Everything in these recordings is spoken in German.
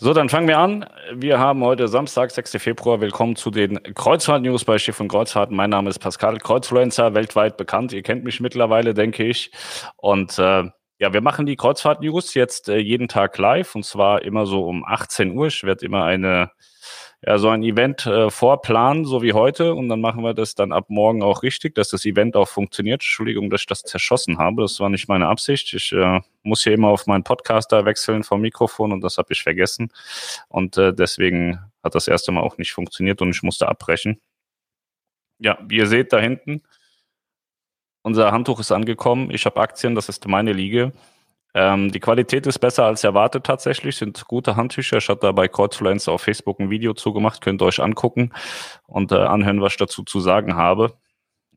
So, dann fangen wir an. Wir haben heute Samstag, 6. Februar. Willkommen zu den Kreuzfahrt-News bei Schiff und Kreuzfahrt. Mein Name ist Pascal Kreuzfluencer, weltweit bekannt. Ihr kennt mich mittlerweile, denke ich. Und äh, ja, wir machen die Kreuzfahrt-News jetzt äh, jeden Tag live und zwar immer so um 18 Uhr. Ich werde immer eine ja, so ein Event äh, vorplanen, so wie heute. Und dann machen wir das dann ab morgen auch richtig, dass das Event auch funktioniert. Entschuldigung, dass ich das zerschossen habe. Das war nicht meine Absicht. Ich äh, muss hier immer auf meinen Podcaster wechseln vom Mikrofon und das habe ich vergessen. Und äh, deswegen hat das erste Mal auch nicht funktioniert und ich musste abbrechen. Ja, wie ihr seht da hinten, unser Handtuch ist angekommen. Ich habe Aktien, das ist meine Liege. Ähm, die Qualität ist besser als erwartet tatsächlich, sind gute Handtücher. Ich habe da bei Cordfluencer auf Facebook ein Video zugemacht, könnt ihr euch angucken und äh, anhören, was ich dazu zu sagen habe.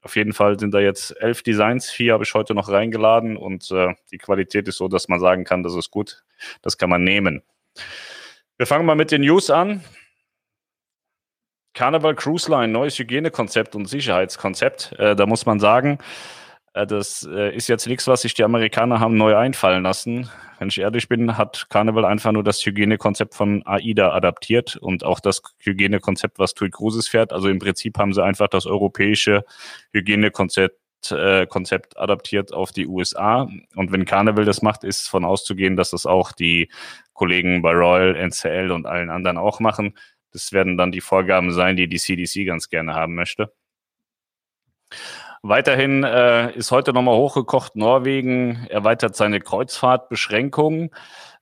Auf jeden Fall sind da jetzt elf Designs, vier habe ich heute noch reingeladen und äh, die Qualität ist so, dass man sagen kann, das ist gut, das kann man nehmen. Wir fangen mal mit den News an. Carnival Cruise Line, neues Hygienekonzept und Sicherheitskonzept. Äh, da muss man sagen, das äh, ist jetzt nichts, was sich die Amerikaner haben neu einfallen lassen. Wenn ich ehrlich bin, hat Carnival einfach nur das Hygienekonzept von AIDA adaptiert und auch das Hygienekonzept, was TUI Cruises fährt. Also im Prinzip haben sie einfach das europäische Hygienekonzept äh, Konzept adaptiert auf die USA. Und wenn Carnival das macht, ist von auszugehen, dass das auch die Kollegen bei Royal, NCL und allen anderen auch machen. Das werden dann die Vorgaben sein, die die CDC ganz gerne haben möchte. Weiterhin äh, ist heute nochmal hochgekocht, Norwegen erweitert seine Kreuzfahrtbeschränkungen.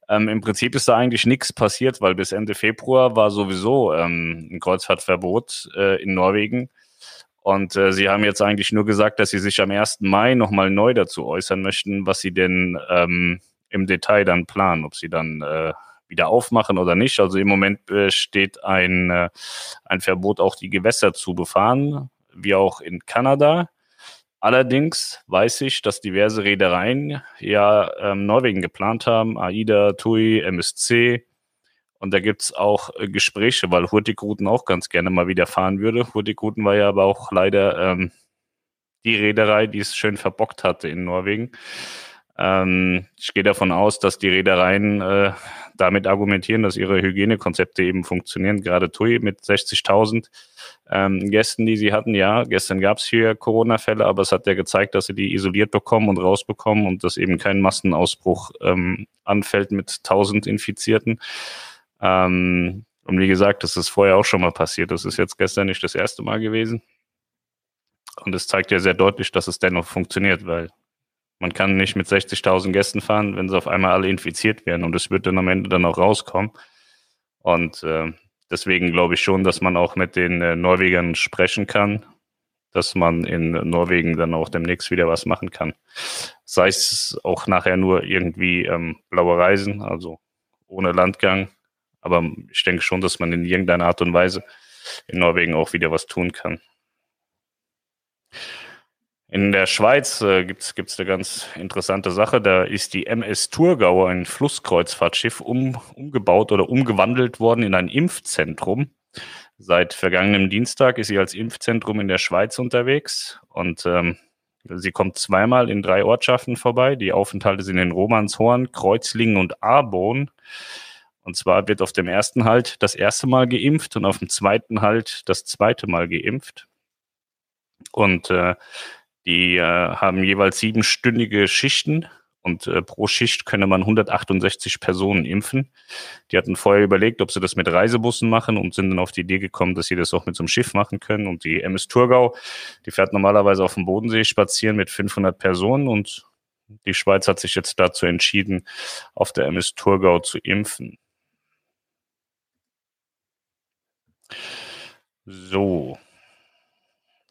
Ähm, Im Prinzip ist da eigentlich nichts passiert, weil bis Ende Februar war sowieso ähm, ein Kreuzfahrtverbot äh, in Norwegen. Und äh, sie haben jetzt eigentlich nur gesagt, dass sie sich am 1. Mai nochmal neu dazu äußern möchten, was sie denn ähm, im Detail dann planen, ob sie dann äh, wieder aufmachen oder nicht. Also im Moment besteht ein, äh, ein Verbot, auch die Gewässer zu befahren, wie auch in Kanada. Allerdings weiß ich, dass diverse Reedereien ja ähm, Norwegen geplant haben, AIDA, TUI, MSC. Und da gibt's auch äh, Gespräche, weil Hurtigruten auch ganz gerne mal wieder fahren würde. Hurtigruten war ja aber auch leider ähm, die Reederei, die es schön verbockt hatte in Norwegen. Ähm, ich gehe davon aus, dass die Reedereien äh, damit argumentieren, dass ihre Hygienekonzepte eben funktionieren. Gerade TUI mit 60.000 ähm, Gästen, die sie hatten. Ja, gestern gab es hier Corona-Fälle, aber es hat ja gezeigt, dass sie die isoliert bekommen und rausbekommen und dass eben kein Massenausbruch ähm, anfällt mit 1000 Infizierten. Ähm, und wie gesagt, das ist vorher auch schon mal passiert. Das ist jetzt gestern nicht das erste Mal gewesen. Und es zeigt ja sehr deutlich, dass es dennoch funktioniert, weil man kann nicht mit 60.000 Gästen fahren, wenn sie auf einmal alle infiziert werden und es wird dann am Ende dann auch rauskommen. Und äh, deswegen glaube ich schon, dass man auch mit den äh, Norwegern sprechen kann, dass man in Norwegen dann auch demnächst wieder was machen kann. Sei es auch nachher nur irgendwie ähm, blaue Reisen, also ohne Landgang. Aber ich denke schon, dass man in irgendeiner Art und Weise in Norwegen auch wieder was tun kann. In der Schweiz äh, gibt es eine ganz interessante Sache. Da ist die MS Thurgau, ein Flusskreuzfahrtschiff, um, umgebaut oder umgewandelt worden in ein Impfzentrum. Seit vergangenem Dienstag ist sie als Impfzentrum in der Schweiz unterwegs und ähm, sie kommt zweimal in drei Ortschaften vorbei. Die Aufenthalte sind in Romanshorn, Kreuzlingen und Arbon. Und zwar wird auf dem ersten Halt das erste Mal geimpft und auf dem zweiten Halt das zweite Mal geimpft. Und äh, die äh, haben jeweils siebenstündige Schichten und äh, pro Schicht könne man 168 Personen impfen. Die hatten vorher überlegt, ob sie das mit Reisebussen machen und sind dann auf die Idee gekommen, dass sie das auch mit so einem Schiff machen können. Und die MS Thurgau, die fährt normalerweise auf dem Bodensee spazieren mit 500 Personen und die Schweiz hat sich jetzt dazu entschieden, auf der MS Thurgau zu impfen. So,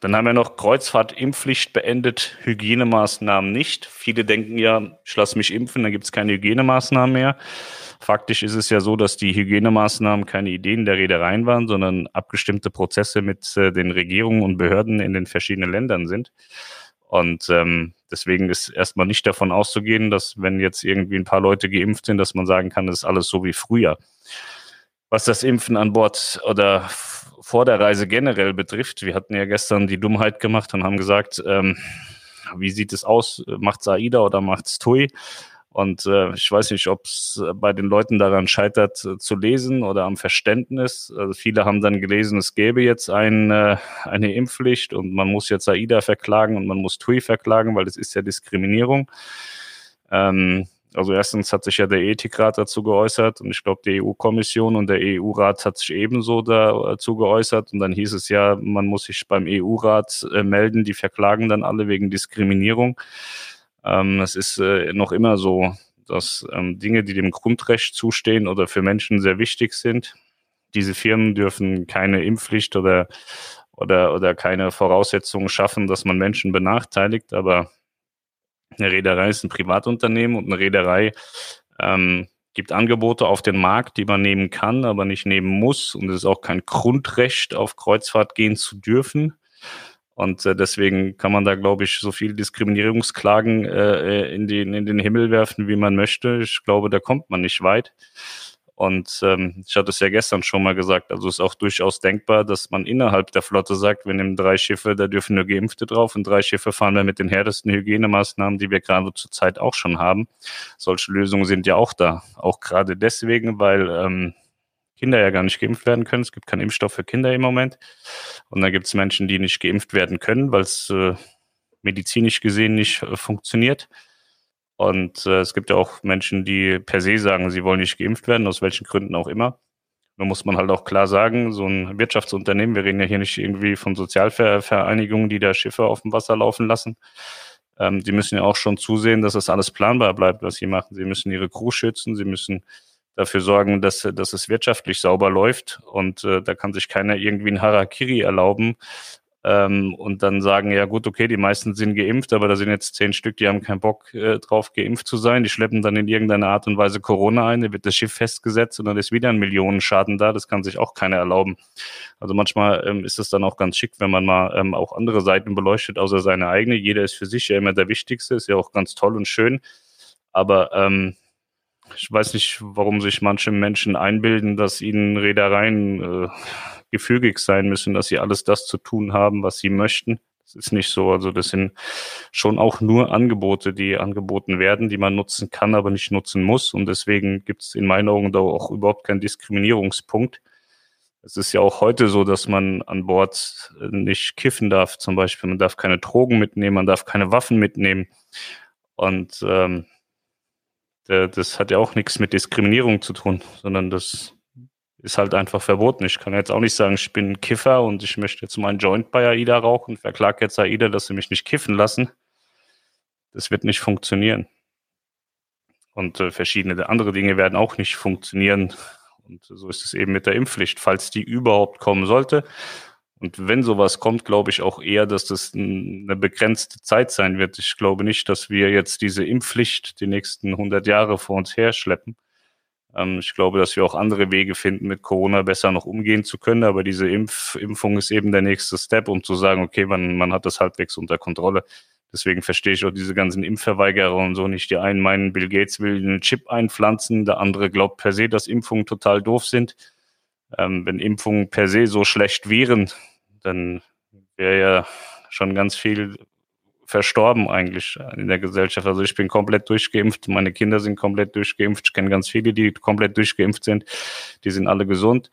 dann haben wir noch Kreuzfahrt, Impfpflicht beendet, Hygienemaßnahmen nicht. Viele denken ja, ich lasse mich impfen, dann gibt es keine Hygienemaßnahmen mehr. Faktisch ist es ja so, dass die Hygienemaßnahmen keine Ideen der Reedereien waren, sondern abgestimmte Prozesse mit äh, den Regierungen und Behörden in den verschiedenen Ländern sind. Und ähm, deswegen ist erstmal nicht davon auszugehen, dass wenn jetzt irgendwie ein paar Leute geimpft sind, dass man sagen kann, das ist alles so wie früher. Was das Impfen an Bord oder vor der Reise generell betrifft, wir hatten ja gestern die Dummheit gemacht und haben gesagt, ähm, wie sieht es aus? Macht's AIDA oder macht's TUI? Und äh, ich weiß nicht, ob es bei den Leuten daran scheitert, äh, zu lesen oder am Verständnis. Also viele haben dann gelesen, es gäbe jetzt ein, äh, eine Impfpflicht und man muss jetzt AIDA verklagen und man muss TUI verklagen, weil das ist ja Diskriminierung. Ähm, also erstens hat sich ja der Ethikrat dazu geäußert und ich glaube, die EU-Kommission und der EU-Rat hat sich ebenso dazu geäußert. Und dann hieß es ja, man muss sich beim EU-Rat äh, melden, die verklagen dann alle wegen Diskriminierung. Ähm, es ist äh, noch immer so, dass ähm, Dinge, die dem Grundrecht zustehen oder für Menschen sehr wichtig sind, diese Firmen dürfen keine Impfpflicht oder, oder, oder keine Voraussetzungen schaffen, dass man Menschen benachteiligt. Aber eine Reederei ist ein Privatunternehmen und eine Reederei ähm, gibt Angebote auf den Markt, die man nehmen kann, aber nicht nehmen muss. Und es ist auch kein Grundrecht, auf Kreuzfahrt gehen zu dürfen. Und äh, deswegen kann man da, glaube ich, so viele Diskriminierungsklagen äh, äh, in, den, in den Himmel werfen, wie man möchte. Ich glaube, da kommt man nicht weit. Und ähm, ich hatte es ja gestern schon mal gesagt, also ist auch durchaus denkbar, dass man innerhalb der Flotte sagt, wir nehmen drei Schiffe, da dürfen nur Geimpfte drauf und drei Schiffe fahren wir mit den härtesten Hygienemaßnahmen, die wir gerade zurzeit auch schon haben. Solche Lösungen sind ja auch da. Auch gerade deswegen, weil ähm, Kinder ja gar nicht geimpft werden können. Es gibt keinen Impfstoff für Kinder im Moment. Und dann gibt es Menschen, die nicht geimpft werden können, weil es äh, medizinisch gesehen nicht äh, funktioniert. Und äh, es gibt ja auch Menschen, die per se sagen, sie wollen nicht geimpft werden, aus welchen Gründen auch immer. Da muss man halt auch klar sagen, so ein Wirtschaftsunternehmen, wir reden ja hier nicht irgendwie von Sozialvereinigungen, die da Schiffe auf dem Wasser laufen lassen. Ähm, die müssen ja auch schon zusehen, dass das alles planbar bleibt, was sie machen. Sie müssen ihre Crew schützen, sie müssen dafür sorgen, dass, dass es wirtschaftlich sauber läuft. Und äh, da kann sich keiner irgendwie ein Harakiri erlauben ähm, und dann sagen, ja gut, okay, die meisten sind geimpft, aber da sind jetzt zehn Stück, die haben keinen Bock äh, drauf, geimpft zu sein. Die schleppen dann in irgendeiner Art und Weise Corona ein, da wird das Schiff festgesetzt und dann ist wieder ein Millionenschaden da. Das kann sich auch keiner erlauben. Also manchmal ähm, ist es dann auch ganz schick, wenn man mal ähm, auch andere Seiten beleuchtet, außer seine eigene. Jeder ist für sich ja immer der Wichtigste, ist ja auch ganz toll und schön. Aber ähm, ich weiß nicht, warum sich manche Menschen einbilden, dass ihnen Reedereien äh, gefügig sein müssen, dass sie alles das zu tun haben, was sie möchten. Das ist nicht so. Also das sind schon auch nur Angebote, die angeboten werden, die man nutzen kann, aber nicht nutzen muss. Und deswegen gibt es in meinen Augen da auch überhaupt keinen Diskriminierungspunkt. Es ist ja auch heute so, dass man an Bord nicht kiffen darf, zum Beispiel. Man darf keine Drogen mitnehmen, man darf keine Waffen mitnehmen. Und ähm, das hat ja auch nichts mit Diskriminierung zu tun, sondern das ist halt einfach verboten. Ich kann jetzt auch nicht sagen, ich bin ein Kiffer und ich möchte jetzt meinen Joint bei AIDA rauchen, verklage jetzt AIDA, dass sie mich nicht kiffen lassen. Das wird nicht funktionieren. Und äh, verschiedene andere Dinge werden auch nicht funktionieren. Und so ist es eben mit der Impfpflicht, falls die überhaupt kommen sollte. Und wenn sowas kommt, glaube ich auch eher, dass das eine begrenzte Zeit sein wird. Ich glaube nicht, dass wir jetzt diese Impfpflicht die nächsten 100 Jahre vor uns herschleppen. Ähm, ich glaube, dass wir auch andere Wege finden, mit Corona besser noch umgehen zu können. Aber diese Impf Impfung ist eben der nächste Step, um zu sagen, okay, man, man hat das halbwegs unter Kontrolle. Deswegen verstehe ich auch diese ganzen Impfverweigerer und so nicht. Die einen meinen, Bill Gates will einen Chip einpflanzen, der andere glaubt per se, dass Impfungen total doof sind. Ähm, wenn Impfungen per se so schlecht wären, dann wäre ja schon ganz viel verstorben eigentlich in der Gesellschaft. Also ich bin komplett durchgeimpft, meine Kinder sind komplett durchgeimpft, ich kenne ganz viele, die komplett durchgeimpft sind, die sind alle gesund.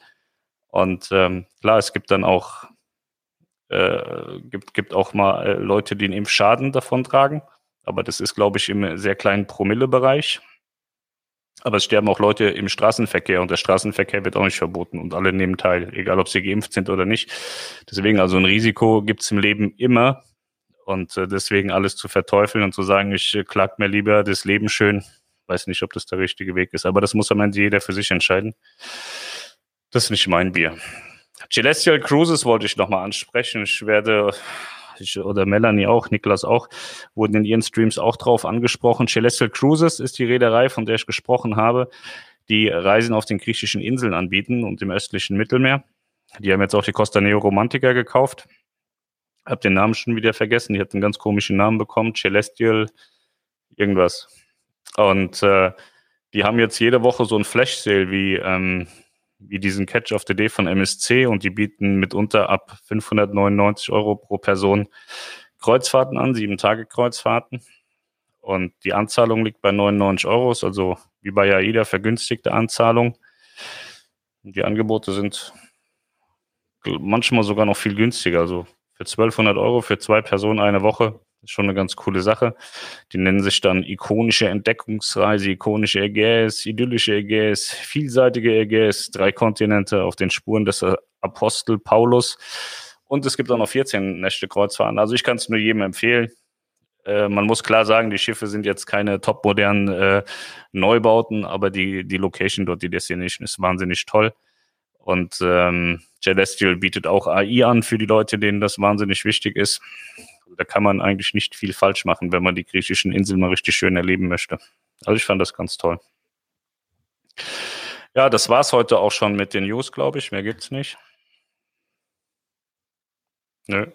Und ähm, klar, es gibt dann auch äh, gibt, gibt auch mal äh, Leute, die einen Impfschaden davon tragen, aber das ist, glaube ich, im sehr kleinen Promillebereich. Aber es sterben auch Leute im Straßenverkehr und der Straßenverkehr wird auch nicht verboten und alle nehmen teil, egal ob sie geimpft sind oder nicht. Deswegen also ein Risiko gibt es im Leben immer und äh, deswegen alles zu verteufeln und zu sagen, ich äh, klag mir lieber das Leben schön, weiß nicht, ob das der richtige Weg ist, aber das muss am Ende jeder für sich entscheiden. Das ist nicht mein Bier. Celestial Cruises wollte ich nochmal ansprechen. Ich werde ich, oder Melanie auch, Niklas auch, wurden in ihren Streams auch drauf angesprochen. Celestial Cruises ist die Reederei, von der ich gesprochen habe, die Reisen auf den griechischen Inseln anbieten und im östlichen Mittelmeer. Die haben jetzt auch die Costa Neo Romantica gekauft. Hab den Namen schon wieder vergessen. Die hat einen ganz komischen Namen bekommen. Celestial irgendwas. Und äh, die haben jetzt jede Woche so ein Flash-Sale wie ähm, wie diesen Catch of the Day von MSC und die bieten mitunter ab 599 Euro pro Person Kreuzfahrten an, sieben Tage Kreuzfahrten. und die Anzahlung liegt bei 99 Euro, also wie bei AIDA vergünstigte Anzahlung. Die Angebote sind manchmal sogar noch viel günstiger. Also für 1200 Euro für zwei Personen eine Woche ist schon eine ganz coole Sache. Die nennen sich dann ikonische Entdeckungsreise, ikonische Ägäis, idyllische Ägäis, vielseitige Ägäis, drei Kontinente auf den Spuren des Apostel Paulus. Und es gibt auch noch 14 Nächte Kreuzfahrten. Also ich kann es nur jedem empfehlen. Äh, man muss klar sagen, die Schiffe sind jetzt keine topmodernen äh, Neubauten, aber die, die Location dort, die Destination ist wahnsinnig toll. Und ähm, Celestial bietet auch AI an für die Leute, denen das wahnsinnig wichtig ist. Also da kann man eigentlich nicht viel falsch machen, wenn man die griechischen Inseln mal richtig schön erleben möchte. Also ich fand das ganz toll. Ja, das war's heute auch schon mit den News, glaube ich. Mehr gibt's nicht. Nö.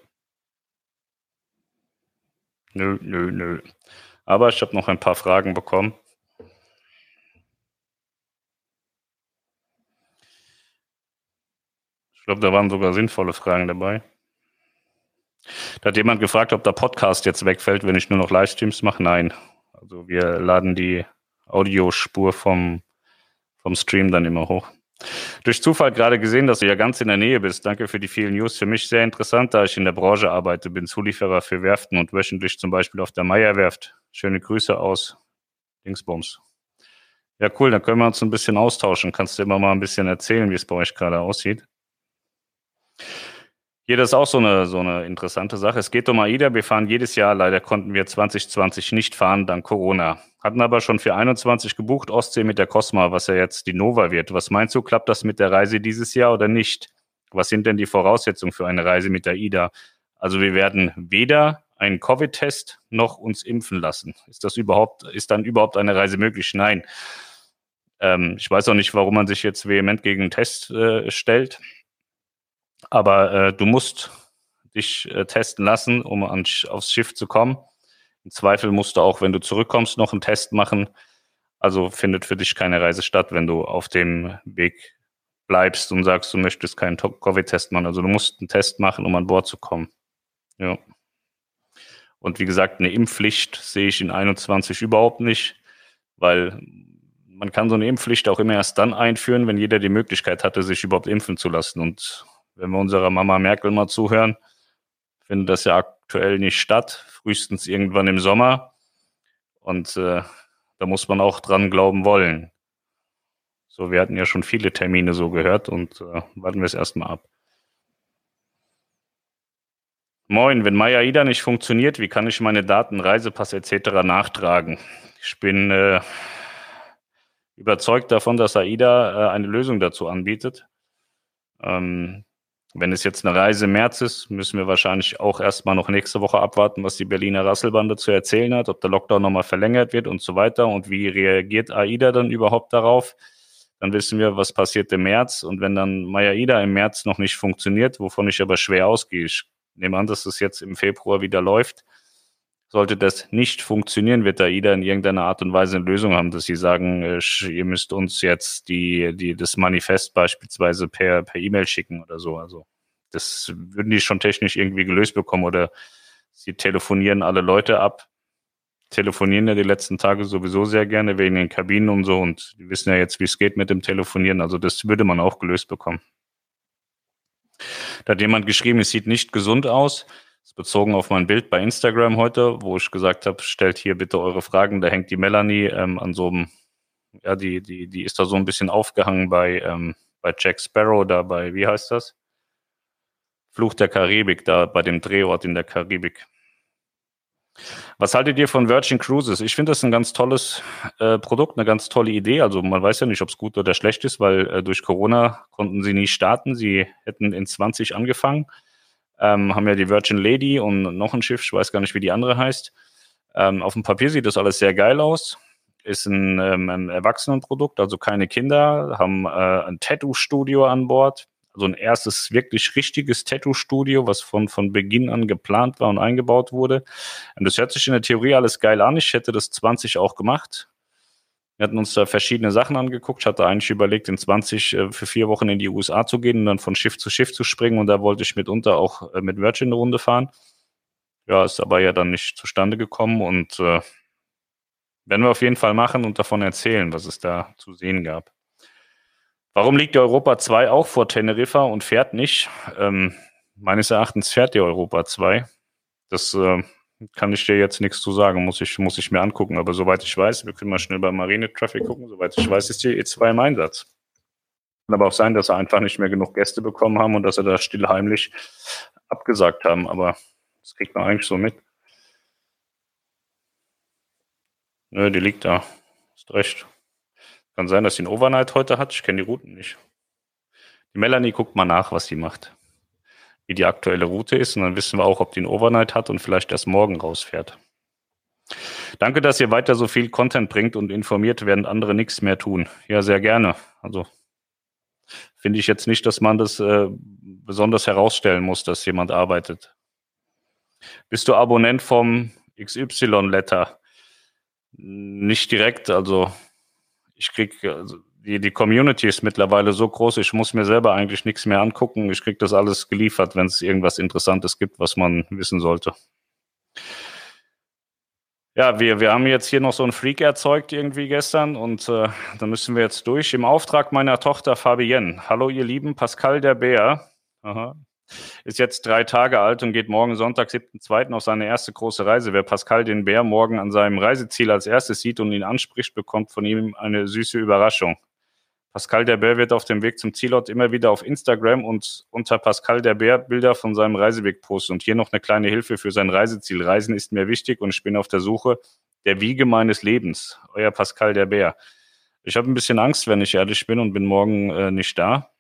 Nö, nö, nö. Aber ich habe noch ein paar Fragen bekommen. Glaube, da waren sogar sinnvolle Fragen dabei. Da hat jemand gefragt, ob der Podcast jetzt wegfällt, wenn ich nur noch Livestreams mache. Nein. Also wir laden die Audiospur vom, vom Stream dann immer hoch. Durch Zufall gerade gesehen, dass du ja ganz in der Nähe bist. Danke für die vielen News. Für mich sehr interessant, da ich in der Branche arbeite, bin Zulieferer für Werften und wöchentlich zum Beispiel auf der Meierwerft. Schöne Grüße aus Dingsbums. Ja, cool, dann können wir uns ein bisschen austauschen. Kannst du immer mal ein bisschen erzählen, wie es bei euch gerade aussieht? Hier, das ist auch so eine, so eine interessante Sache. Es geht um AIDA. Wir fahren jedes Jahr. Leider konnten wir 2020 nicht fahren, dank Corona. Hatten aber schon für 21 gebucht, Ostsee mit der Cosma, was ja jetzt die Nova wird. Was meinst du, klappt das mit der Reise dieses Jahr oder nicht? Was sind denn die Voraussetzungen für eine Reise mit der AIDA? Also wir werden weder einen Covid-Test noch uns impfen lassen. Ist das überhaupt, ist dann überhaupt eine Reise möglich? Nein. Ähm, ich weiß auch nicht, warum man sich jetzt vehement gegen einen Test äh, stellt. Aber äh, du musst dich äh, testen lassen, um an, aufs Schiff zu kommen. Im Zweifel musst du auch, wenn du zurückkommst, noch einen Test machen. Also findet für dich keine Reise statt, wenn du auf dem Weg bleibst und sagst, du möchtest keinen Covid-Test machen. Also du musst einen Test machen, um an Bord zu kommen. Ja. Und wie gesagt, eine Impfpflicht sehe ich in 21 überhaupt nicht, weil man kann so eine Impfpflicht auch immer erst dann einführen, wenn jeder die Möglichkeit hatte, sich überhaupt impfen zu lassen. Und wenn wir unserer Mama Merkel mal zuhören, findet das ja aktuell nicht statt, frühestens irgendwann im Sommer. Und äh, da muss man auch dran glauben wollen. So, wir hatten ja schon viele Termine so gehört und äh, warten wir es erstmal ab. Moin, wenn Maya Ida nicht funktioniert, wie kann ich meine Daten, Reisepass etc. nachtragen? Ich bin äh, überzeugt davon, dass AIDA äh, eine Lösung dazu anbietet. Ähm, wenn es jetzt eine Reise im März ist, müssen wir wahrscheinlich auch erstmal noch nächste Woche abwarten, was die Berliner Rasselbande zu erzählen hat, ob der Lockdown nochmal verlängert wird und so weiter und wie reagiert AIDA dann überhaupt darauf. Dann wissen wir, was passiert im März. Und wenn dann Maya Ida im März noch nicht funktioniert, wovon ich aber schwer ausgehe, ich nehme an, dass es jetzt im Februar wieder läuft, sollte das nicht funktionieren, wird AIDA in irgendeiner Art und Weise eine Lösung haben, dass sie sagen, äh, ihr müsst uns jetzt die, die, das Manifest beispielsweise per, per E-Mail schicken oder so. Also das würden die schon technisch irgendwie gelöst bekommen oder sie telefonieren alle Leute ab. Telefonieren ja die letzten Tage sowieso sehr gerne wegen den Kabinen und so und die wissen ja jetzt, wie es geht mit dem Telefonieren. Also das würde man auch gelöst bekommen. Da hat jemand geschrieben, es sieht nicht gesund aus. Bezogen auf mein Bild bei Instagram heute, wo ich gesagt habe, stellt hier bitte eure Fragen. Da hängt die Melanie ähm, an so einem, ja, die, die, die ist da so ein bisschen aufgehangen bei, ähm, bei Jack Sparrow, da bei, wie heißt das? Fluch der Karibik, da bei dem Drehort in der Karibik. Was haltet ihr von Virgin Cruises? Ich finde das ein ganz tolles äh, Produkt, eine ganz tolle Idee. Also man weiß ja nicht, ob es gut oder schlecht ist, weil äh, durch Corona konnten sie nie starten. Sie hätten in 20 angefangen ähm, haben ja die Virgin Lady und noch ein Schiff, ich weiß gar nicht, wie die andere heißt. Ähm, auf dem Papier sieht das alles sehr geil aus. Ist ein, ähm, ein Erwachsenenprodukt, also keine Kinder, haben äh, ein Tattoo-Studio an Bord. Also ein erstes wirklich richtiges Tattoo-Studio, was von, von Beginn an geplant war und eingebaut wurde. Und das hört sich in der Theorie alles geil an. Ich hätte das 20 auch gemacht. Wir hatten uns da verschiedene Sachen angeguckt. Hatte eigentlich überlegt, in 20 äh, für vier Wochen in die USA zu gehen und dann von Schiff zu Schiff zu springen. Und da wollte ich mitunter auch äh, mit Virgin eine Runde fahren. Ja, ist aber ja dann nicht zustande gekommen. Und äh, werden wir auf jeden Fall machen und davon erzählen, was es da zu sehen gab. Warum liegt die Europa 2 auch vor Teneriffa und fährt nicht? Ähm, meines Erachtens fährt die Europa 2. Das äh, kann ich dir jetzt nichts zu sagen, muss ich, muss ich mir angucken. Aber soweit ich weiß, wir können mal schnell bei Marine Traffic gucken, soweit ich weiß, ist die E2 im Einsatz. Kann aber auch sein, dass sie einfach nicht mehr genug Gäste bekommen haben und dass sie da still heimlich abgesagt haben. Aber das kriegt man eigentlich so mit. Nö, die liegt da. Hast recht. Kann sein, dass sie einen Overnight heute hat. Ich kenne die Routen nicht. Die Melanie guckt mal nach, was sie macht. Wie die aktuelle Route ist. Und dann wissen wir auch, ob die einen Overnight hat und vielleicht erst morgen rausfährt. Danke, dass ihr weiter so viel Content bringt und informiert, während andere nichts mehr tun. Ja, sehr gerne. Also finde ich jetzt nicht, dass man das äh, besonders herausstellen muss, dass jemand arbeitet. Bist du Abonnent vom XY-Letter? Nicht direkt, also ich krieg, also die, die Community ist mittlerweile so groß, ich muss mir selber eigentlich nichts mehr angucken. Ich krieg das alles geliefert, wenn es irgendwas Interessantes gibt, was man wissen sollte. Ja, wir, wir haben jetzt hier noch so einen Freak erzeugt irgendwie gestern und äh, da müssen wir jetzt durch. Im Auftrag meiner Tochter Fabienne. Hallo ihr Lieben, Pascal der Bär. Aha, ist jetzt drei Tage alt und geht morgen Sonntag, 7.2. auf seine erste große Reise. Wer Pascal den Bär morgen an seinem Reiseziel als erstes sieht und ihn anspricht, bekommt von ihm eine süße Überraschung. Pascal der Bär wird auf dem Weg zum Zielort immer wieder auf Instagram und unter Pascal der Bär Bilder von seinem Reiseweg posten. Und hier noch eine kleine Hilfe für sein Reiseziel. Reisen ist mir wichtig und ich bin auf der Suche der Wiege meines Lebens. Euer Pascal der Bär. Ich habe ein bisschen Angst, wenn ich ehrlich bin und bin morgen äh, nicht da.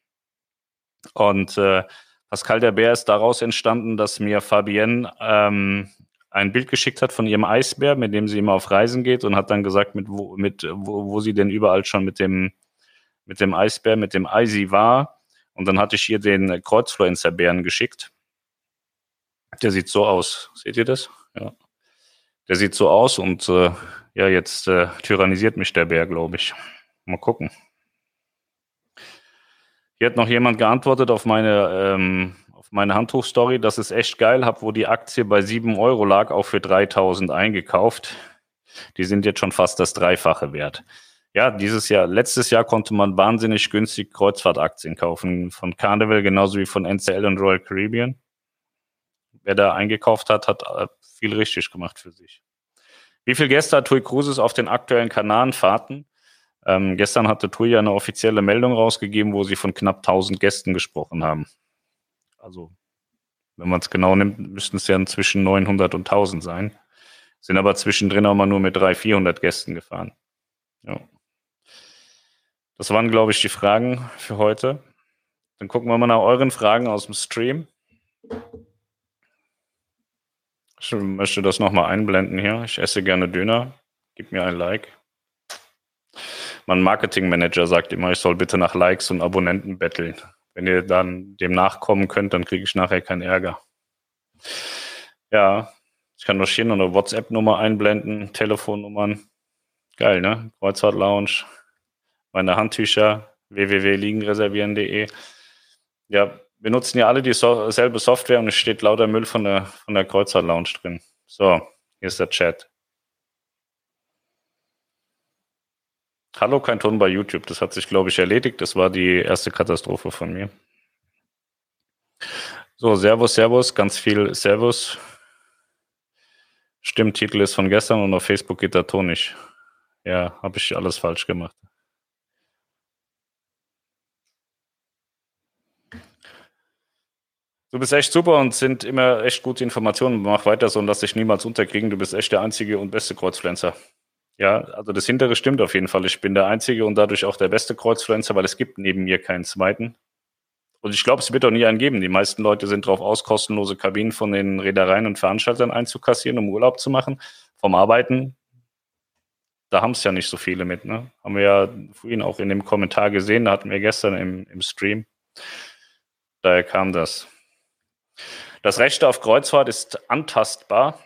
Und äh, Pascal der Bär ist daraus entstanden, dass mir Fabienne ähm, ein Bild geschickt hat von ihrem Eisbär, mit dem sie immer auf Reisen geht und hat dann gesagt, mit wo, mit, wo, wo sie denn überall schon mit dem, mit dem Eisbär, mit dem Eisi war. Und dann hatte ich ihr den Kreuzfluencer-Bären geschickt. Der sieht so aus. Seht ihr das? Ja. Der sieht so aus und äh, ja, jetzt äh, tyrannisiert mich der Bär, glaube ich. Mal gucken. Hier hat noch jemand geantwortet auf meine, ähm, auf meine Handtuchstory. Das ist echt geil. Hab, wo die Aktie bei 7 Euro lag, auch für 3000 eingekauft. Die sind jetzt schon fast das Dreifache wert. Ja, dieses Jahr, letztes Jahr konnte man wahnsinnig günstig Kreuzfahrtaktien kaufen. Von Carnival genauso wie von NCL und Royal Caribbean. Wer da eingekauft hat, hat äh, viel richtig gemacht für sich. Wie viele Gäste hat TUI Cruises auf den aktuellen Kanarenfahrten? Ähm, gestern hatte TUI ja eine offizielle Meldung rausgegeben, wo sie von knapp 1000 Gästen gesprochen haben. Also, wenn man es genau nimmt, müssten es ja zwischen 900 und 1000 sein. Sind aber zwischendrin auch mal nur mit 300, 400 Gästen gefahren. Ja. Das waren, glaube ich, die Fragen für heute. Dann gucken wir mal nach euren Fragen aus dem Stream. Ich möchte das nochmal einblenden hier. Ich esse gerne Döner. Gib mir ein Like. Mein Marketingmanager sagt immer, ich soll bitte nach Likes und Abonnenten betteln. Wenn ihr dann dem nachkommen könnt, dann kriege ich nachher keinen Ärger. Ja, ich kann noch hier noch eine WhatsApp-Nummer einblenden, Telefonnummern. Geil, ne? Kreuzfahrt Lounge, meine Handtücher, www.liegenreservieren.de. Ja, wir nutzen ja alle dieselbe Software und es steht lauter Müll von der, von der Kreuzfahrt Lounge drin. So, hier ist der Chat. Hallo, kein Ton bei YouTube. Das hat sich, glaube ich, erledigt. Das war die erste Katastrophe von mir. So, Servus, Servus, ganz viel Servus. Stimmtitel ist von gestern und auf Facebook geht der Ton nicht. Ja, habe ich alles falsch gemacht. Du bist echt super und sind immer echt gute Informationen. Mach weiter so und lass dich niemals unterkriegen. Du bist echt der einzige und beste Kreuzpflanzer. Ja, also das hintere stimmt auf jeden Fall. Ich bin der einzige und dadurch auch der beste Kreuzpflanzer, weil es gibt neben mir keinen zweiten. Und ich glaube, es wird auch nie einen geben. Die meisten Leute sind darauf aus, kostenlose Kabinen von den Reedereien und Veranstaltern einzukassieren, um Urlaub zu machen. Vom Arbeiten, da haben es ja nicht so viele mit. Ne? Haben wir ja vorhin auch in dem Kommentar gesehen, da hatten wir gestern im, im Stream. Daher kam das. Das Recht auf Kreuzfahrt ist antastbar.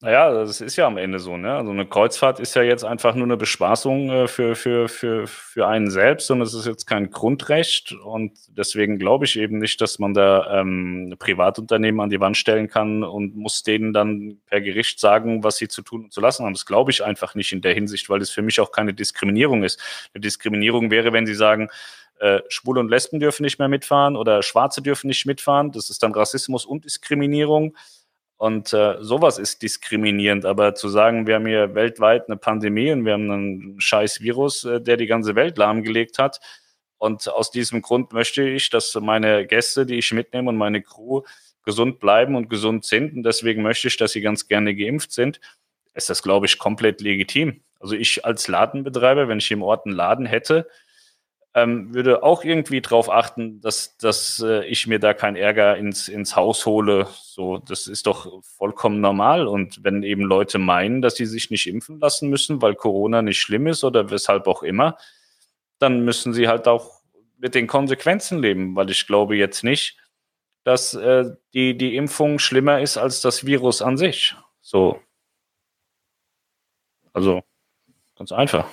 Naja, das ist ja am Ende so, ne? Also eine Kreuzfahrt ist ja jetzt einfach nur eine Bespaßung äh, für, für, für, für einen selbst und es ist jetzt kein Grundrecht. Und deswegen glaube ich eben nicht, dass man da ähm, Privatunternehmen an die Wand stellen kann und muss denen dann per Gericht sagen, was sie zu tun und zu lassen haben. Das glaube ich einfach nicht in der Hinsicht, weil es für mich auch keine Diskriminierung ist. Eine Diskriminierung wäre, wenn sie sagen, äh, Schwule und Lesben dürfen nicht mehr mitfahren oder Schwarze dürfen nicht mitfahren. Das ist dann Rassismus und Diskriminierung. Und äh, sowas ist diskriminierend. Aber zu sagen, wir haben hier weltweit eine Pandemie und wir haben einen scheiß Virus, äh, der die ganze Welt lahmgelegt hat. Und aus diesem Grund möchte ich, dass meine Gäste, die ich mitnehme und meine Crew gesund bleiben und gesund sind. Und deswegen möchte ich, dass sie ganz gerne geimpft sind. Ist das, glaube ich, komplett legitim. Also ich als Ladenbetreiber, wenn ich im Ort einen Laden hätte, ähm, würde auch irgendwie darauf achten, dass, dass äh, ich mir da keinen Ärger ins, ins Haus hole. So, das ist doch vollkommen normal. Und wenn eben Leute meinen, dass sie sich nicht impfen lassen müssen, weil Corona nicht schlimm ist oder weshalb auch immer, dann müssen sie halt auch mit den Konsequenzen leben, weil ich glaube jetzt nicht, dass äh, die, die Impfung schlimmer ist als das Virus an sich. So. Also, ganz einfach.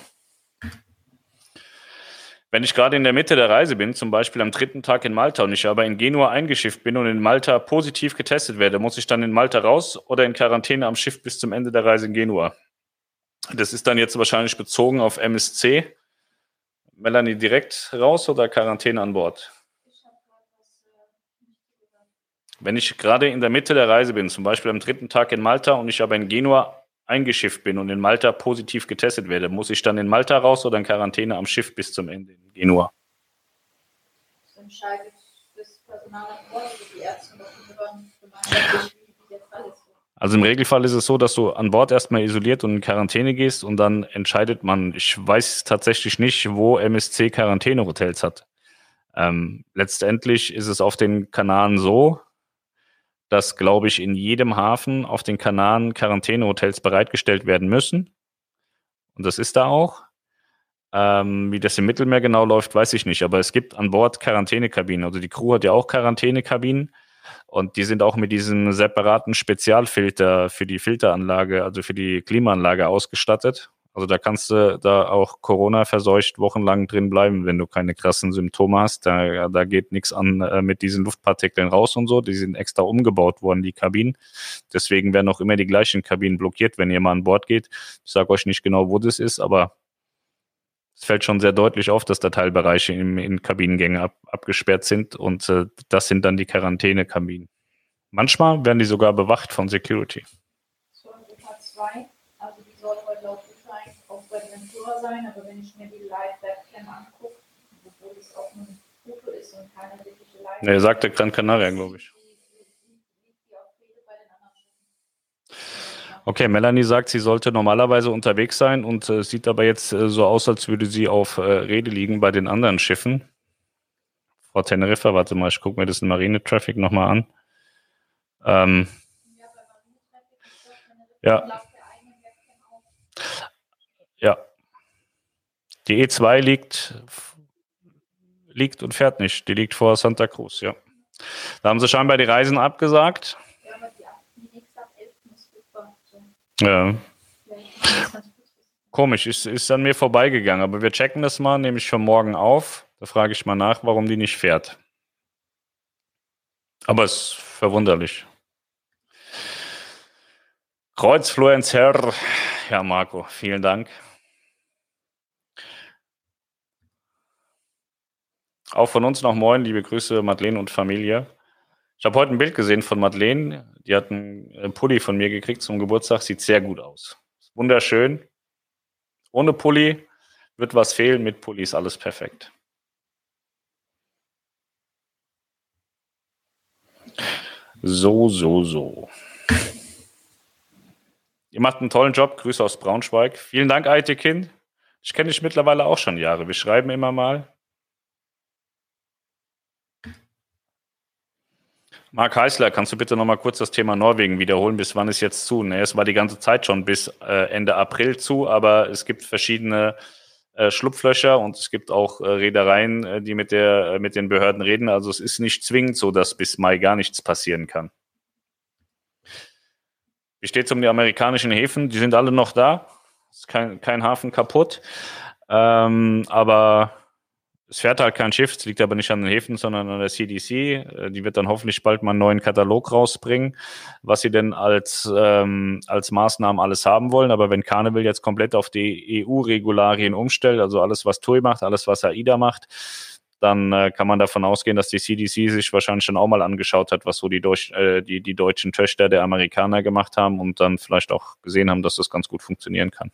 Wenn ich gerade in der Mitte der Reise bin, zum Beispiel am dritten Tag in Malta und ich aber in Genua eingeschifft bin und in Malta positiv getestet werde, muss ich dann in Malta raus oder in Quarantäne am Schiff bis zum Ende der Reise in Genua? Das ist dann jetzt wahrscheinlich bezogen auf MSC. Melanie direkt raus oder Quarantäne an Bord? Wenn ich gerade in der Mitte der Reise bin, zum Beispiel am dritten Tag in Malta und ich aber in Genua eingeschifft bin und in Malta positiv getestet werde, muss ich dann in Malta raus oder in Quarantäne am Schiff bis zum Ende in Genua? Das entscheidet das Personal an Bord oder die Ärzte noch also im Regelfall ist es so, dass du an Bord erstmal isoliert und in Quarantäne gehst und dann entscheidet man, ich weiß tatsächlich nicht, wo MSC Quarantänehotels hat. Ähm, letztendlich ist es auf den Kanaren so, dass, glaube ich, in jedem Hafen auf den Kanaren Quarantänehotels bereitgestellt werden müssen. Und das ist da auch. Ähm, wie das im Mittelmeer genau läuft, weiß ich nicht. Aber es gibt an Bord Quarantänekabinen. Also die Crew hat ja auch Quarantänekabinen. Und die sind auch mit diesem separaten Spezialfilter für die Filteranlage, also für die Klimaanlage ausgestattet. Also da kannst du da auch Corona verseucht wochenlang drin bleiben, wenn du keine krassen Symptome hast. Da, da geht nichts an äh, mit diesen Luftpartikeln raus und so. Die sind extra umgebaut worden, die Kabinen. Deswegen werden auch immer die gleichen Kabinen blockiert, wenn ihr mal an Bord geht. Ich sage euch nicht genau, wo das ist, aber es fällt schon sehr deutlich auf, dass da Teilbereiche im, in Kabinengänge ab, abgesperrt sind und äh, das sind dann die Quarantänekabinen. Manchmal werden die sogar bewacht von Security. So, Ventura sein, aber wenn ich mir die Live-Webcam angucke, obwohl es auch ein Foto ist und keine wirkliche Live-Webcam. Nee, sagt der Gran Canaria, glaube ich. Okay, Melanie sagt, sie sollte normalerweise unterwegs sein und äh, sieht aber jetzt äh, so aus, als würde sie auf äh, Rede liegen bei den anderen Schiffen. Frau Teneriffa, warte mal, ich gucke mir das in Marine-Traffic nochmal an. Ähm, ja die E2 liegt, liegt und fährt nicht. Die liegt vor Santa Cruz, ja. Da haben sie scheinbar die Reisen abgesagt. Ja, aber die, die nächste ab 11 muss Ja. Komisch, ist, ist an mir vorbeigegangen, aber wir checken das mal, nehme ich für morgen auf. Da frage ich mal nach, warum die nicht fährt. Aber es ist verwunderlich. Kreuzfluenz Herr. Ja, Marco, vielen Dank. Auch von uns noch moin, liebe Grüße, Madeleine und Familie. Ich habe heute ein Bild gesehen von Madeleine. Die hat einen Pulli von mir gekriegt zum Geburtstag. Sieht sehr gut aus. Wunderschön. Ohne Pulli wird was fehlen. Mit Pulli ist alles perfekt. So, so, so. Ihr macht einen tollen Job. Grüße aus Braunschweig. Vielen Dank, Aitekin. Ich kenne dich mittlerweile auch schon Jahre. Wir schreiben immer mal. Marc Heißler, kannst du bitte noch mal kurz das Thema Norwegen wiederholen? Bis wann ist jetzt zu? Ne, es war die ganze Zeit schon bis äh, Ende April zu, aber es gibt verschiedene äh, Schlupflöcher und es gibt auch äh, Reedereien, die mit, der, mit den Behörden reden. Also es ist nicht zwingend so, dass bis Mai gar nichts passieren kann. Wie steht es um die amerikanischen Häfen? Die sind alle noch da. Ist kein, kein Hafen kaputt. Ähm, aber es fährt halt kein Schiff, es liegt aber nicht an den Häfen, sondern an der CDC. Äh, die wird dann hoffentlich bald mal einen neuen Katalog rausbringen, was sie denn als, ähm, als Maßnahmen alles haben wollen. Aber wenn Carnival jetzt komplett auf die EU-Regularien umstellt, also alles, was TUI macht, alles, was AIDA macht, dann äh, kann man davon ausgehen, dass die CDC sich wahrscheinlich schon auch mal angeschaut hat, was so die, Deutsch, äh, die, die deutschen Töchter der Amerikaner gemacht haben und dann vielleicht auch gesehen haben, dass das ganz gut funktionieren kann.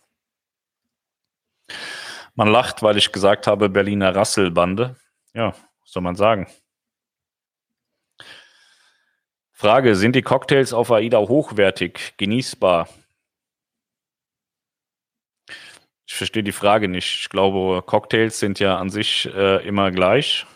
Man lacht, weil ich gesagt habe, Berliner Rasselbande. Ja, was soll man sagen? Frage, sind die Cocktails auf AIDA hochwertig, genießbar? Ich verstehe die Frage nicht. Ich glaube, Cocktails sind ja an sich äh, immer gleich.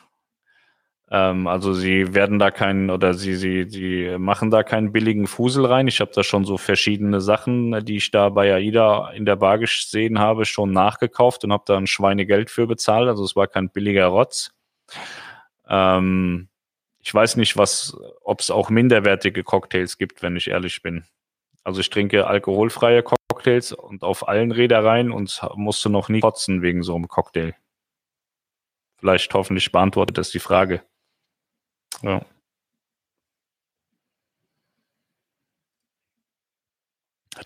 Ähm, also sie werden da keinen oder sie, sie, sie machen da keinen billigen Fusel rein. Ich habe da schon so verschiedene Sachen, die ich da bei AIDA in der Bar gesehen habe, schon nachgekauft und habe da ein Schweinegeld für bezahlt. Also es war kein billiger Rotz. Ähm, ich weiß nicht, was, ob es auch minderwertige Cocktails gibt, wenn ich ehrlich bin. Also ich trinke alkoholfreie Cocktails und auf allen Reedereien und musste noch nie kotzen wegen so einem Cocktail. Vielleicht hoffentlich beantwortet das die Frage. Ja.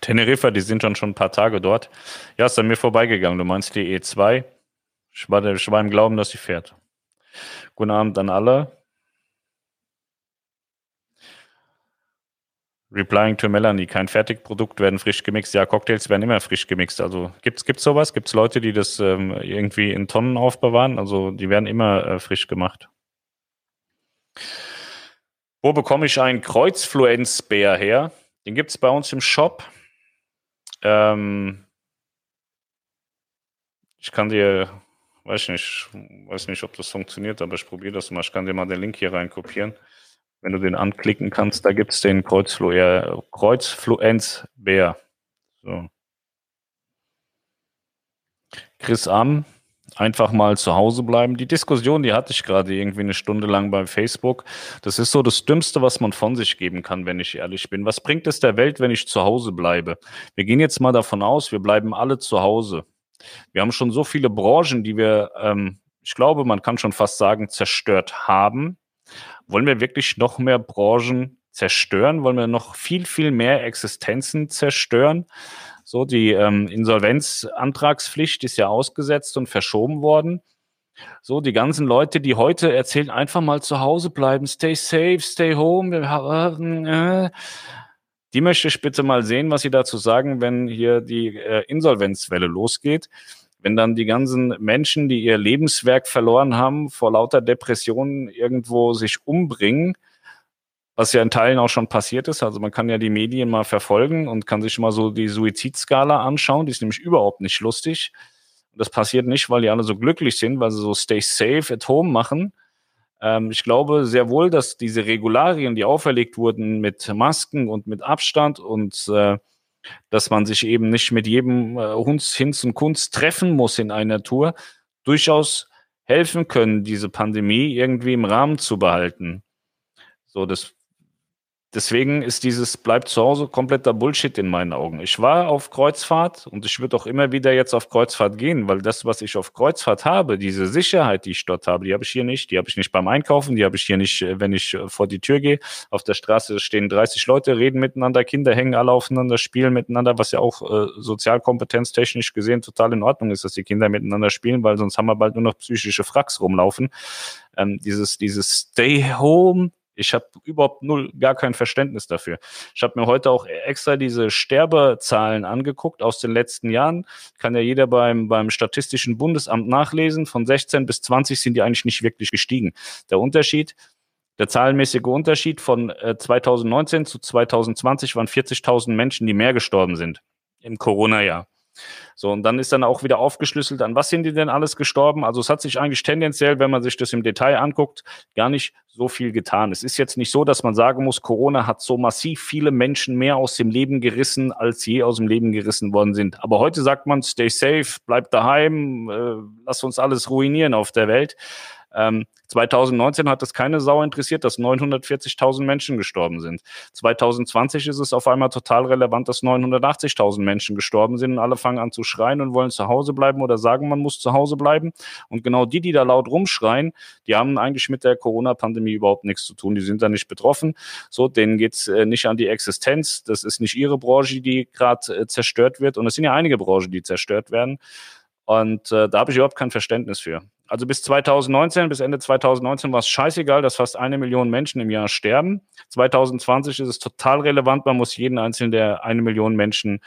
Teneriffa, die sind schon schon ein paar Tage dort. Ja, ist an mir vorbeigegangen. Du meinst die E2? Ich war, ich war im Glauben, dass sie fährt. Guten Abend an alle. Replying to Melanie, kein Fertigprodukt, werden frisch gemixt. Ja, Cocktails werden immer frisch gemixt. Also gibt's gibt's sowas? Gibt's Leute, die das ähm, irgendwie in Tonnen aufbewahren? Also die werden immer äh, frisch gemacht. Wo bekomme ich einen Kreuzfluenzbär her? Den gibt es bei uns im Shop. Ähm, ich kann dir, weiß nicht, weiß nicht, ob das funktioniert, aber ich probiere das mal. Ich kann dir mal den Link hier rein kopieren. Wenn du den anklicken kannst, da gibt es den Kreuzflu Kreuzfluenzbär. So. Chris Am, einfach mal zu Hause bleiben. Die Diskussion, die hatte ich gerade irgendwie eine Stunde lang bei Facebook. Das ist so das Dümmste, was man von sich geben kann, wenn ich ehrlich bin. Was bringt es der Welt, wenn ich zu Hause bleibe? Wir gehen jetzt mal davon aus, wir bleiben alle zu Hause. Wir haben schon so viele Branchen, die wir, ähm, ich glaube, man kann schon fast sagen, zerstört haben. Wollen wir wirklich noch mehr Branchen zerstören? Wollen wir noch viel, viel mehr Existenzen zerstören? So, die ähm, Insolvenzantragspflicht ist ja ausgesetzt und verschoben worden. So, die ganzen Leute, die heute erzählen, einfach mal zu Hause bleiben, stay safe, stay home. Äh, die möchte ich bitte mal sehen, was sie dazu sagen, wenn hier die äh, Insolvenzwelle losgeht. Wenn dann die ganzen Menschen, die ihr Lebenswerk verloren haben, vor lauter Depressionen irgendwo sich umbringen, was ja in Teilen auch schon passiert ist. Also man kann ja die Medien mal verfolgen und kann sich mal so die Suizidskala anschauen. Die ist nämlich überhaupt nicht lustig. Das passiert nicht, weil die alle so glücklich sind, weil sie so Stay Safe at Home machen. Ähm, ich glaube sehr wohl, dass diese Regularien, die auferlegt wurden mit Masken und mit Abstand und äh, dass man sich eben nicht mit jedem äh, Hunds, Hinz und Kunst treffen muss in einer Tour, durchaus helfen können, diese Pandemie irgendwie im Rahmen zu behalten. So, das Deswegen ist dieses bleibt zu Hause kompletter Bullshit in meinen Augen. Ich war auf Kreuzfahrt und ich würde auch immer wieder jetzt auf Kreuzfahrt gehen, weil das, was ich auf Kreuzfahrt habe, diese Sicherheit, die ich dort habe, die habe ich hier nicht. Die habe ich nicht beim Einkaufen, die habe ich hier nicht, äh, wenn ich äh, vor die Tür gehe. Auf der Straße stehen 30 Leute, reden miteinander, Kinder hängen alle aufeinander, spielen miteinander, was ja auch äh, sozialkompetenztechnisch gesehen total in Ordnung ist, dass die Kinder miteinander spielen, weil sonst haben wir bald nur noch psychische Fracks rumlaufen. Ähm, dieses, dieses Stay Home ich habe überhaupt null, gar kein Verständnis dafür. Ich habe mir heute auch extra diese Sterbezahlen angeguckt aus den letzten Jahren. Kann ja jeder beim, beim Statistischen Bundesamt nachlesen. Von 16 bis 20 sind die eigentlich nicht wirklich gestiegen. Der Unterschied, der zahlenmäßige Unterschied von äh, 2019 zu 2020 waren 40.000 Menschen, die mehr gestorben sind im Corona-Jahr. So, und dann ist dann auch wieder aufgeschlüsselt, an was sind die denn alles gestorben? Also es hat sich eigentlich tendenziell, wenn man sich das im Detail anguckt, gar nicht so viel getan. Es ist jetzt nicht so, dass man sagen muss, Corona hat so massiv viele Menschen mehr aus dem Leben gerissen, als je aus dem Leben gerissen worden sind. Aber heute sagt man, stay safe, bleib daheim, äh, lass uns alles ruinieren auf der Welt. Ähm, 2019 hat es keine Sau interessiert, dass 940.000 Menschen gestorben sind. 2020 ist es auf einmal total relevant, dass 980.000 Menschen gestorben sind und alle fangen an zu schreien und wollen zu Hause bleiben oder sagen, man muss zu Hause bleiben. Und genau die, die da laut rumschreien, die haben eigentlich mit der Corona-Pandemie überhaupt nichts zu tun. Die sind da nicht betroffen. So, denen geht's äh, nicht an die Existenz. Das ist nicht ihre Branche, die gerade äh, zerstört wird. Und es sind ja einige Branchen, die zerstört werden. Und äh, da habe ich überhaupt kein Verständnis für. Also bis 2019, bis Ende 2019 war es scheißegal, dass fast eine Million Menschen im Jahr sterben. 2020 ist es total relevant, man muss jeden einzelnen der eine Million Menschen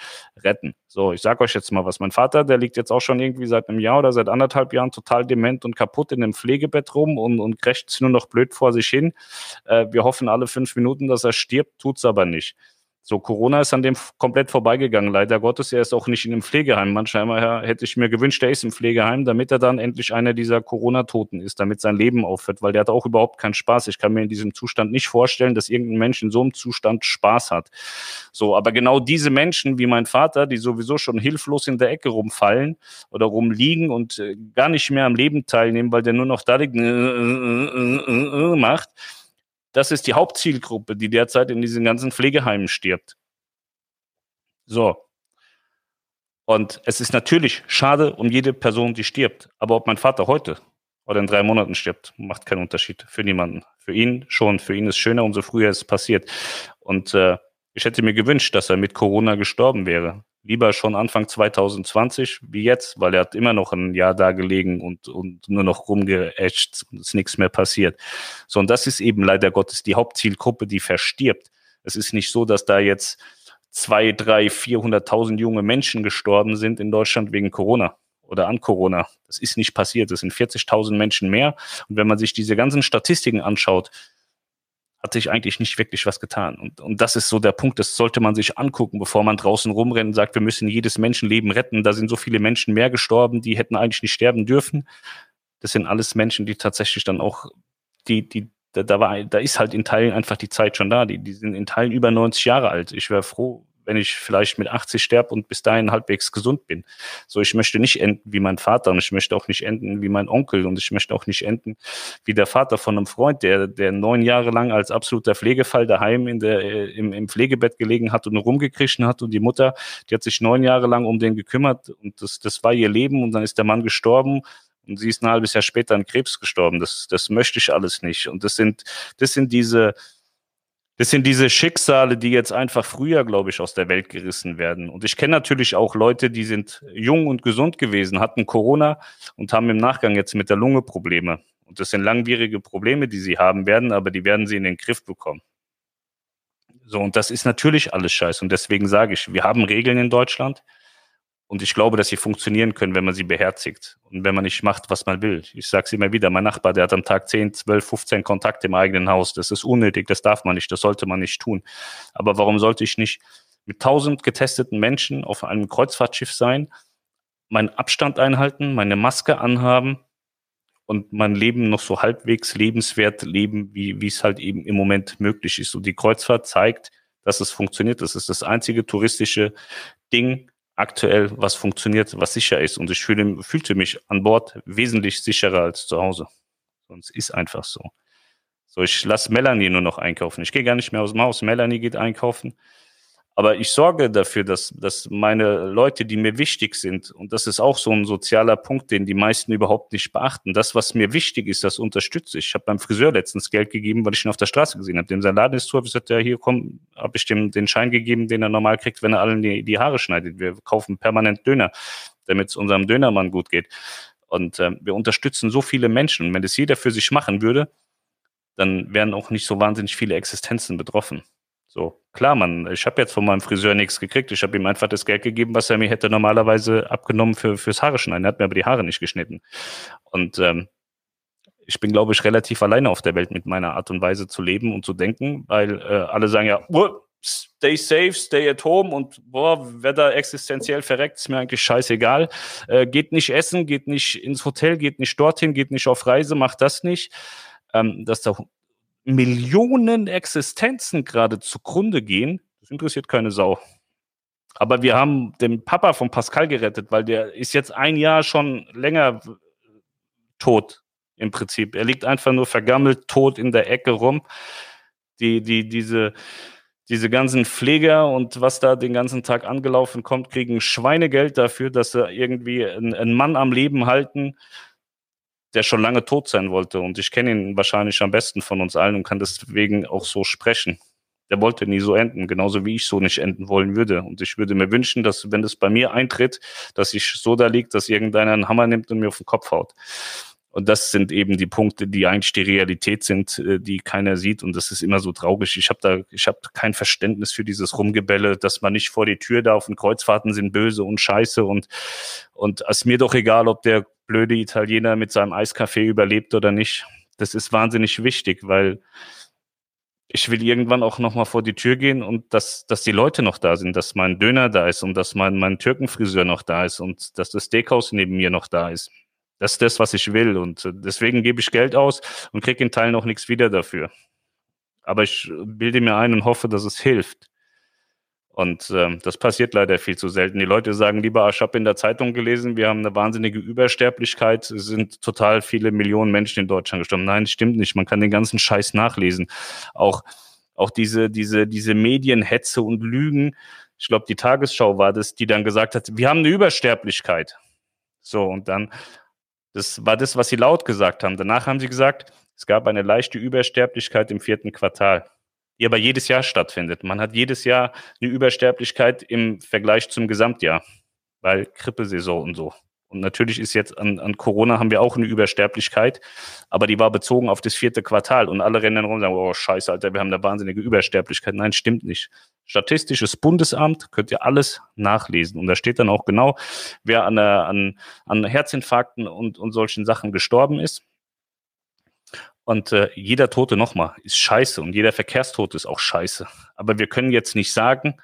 retten. So, ich sage euch jetzt mal was. Mein Vater, der liegt jetzt auch schon irgendwie seit einem Jahr oder seit anderthalb Jahren total dement und kaputt in einem Pflegebett rum und, und krächzt nur noch blöd vor sich hin. Äh, wir hoffen alle fünf Minuten, dass er stirbt, tut's aber nicht. So, Corona ist an dem komplett vorbeigegangen. Leider Gottes, er ist auch nicht in einem Pflegeheim. Manchmal hätte ich mir gewünscht, er ist im Pflegeheim, damit er dann endlich einer dieser Corona-Toten ist, damit sein Leben aufhört, weil der hat auch überhaupt keinen Spaß. Ich kann mir in diesem Zustand nicht vorstellen, dass irgendein Mensch in so einem Zustand Spaß hat. So, aber genau diese Menschen, wie mein Vater, die sowieso schon hilflos in der Ecke rumfallen oder rumliegen und äh, gar nicht mehr am Leben teilnehmen, weil der nur noch da liegt, äh, äh, macht, das ist die Hauptzielgruppe, die derzeit in diesen ganzen Pflegeheimen stirbt. So. Und es ist natürlich schade um jede Person, die stirbt. Aber ob mein Vater heute oder in drei Monaten stirbt, macht keinen Unterschied für niemanden. Für ihn schon. Für ihn ist schöner, umso früher es passiert. Und äh, ich hätte mir gewünscht, dass er mit Corona gestorben wäre lieber schon Anfang 2020 wie jetzt, weil er hat immer noch ein Jahr da gelegen und, und nur noch rumgeätscht und es ist nichts mehr passiert. So, und das ist eben leider Gottes die Hauptzielgruppe, die verstirbt. Es ist nicht so, dass da jetzt zwei, drei, vierhunderttausend junge Menschen gestorben sind in Deutschland wegen Corona oder an Corona. Das ist nicht passiert. Es sind 40.000 Menschen mehr. Und wenn man sich diese ganzen Statistiken anschaut, hat sich eigentlich nicht wirklich was getan. Und, und das ist so der Punkt, das sollte man sich angucken, bevor man draußen rumrennt und sagt, wir müssen jedes Menschenleben retten. Da sind so viele Menschen mehr gestorben, die hätten eigentlich nicht sterben dürfen. Das sind alles Menschen, die tatsächlich dann auch, die, die, da, da war, da ist halt in Teilen einfach die Zeit schon da. Die, die sind in Teilen über 90 Jahre alt. Ich wäre froh, wenn ich vielleicht mit 80 sterbe und bis dahin halbwegs gesund bin. So, ich möchte nicht enden wie mein Vater und ich möchte auch nicht enden wie mein Onkel und ich möchte auch nicht enden wie der Vater von einem Freund, der, der neun Jahre lang als absoluter Pflegefall daheim in der, äh, im, im Pflegebett gelegen hat und rumgekriechen hat und die Mutter, die hat sich neun Jahre lang um den gekümmert und das, das war ihr Leben und dann ist der Mann gestorben und sie ist ein halbes Jahr später an Krebs gestorben. Das, das möchte ich alles nicht. Und das sind, das sind diese, das sind diese Schicksale, die jetzt einfach früher, glaube ich, aus der Welt gerissen werden. Und ich kenne natürlich auch Leute, die sind jung und gesund gewesen, hatten Corona und haben im Nachgang jetzt mit der Lunge Probleme. Und das sind langwierige Probleme, die sie haben werden, aber die werden sie in den Griff bekommen. So, und das ist natürlich alles scheiße. Und deswegen sage ich, wir haben Regeln in Deutschland. Und ich glaube, dass sie funktionieren können, wenn man sie beherzigt und wenn man nicht macht, was man will. Ich sage es immer wieder, mein Nachbar, der hat am Tag 10, 12, 15 Kontakte im eigenen Haus. Das ist unnötig, das darf man nicht, das sollte man nicht tun. Aber warum sollte ich nicht mit 1000 getesteten Menschen auf einem Kreuzfahrtschiff sein, meinen Abstand einhalten, meine Maske anhaben und mein Leben noch so halbwegs lebenswert leben, wie, wie es halt eben im Moment möglich ist. Und die Kreuzfahrt zeigt, dass es funktioniert. Das ist das einzige touristische Ding, aktuell was funktioniert, was sicher ist. Und ich fühle, fühlte mich an Bord wesentlich sicherer als zu Hause. Sonst ist einfach so. So, ich lasse Melanie nur noch einkaufen. Ich gehe gar nicht mehr aus dem Haus. Melanie geht einkaufen. Aber ich sorge dafür, dass, dass meine Leute, die mir wichtig sind, und das ist auch so ein sozialer Punkt, den die meisten überhaupt nicht beachten. Das, was mir wichtig ist, das unterstütze ich. Ich habe beim Friseur letztens Geld gegeben, weil ich ihn auf der Straße gesehen habe. Dem sein Laden ist zu, habe ich gesagt, ja, hier komm, habe ich dem den Schein gegeben, den er normal kriegt, wenn er allen die, die Haare schneidet. Wir kaufen permanent Döner, damit es unserem Dönermann gut geht. Und äh, wir unterstützen so viele Menschen. Und wenn das jeder für sich machen würde, dann wären auch nicht so wahnsinnig viele Existenzen betroffen. So, klar, man, ich habe jetzt von meinem Friseur nichts gekriegt. Ich habe ihm einfach das Geld gegeben, was er mir hätte normalerweise abgenommen für, fürs Haare schneiden. Er hat mir aber die Haare nicht geschnitten. Und ähm, ich bin, glaube ich, relativ alleine auf der Welt mit meiner Art und Weise zu leben und zu denken, weil äh, alle sagen ja, stay safe, stay at home und boah, wer da existenziell verreckt, ist mir eigentlich scheißegal. Äh, geht nicht essen, geht nicht ins Hotel, geht nicht dorthin, geht nicht auf Reise, macht das nicht. Ähm, dass da Millionen Existenzen gerade zugrunde gehen, das interessiert keine Sau. Aber wir haben den Papa von Pascal gerettet, weil der ist jetzt ein Jahr schon länger tot. im Prinzip. Er liegt einfach nur vergammelt, tot in der Ecke rum. Die, die, diese, diese ganzen Pfleger und was da den ganzen Tag angelaufen kommt, kriegen Schweinegeld dafür, dass sie irgendwie einen, einen Mann am Leben halten, der schon lange tot sein wollte. Und ich kenne ihn wahrscheinlich am besten von uns allen und kann deswegen auch so sprechen. Der wollte nie so enden, genauso wie ich so nicht enden wollen würde. Und ich würde mir wünschen, dass, wenn das bei mir eintritt, dass ich so da liegt, dass irgendeiner einen Hammer nimmt und mir auf den Kopf haut. Und das sind eben die Punkte, die eigentlich die Realität sind, äh, die keiner sieht. Und das ist immer so traurig. Ich habe da, ich habe kein Verständnis für dieses Rumgebälle, dass man nicht vor die Tür darf und Kreuzfahrten sind böse und scheiße und und es mir doch egal, ob der blöde Italiener mit seinem Eiskaffee überlebt oder nicht. Das ist wahnsinnig wichtig, weil ich will irgendwann auch noch mal vor die Tür gehen und dass, dass die Leute noch da sind, dass mein Döner da ist und dass mein, mein Türkenfriseur noch da ist und dass das Steakhouse neben mir noch da ist. Das ist das, was ich will. Und äh, deswegen gebe ich Geld aus und kriege in Teilen auch nichts wieder dafür. Aber ich bilde mir ein und hoffe, dass es hilft. Und ähm, das passiert leider viel zu selten. Die Leute sagen lieber, ich habe in der Zeitung gelesen, wir haben eine wahnsinnige Übersterblichkeit, es sind total viele Millionen Menschen in Deutschland gestorben. Nein, stimmt nicht. Man kann den ganzen Scheiß nachlesen. Auch, auch diese, diese, diese Medienhetze und Lügen. Ich glaube, die Tagesschau war das, die dann gesagt hat, wir haben eine Übersterblichkeit. So, und dann das war das, was sie laut gesagt haben. Danach haben sie gesagt, es gab eine leichte Übersterblichkeit im vierten Quartal, die aber jedes Jahr stattfindet. Man hat jedes Jahr eine Übersterblichkeit im Vergleich zum Gesamtjahr, weil Grippesaison und so. Und natürlich ist jetzt an, an Corona haben wir auch eine Übersterblichkeit, aber die war bezogen auf das vierte Quartal und alle rennen rum und sagen, oh scheiße, Alter, wir haben eine wahnsinnige Übersterblichkeit. Nein, stimmt nicht. Statistisches Bundesamt könnt ihr alles nachlesen. Und da steht dann auch genau, wer an, an, an Herzinfarkten und, und solchen Sachen gestorben ist. Und äh, jeder Tote nochmal ist scheiße und jeder Verkehrstote ist auch scheiße. Aber wir können jetzt nicht sagen,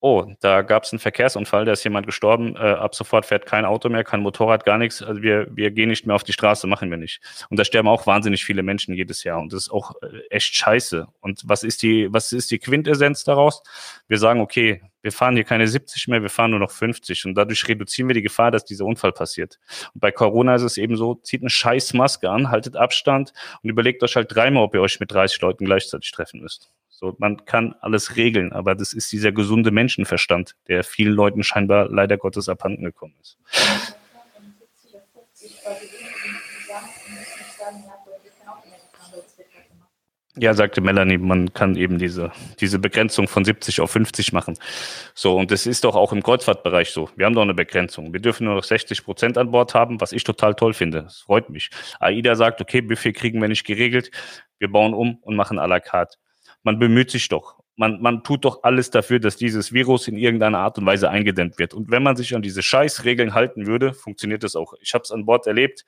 oh, da gab es einen Verkehrsunfall, da ist jemand gestorben, äh, ab sofort fährt kein Auto mehr, kein Motorrad, gar nichts. Also wir, wir gehen nicht mehr auf die Straße, machen wir nicht. Und da sterben auch wahnsinnig viele Menschen jedes Jahr und das ist auch äh, echt scheiße. Und was ist die, was ist die Quintessenz daraus? Wir sagen, okay, wir fahren hier keine 70 mehr, wir fahren nur noch 50 und dadurch reduzieren wir die Gefahr, dass dieser Unfall passiert. Und bei Corona ist es eben so, zieht eine scheiß Maske an, haltet Abstand und überlegt euch halt dreimal, ob ihr euch mit 30 Leuten gleichzeitig treffen müsst. So, man kann alles regeln, aber das ist dieser gesunde Menschenverstand, der vielen Leuten scheinbar leider Gottes abhanden gekommen ist. Ja, sagte Melanie, man kann eben diese, diese Begrenzung von 70 auf 50 machen. So, und das ist doch auch im Kreuzfahrtbereich so. Wir haben doch eine Begrenzung. Wir dürfen nur noch 60 Prozent an Bord haben, was ich total toll finde. Das freut mich. AIDA sagt, okay, Buffet kriegen wir nicht geregelt. Wir bauen um und machen à la carte man bemüht sich doch. Man, man tut doch alles dafür, dass dieses Virus in irgendeiner Art und Weise eingedämmt wird. Und wenn man sich an diese Scheißregeln halten würde, funktioniert das auch. Ich habe es an Bord erlebt.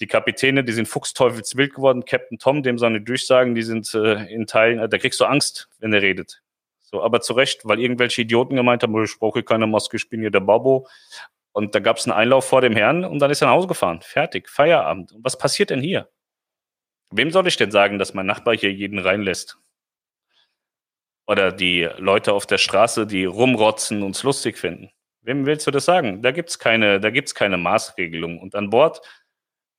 Die Kapitäne, die sind fuchsteufelswild geworden. Captain Tom, dem seine Durchsagen, die sind äh, in Teilen, äh, da kriegst du Angst, wenn er redet. So, aber zu Recht, weil irgendwelche Idioten gemeint haben, oh, ich brauche keine Maske, ich bin hier der Babo. Und da gab es einen Einlauf vor dem Herrn und dann ist er nach Hause gefahren. Fertig, Feierabend. Und was passiert denn hier? Wem soll ich denn sagen, dass mein Nachbar hier jeden reinlässt? Oder die Leute auf der Straße, die rumrotzen und es lustig finden. Wem willst du das sagen? Da gibt's keine, da gibt's keine Maßregelung. Und an Bord,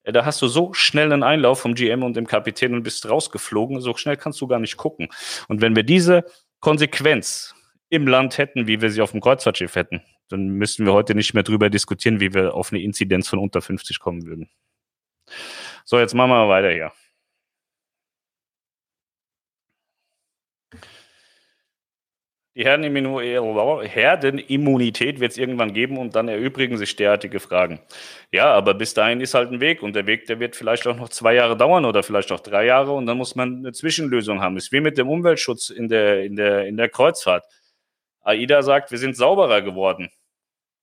äh, da hast du so schnell einen Einlauf vom GM und dem Kapitän und bist rausgeflogen. So schnell kannst du gar nicht gucken. Und wenn wir diese Konsequenz im Land hätten, wie wir sie auf dem Kreuzfahrtschiff hätten, dann müssten wir heute nicht mehr drüber diskutieren, wie wir auf eine Inzidenz von unter 50 kommen würden. So, jetzt machen wir weiter hier. Die Herdenimmunität wird es irgendwann geben und dann erübrigen sich derartige Fragen. Ja, aber bis dahin ist halt ein Weg und der Weg, der wird vielleicht auch noch zwei Jahre dauern oder vielleicht auch drei Jahre und dann muss man eine Zwischenlösung haben. Ist wie mit dem Umweltschutz in der, in der, in der Kreuzfahrt. AIDA sagt, wir sind sauberer geworden.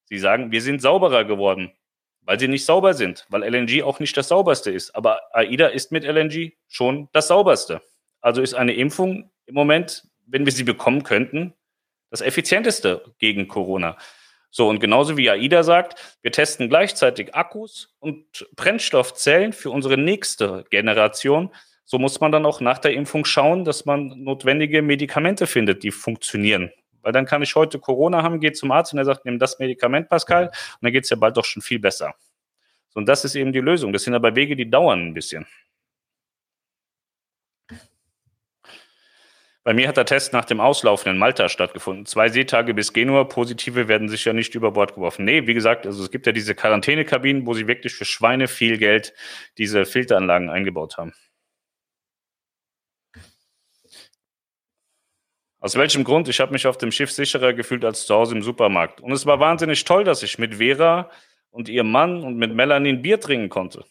Sie sagen, wir sind sauberer geworden, weil sie nicht sauber sind, weil LNG auch nicht das sauberste ist. Aber AIDA ist mit LNG schon das sauberste. Also ist eine Impfung im Moment, wenn wir sie bekommen könnten, das effizienteste gegen Corona. So, und genauso wie AIDA sagt, wir testen gleichzeitig Akkus und Brennstoffzellen für unsere nächste Generation. So muss man dann auch nach der Impfung schauen, dass man notwendige Medikamente findet, die funktionieren. Weil dann kann ich heute Corona haben, gehe zum Arzt und er sagt, nimm das Medikament, Pascal, und dann geht es ja bald doch schon viel besser. So, und das ist eben die Lösung. Das sind aber Wege, die dauern ein bisschen. Bei mir hat der Test nach dem Auslaufen in Malta stattgefunden. Zwei Seetage bis Genua, positive werden sicher nicht über Bord geworfen. Nee, wie gesagt, also es gibt ja diese Quarantänekabinen, wo sie wirklich für Schweine viel Geld diese Filteranlagen eingebaut haben. Aus welchem Grund? Ich habe mich auf dem Schiff sicherer gefühlt als zu Hause im Supermarkt. Und es war wahnsinnig toll, dass ich mit Vera und ihrem Mann und mit Melanie ein Bier trinken konnte.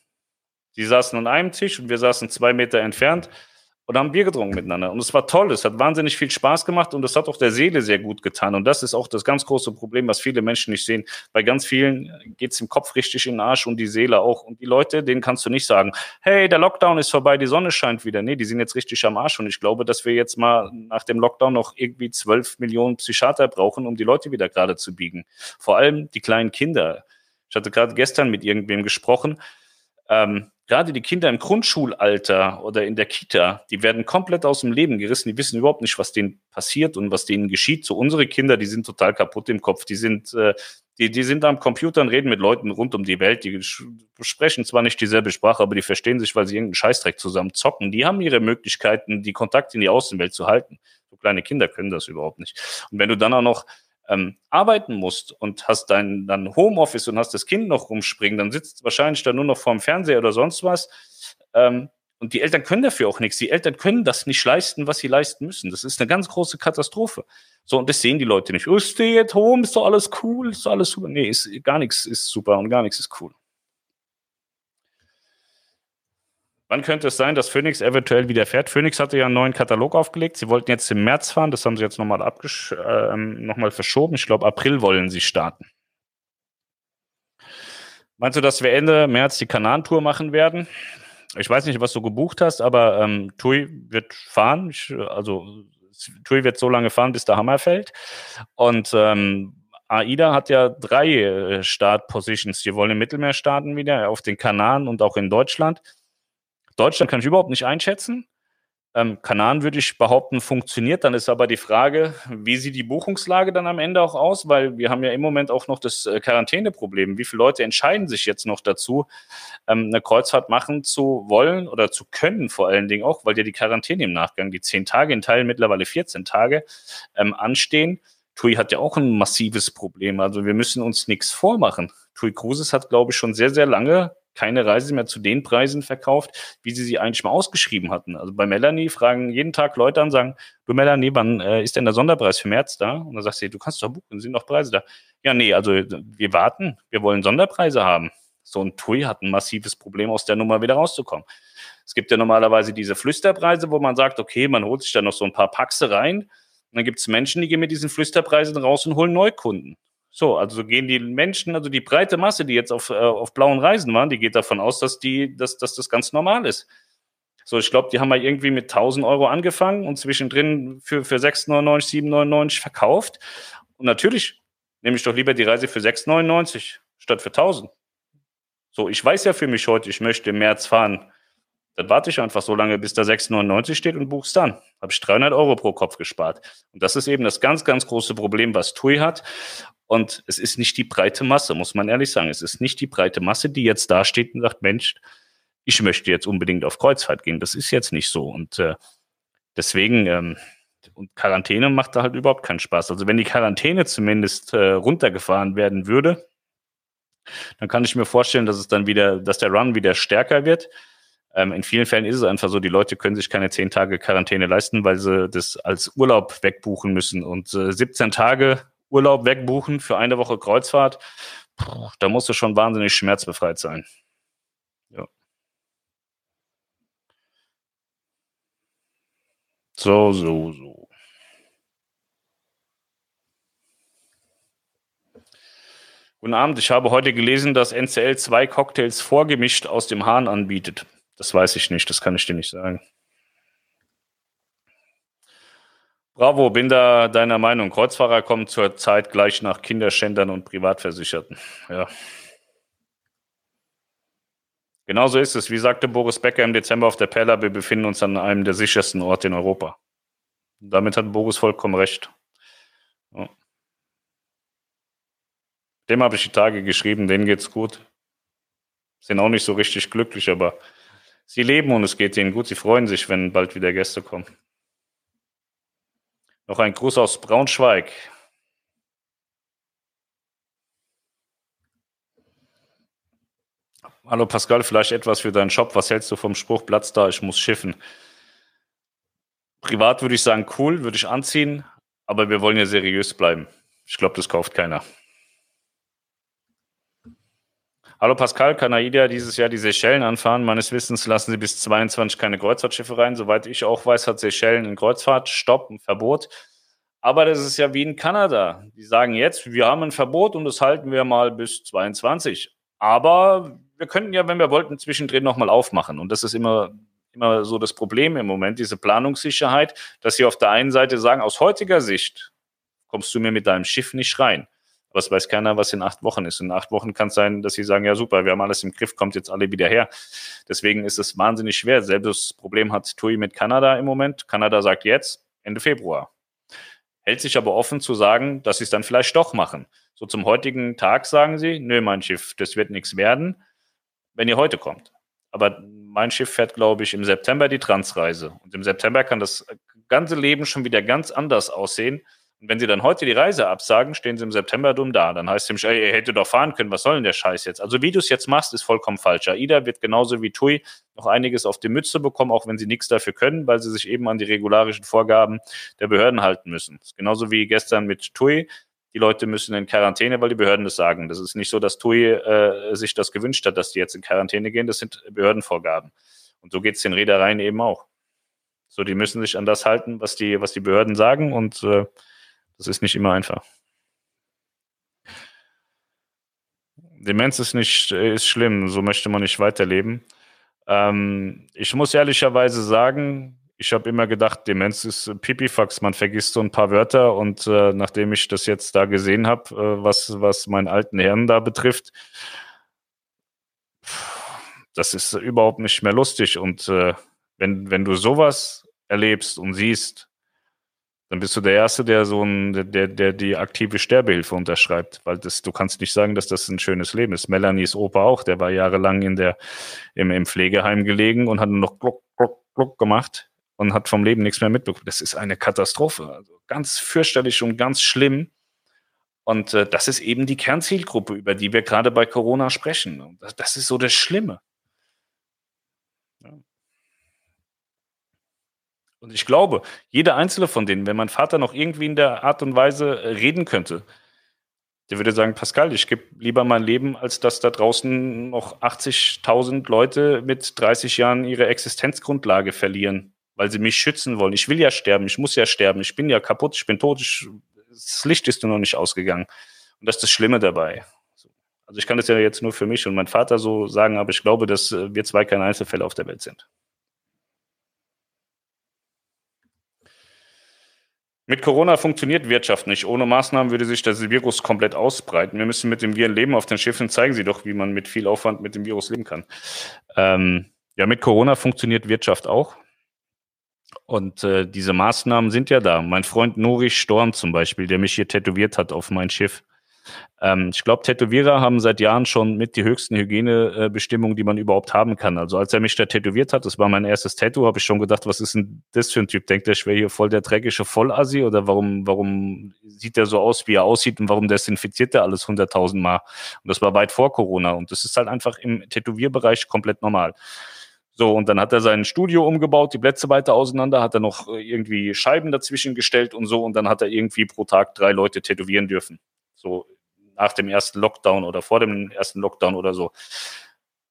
Sie saßen an einem Tisch und wir saßen zwei Meter entfernt und haben Bier getrunken miteinander. Und es war toll, es hat wahnsinnig viel Spaß gemacht und es hat auch der Seele sehr gut getan. Und das ist auch das ganz große Problem, was viele Menschen nicht sehen. Bei ganz vielen geht es im Kopf richtig in den Arsch und die Seele auch. Und die Leute, denen kannst du nicht sagen, hey, der Lockdown ist vorbei, die Sonne scheint wieder. Nee, die sind jetzt richtig am Arsch. Und ich glaube, dass wir jetzt mal nach dem Lockdown noch irgendwie zwölf Millionen Psychiater brauchen, um die Leute wieder gerade zu biegen. Vor allem die kleinen Kinder. Ich hatte gerade gestern mit irgendwem gesprochen. Ähm, gerade die Kinder im Grundschulalter oder in der Kita, die werden komplett aus dem Leben gerissen. Die wissen überhaupt nicht, was denen passiert und was denen geschieht. So unsere Kinder, die sind total kaputt im Kopf. Die sind, äh, die, die sind am Computer und reden mit Leuten rund um die Welt. Die sprechen zwar nicht dieselbe Sprache, aber die verstehen sich, weil sie irgendeinen Scheißdreck zusammen zocken. Die haben ihre Möglichkeiten, die Kontakt in die Außenwelt zu halten. So kleine Kinder können das überhaupt nicht. Und wenn du dann auch noch ähm, arbeiten musst und hast dein dann Homeoffice und hast das Kind noch rumspringen, dann sitzt wahrscheinlich dann nur noch vorm Fernseher oder sonst was. Ähm, und die Eltern können dafür auch nichts. Die Eltern können das nicht leisten, was sie leisten müssen. Das ist eine ganz große Katastrophe. So, und das sehen die Leute nicht. Oh, stay at home, ist doch alles cool, ist doch alles super. Nee, ist, gar nichts ist super und gar nichts ist cool. Wann könnte es sein, dass Phoenix eventuell wieder fährt? Phoenix hatte ja einen neuen Katalog aufgelegt. Sie wollten jetzt im März fahren. Das haben sie jetzt nochmal äh, noch verschoben. Ich glaube, April wollen sie starten. Meinst du, dass wir Ende März die Kanaan-Tour machen werden? Ich weiß nicht, was du gebucht hast, aber ähm, Tui wird fahren. Ich, also Tui wird so lange fahren, bis der Hammer fällt. Und ähm, AIDA hat ja drei äh, Startpositions. Die wollen im Mittelmeer starten wieder, auf den Kanaren und auch in Deutschland. Deutschland kann ich überhaupt nicht einschätzen. Ähm, Kanaren würde ich behaupten, funktioniert. Dann ist aber die Frage, wie sieht die Buchungslage dann am Ende auch aus? Weil wir haben ja im Moment auch noch das äh, Quarantäneproblem. Wie viele Leute entscheiden sich jetzt noch dazu, ähm, eine Kreuzfahrt machen zu wollen oder zu können, vor allen Dingen auch, weil ja die Quarantäne im Nachgang, die zehn Tage, in Teilen mittlerweile 14 Tage, ähm, anstehen. TUI hat ja auch ein massives Problem. Also wir müssen uns nichts vormachen. TUI Cruises hat, glaube ich, schon sehr, sehr lange keine Reise mehr zu den Preisen verkauft, wie sie sie eigentlich mal ausgeschrieben hatten. Also bei Melanie fragen jeden Tag Leute an, sagen, du Melanie, wann äh, ist denn der Sonderpreis für März da? Und dann sagt sie, du kannst doch buchen, sind noch Preise da. Ja, nee, also wir warten, wir wollen Sonderpreise haben. So ein TUI hat ein massives Problem, aus der Nummer wieder rauszukommen. Es gibt ja normalerweise diese Flüsterpreise, wo man sagt, okay, man holt sich da noch so ein paar Paxe rein. Und dann gibt es Menschen, die gehen mit diesen Flüsterpreisen raus und holen Neukunden. So, also gehen die Menschen, also die breite Masse, die jetzt auf, äh, auf blauen Reisen waren, die geht davon aus, dass, die, dass, dass das ganz normal ist. So, ich glaube, die haben mal irgendwie mit 1000 Euro angefangen und zwischendrin für, für 6,99, 7,99 verkauft. Und natürlich nehme ich doch lieber die Reise für 6,99 statt für 1000. So, ich weiß ja für mich heute, ich möchte im März fahren. Dann warte ich einfach so lange, bis da 6,99 steht und buch's dann. Habe ich 300 Euro pro Kopf gespart. Und das ist eben das ganz, ganz große Problem, was TUI hat. Und es ist nicht die breite Masse, muss man ehrlich sagen. Es ist nicht die breite Masse, die jetzt da steht und sagt, Mensch, ich möchte jetzt unbedingt auf Kreuzfahrt gehen. Das ist jetzt nicht so. Und äh, deswegen, ähm, und Quarantäne macht da halt überhaupt keinen Spaß. Also wenn die Quarantäne zumindest äh, runtergefahren werden würde, dann kann ich mir vorstellen, dass es dann wieder, dass der Run wieder stärker wird. Ähm, in vielen Fällen ist es einfach so, die Leute können sich keine zehn Tage Quarantäne leisten, weil sie das als Urlaub wegbuchen müssen. Und äh, 17 Tage Urlaub wegbuchen für eine Woche Kreuzfahrt, da musst du schon wahnsinnig schmerzbefreit sein. Ja. So, so, so. Guten Abend, ich habe heute gelesen, dass NCL zwei Cocktails vorgemischt aus dem Hahn anbietet. Das weiß ich nicht, das kann ich dir nicht sagen. Bravo, bin da deiner Meinung. Kreuzfahrer kommen zur Zeit gleich nach Kinderschändern und Privatversicherten. Ja. Genauso ist es. Wie sagte Boris Becker im Dezember auf der Perla, wir befinden uns an einem der sichersten Orte in Europa. Damit hat Boris vollkommen recht. Ja. Dem habe ich die Tage geschrieben, denen geht's gut. sind auch nicht so richtig glücklich, aber sie leben und es geht ihnen gut. Sie freuen sich, wenn bald wieder Gäste kommen. Noch ein Gruß aus Braunschweig. Hallo Pascal, vielleicht etwas für deinen Shop. Was hältst du vom Spruch Platz da, ich muss schiffen? Privat würde ich sagen, cool, würde ich anziehen, aber wir wollen ja seriös bleiben. Ich glaube, das kauft keiner. Hallo Pascal, kann AIDA dieses Jahr die Seychellen anfahren? Meines Wissens lassen sie bis 22 keine Kreuzfahrtschiffe rein. Soweit ich auch weiß, hat Seychellen einen Kreuzfahrtstopp, ein Verbot. Aber das ist ja wie in Kanada. Die sagen jetzt, wir haben ein Verbot und das halten wir mal bis 22. Aber wir könnten ja, wenn wir wollten, zwischendrin nochmal aufmachen. Und das ist immer, immer so das Problem im Moment, diese Planungssicherheit, dass sie auf der einen Seite sagen, aus heutiger Sicht kommst du mir mit deinem Schiff nicht rein. Aber es weiß keiner, was in acht Wochen ist. In acht Wochen kann es sein, dass sie sagen, ja super, wir haben alles im Griff, kommt jetzt alle wieder her. Deswegen ist es wahnsinnig schwer. Selbes Problem hat TUI mit Kanada im Moment. Kanada sagt jetzt Ende Februar. Hält sich aber offen zu sagen, dass sie es dann vielleicht doch machen. So zum heutigen Tag sagen sie, nö, mein Schiff, das wird nichts werden, wenn ihr heute kommt. Aber mein Schiff fährt, glaube ich, im September die Transreise. Und im September kann das ganze Leben schon wieder ganz anders aussehen wenn sie dann heute die Reise absagen, stehen sie im September dumm da. Dann heißt es, ey, ihr hättet doch fahren können, was soll denn der Scheiß jetzt? Also wie du es jetzt machst, ist vollkommen falsch. AIDA wird genauso wie TUI noch einiges auf die Mütze bekommen, auch wenn sie nichts dafür können, weil sie sich eben an die regularischen Vorgaben der Behörden halten müssen. genauso wie gestern mit TUI. Die Leute müssen in Quarantäne, weil die Behörden das sagen. Das ist nicht so, dass TUI äh, sich das gewünscht hat, dass die jetzt in Quarantäne gehen. Das sind Behördenvorgaben. Und so geht es den Reedereien eben auch. So, die müssen sich an das halten, was die, was die Behörden sagen und äh, das ist nicht immer einfach. Demenz ist nicht ist schlimm, so möchte man nicht weiterleben. Ähm, ich muss ehrlicherweise sagen, ich habe immer gedacht, Demenz ist Pipifax, man vergisst so ein paar Wörter und äh, nachdem ich das jetzt da gesehen habe, äh, was, was meinen alten Herrn da betrifft, das ist überhaupt nicht mehr lustig und äh, wenn, wenn du sowas erlebst und siehst, dann bist du der Erste, der so ein, der, der die aktive Sterbehilfe unterschreibt, weil das, du kannst nicht sagen, dass das ein schönes Leben ist. Melanies Opa auch, der war jahrelang in der, im, im Pflegeheim gelegen und hat nur noch Gluck, Gluck, Gluck gemacht und hat vom Leben nichts mehr mitbekommen. Das ist eine Katastrophe. Also ganz fürchterlich und ganz schlimm. Und äh, das ist eben die Kernzielgruppe, über die wir gerade bei Corona sprechen. Das, das ist so das Schlimme. Und ich glaube, jeder einzelne von denen, wenn mein Vater noch irgendwie in der Art und Weise äh, reden könnte, der würde sagen, Pascal, ich gebe lieber mein Leben, als dass da draußen noch 80.000 Leute mit 30 Jahren ihre Existenzgrundlage verlieren, weil sie mich schützen wollen. Ich will ja sterben, ich muss ja sterben, ich bin ja kaputt, ich bin tot, ich, das Licht ist nur noch nicht ausgegangen. Und das ist das Schlimme dabei. Also ich kann das ja jetzt nur für mich und meinen Vater so sagen, aber ich glaube, dass äh, wir zwei keine Einzelfälle auf der Welt sind. Mit Corona funktioniert Wirtschaft nicht. Ohne Maßnahmen würde sich das Virus komplett ausbreiten. Wir müssen mit dem Viren leben. Auf den Schiffen zeigen sie doch, wie man mit viel Aufwand mit dem Virus leben kann. Ähm, ja, mit Corona funktioniert Wirtschaft auch. Und äh, diese Maßnahmen sind ja da. Mein Freund Nori Storm zum Beispiel, der mich hier tätowiert hat auf mein Schiff, ähm, ich glaube, Tätowierer haben seit Jahren schon mit die höchsten Hygienebestimmungen, die man überhaupt haben kann. Also als er mich da tätowiert hat, das war mein erstes Tattoo, habe ich schon gedacht, was ist denn das für ein Typ? Denkt er, ich wäre hier voll der dreckige Vollassi oder warum, warum sieht er so aus, wie er aussieht und warum desinfiziert er alles hunderttausend Mal? Und das war weit vor Corona und das ist halt einfach im Tätowierbereich komplett normal. So, und dann hat er sein Studio umgebaut, die Plätze weiter auseinander, hat er noch irgendwie Scheiben dazwischen gestellt und so, und dann hat er irgendwie pro Tag drei Leute tätowieren dürfen. So nach dem ersten Lockdown oder vor dem ersten Lockdown oder so.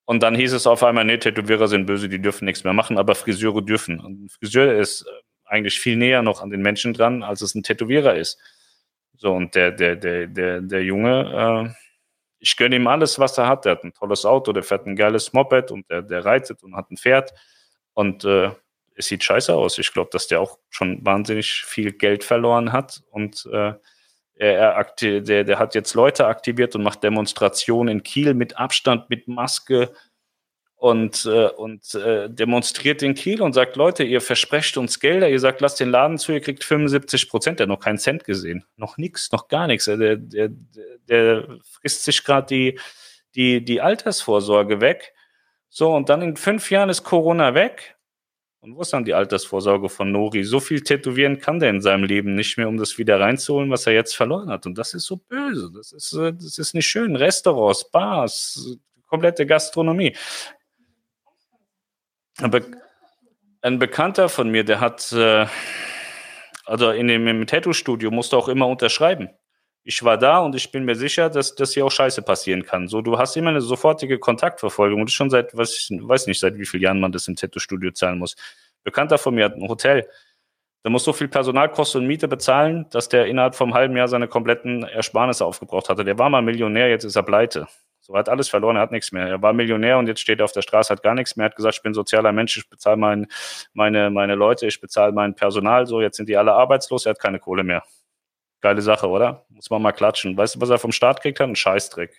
Und dann hieß es auf einmal, nee, Tätowierer sind böse, die dürfen nichts mehr machen, aber Friseure dürfen. Und ein Friseur ist eigentlich viel näher noch an den Menschen dran, als es ein Tätowierer ist. So, und der, der, der, der, der Junge, äh, ich gönne ihm alles, was er hat. Der hat ein tolles Auto, der fährt ein geiles Moped und der, der reitet und hat ein Pferd. Und äh, es sieht scheiße aus. Ich glaube, dass der auch schon wahnsinnig viel Geld verloren hat und äh, er, er der, der hat jetzt Leute aktiviert und macht Demonstrationen in Kiel mit Abstand, mit Maske und, äh, und äh, demonstriert in Kiel und sagt, Leute, ihr versprecht uns Gelder, ihr sagt, lasst den Laden zu, ihr kriegt 75 Prozent. Der hat noch keinen Cent gesehen. Noch nichts, noch gar nichts. Der, der, der frisst sich gerade die, die, die Altersvorsorge weg. So, und dann in fünf Jahren ist Corona weg. Und wo ist dann die Altersvorsorge von Nori? So viel tätowieren kann der in seinem Leben nicht mehr, um das wieder reinzuholen, was er jetzt verloren hat. Und das ist so böse. Das ist, äh, das ist nicht schön. Restaurants, Bars, komplette Gastronomie. Aber ein Bekannter von mir, der hat, äh, also in dem im Tattoo-Studio musste auch immer unterschreiben. Ich war da und ich bin mir sicher, dass, dass hier auch Scheiße passieren kann. So, du hast immer eine sofortige Kontaktverfolgung und schon seit, was ich weiß nicht, seit wie vielen Jahren man das im Tattoo-Studio zahlen muss. Bekannter von mir hat ein Hotel. Der muss so viel Personalkosten und Miete bezahlen, dass der innerhalb vom halben Jahr seine kompletten Ersparnisse aufgebraucht hatte. Der war mal Millionär, jetzt ist er pleite. So hat alles verloren, er hat nichts mehr. Er war Millionär und jetzt steht er auf der Straße, hat gar nichts mehr, hat gesagt, ich bin sozialer Mensch, ich bezahle mein, meine, meine Leute, ich bezahle mein Personal, so jetzt sind die alle arbeitslos, er hat keine Kohle mehr. Geile Sache, oder? Muss man mal klatschen. Weißt du, was er vom Staat kriegt hat? Ein Scheißdreck.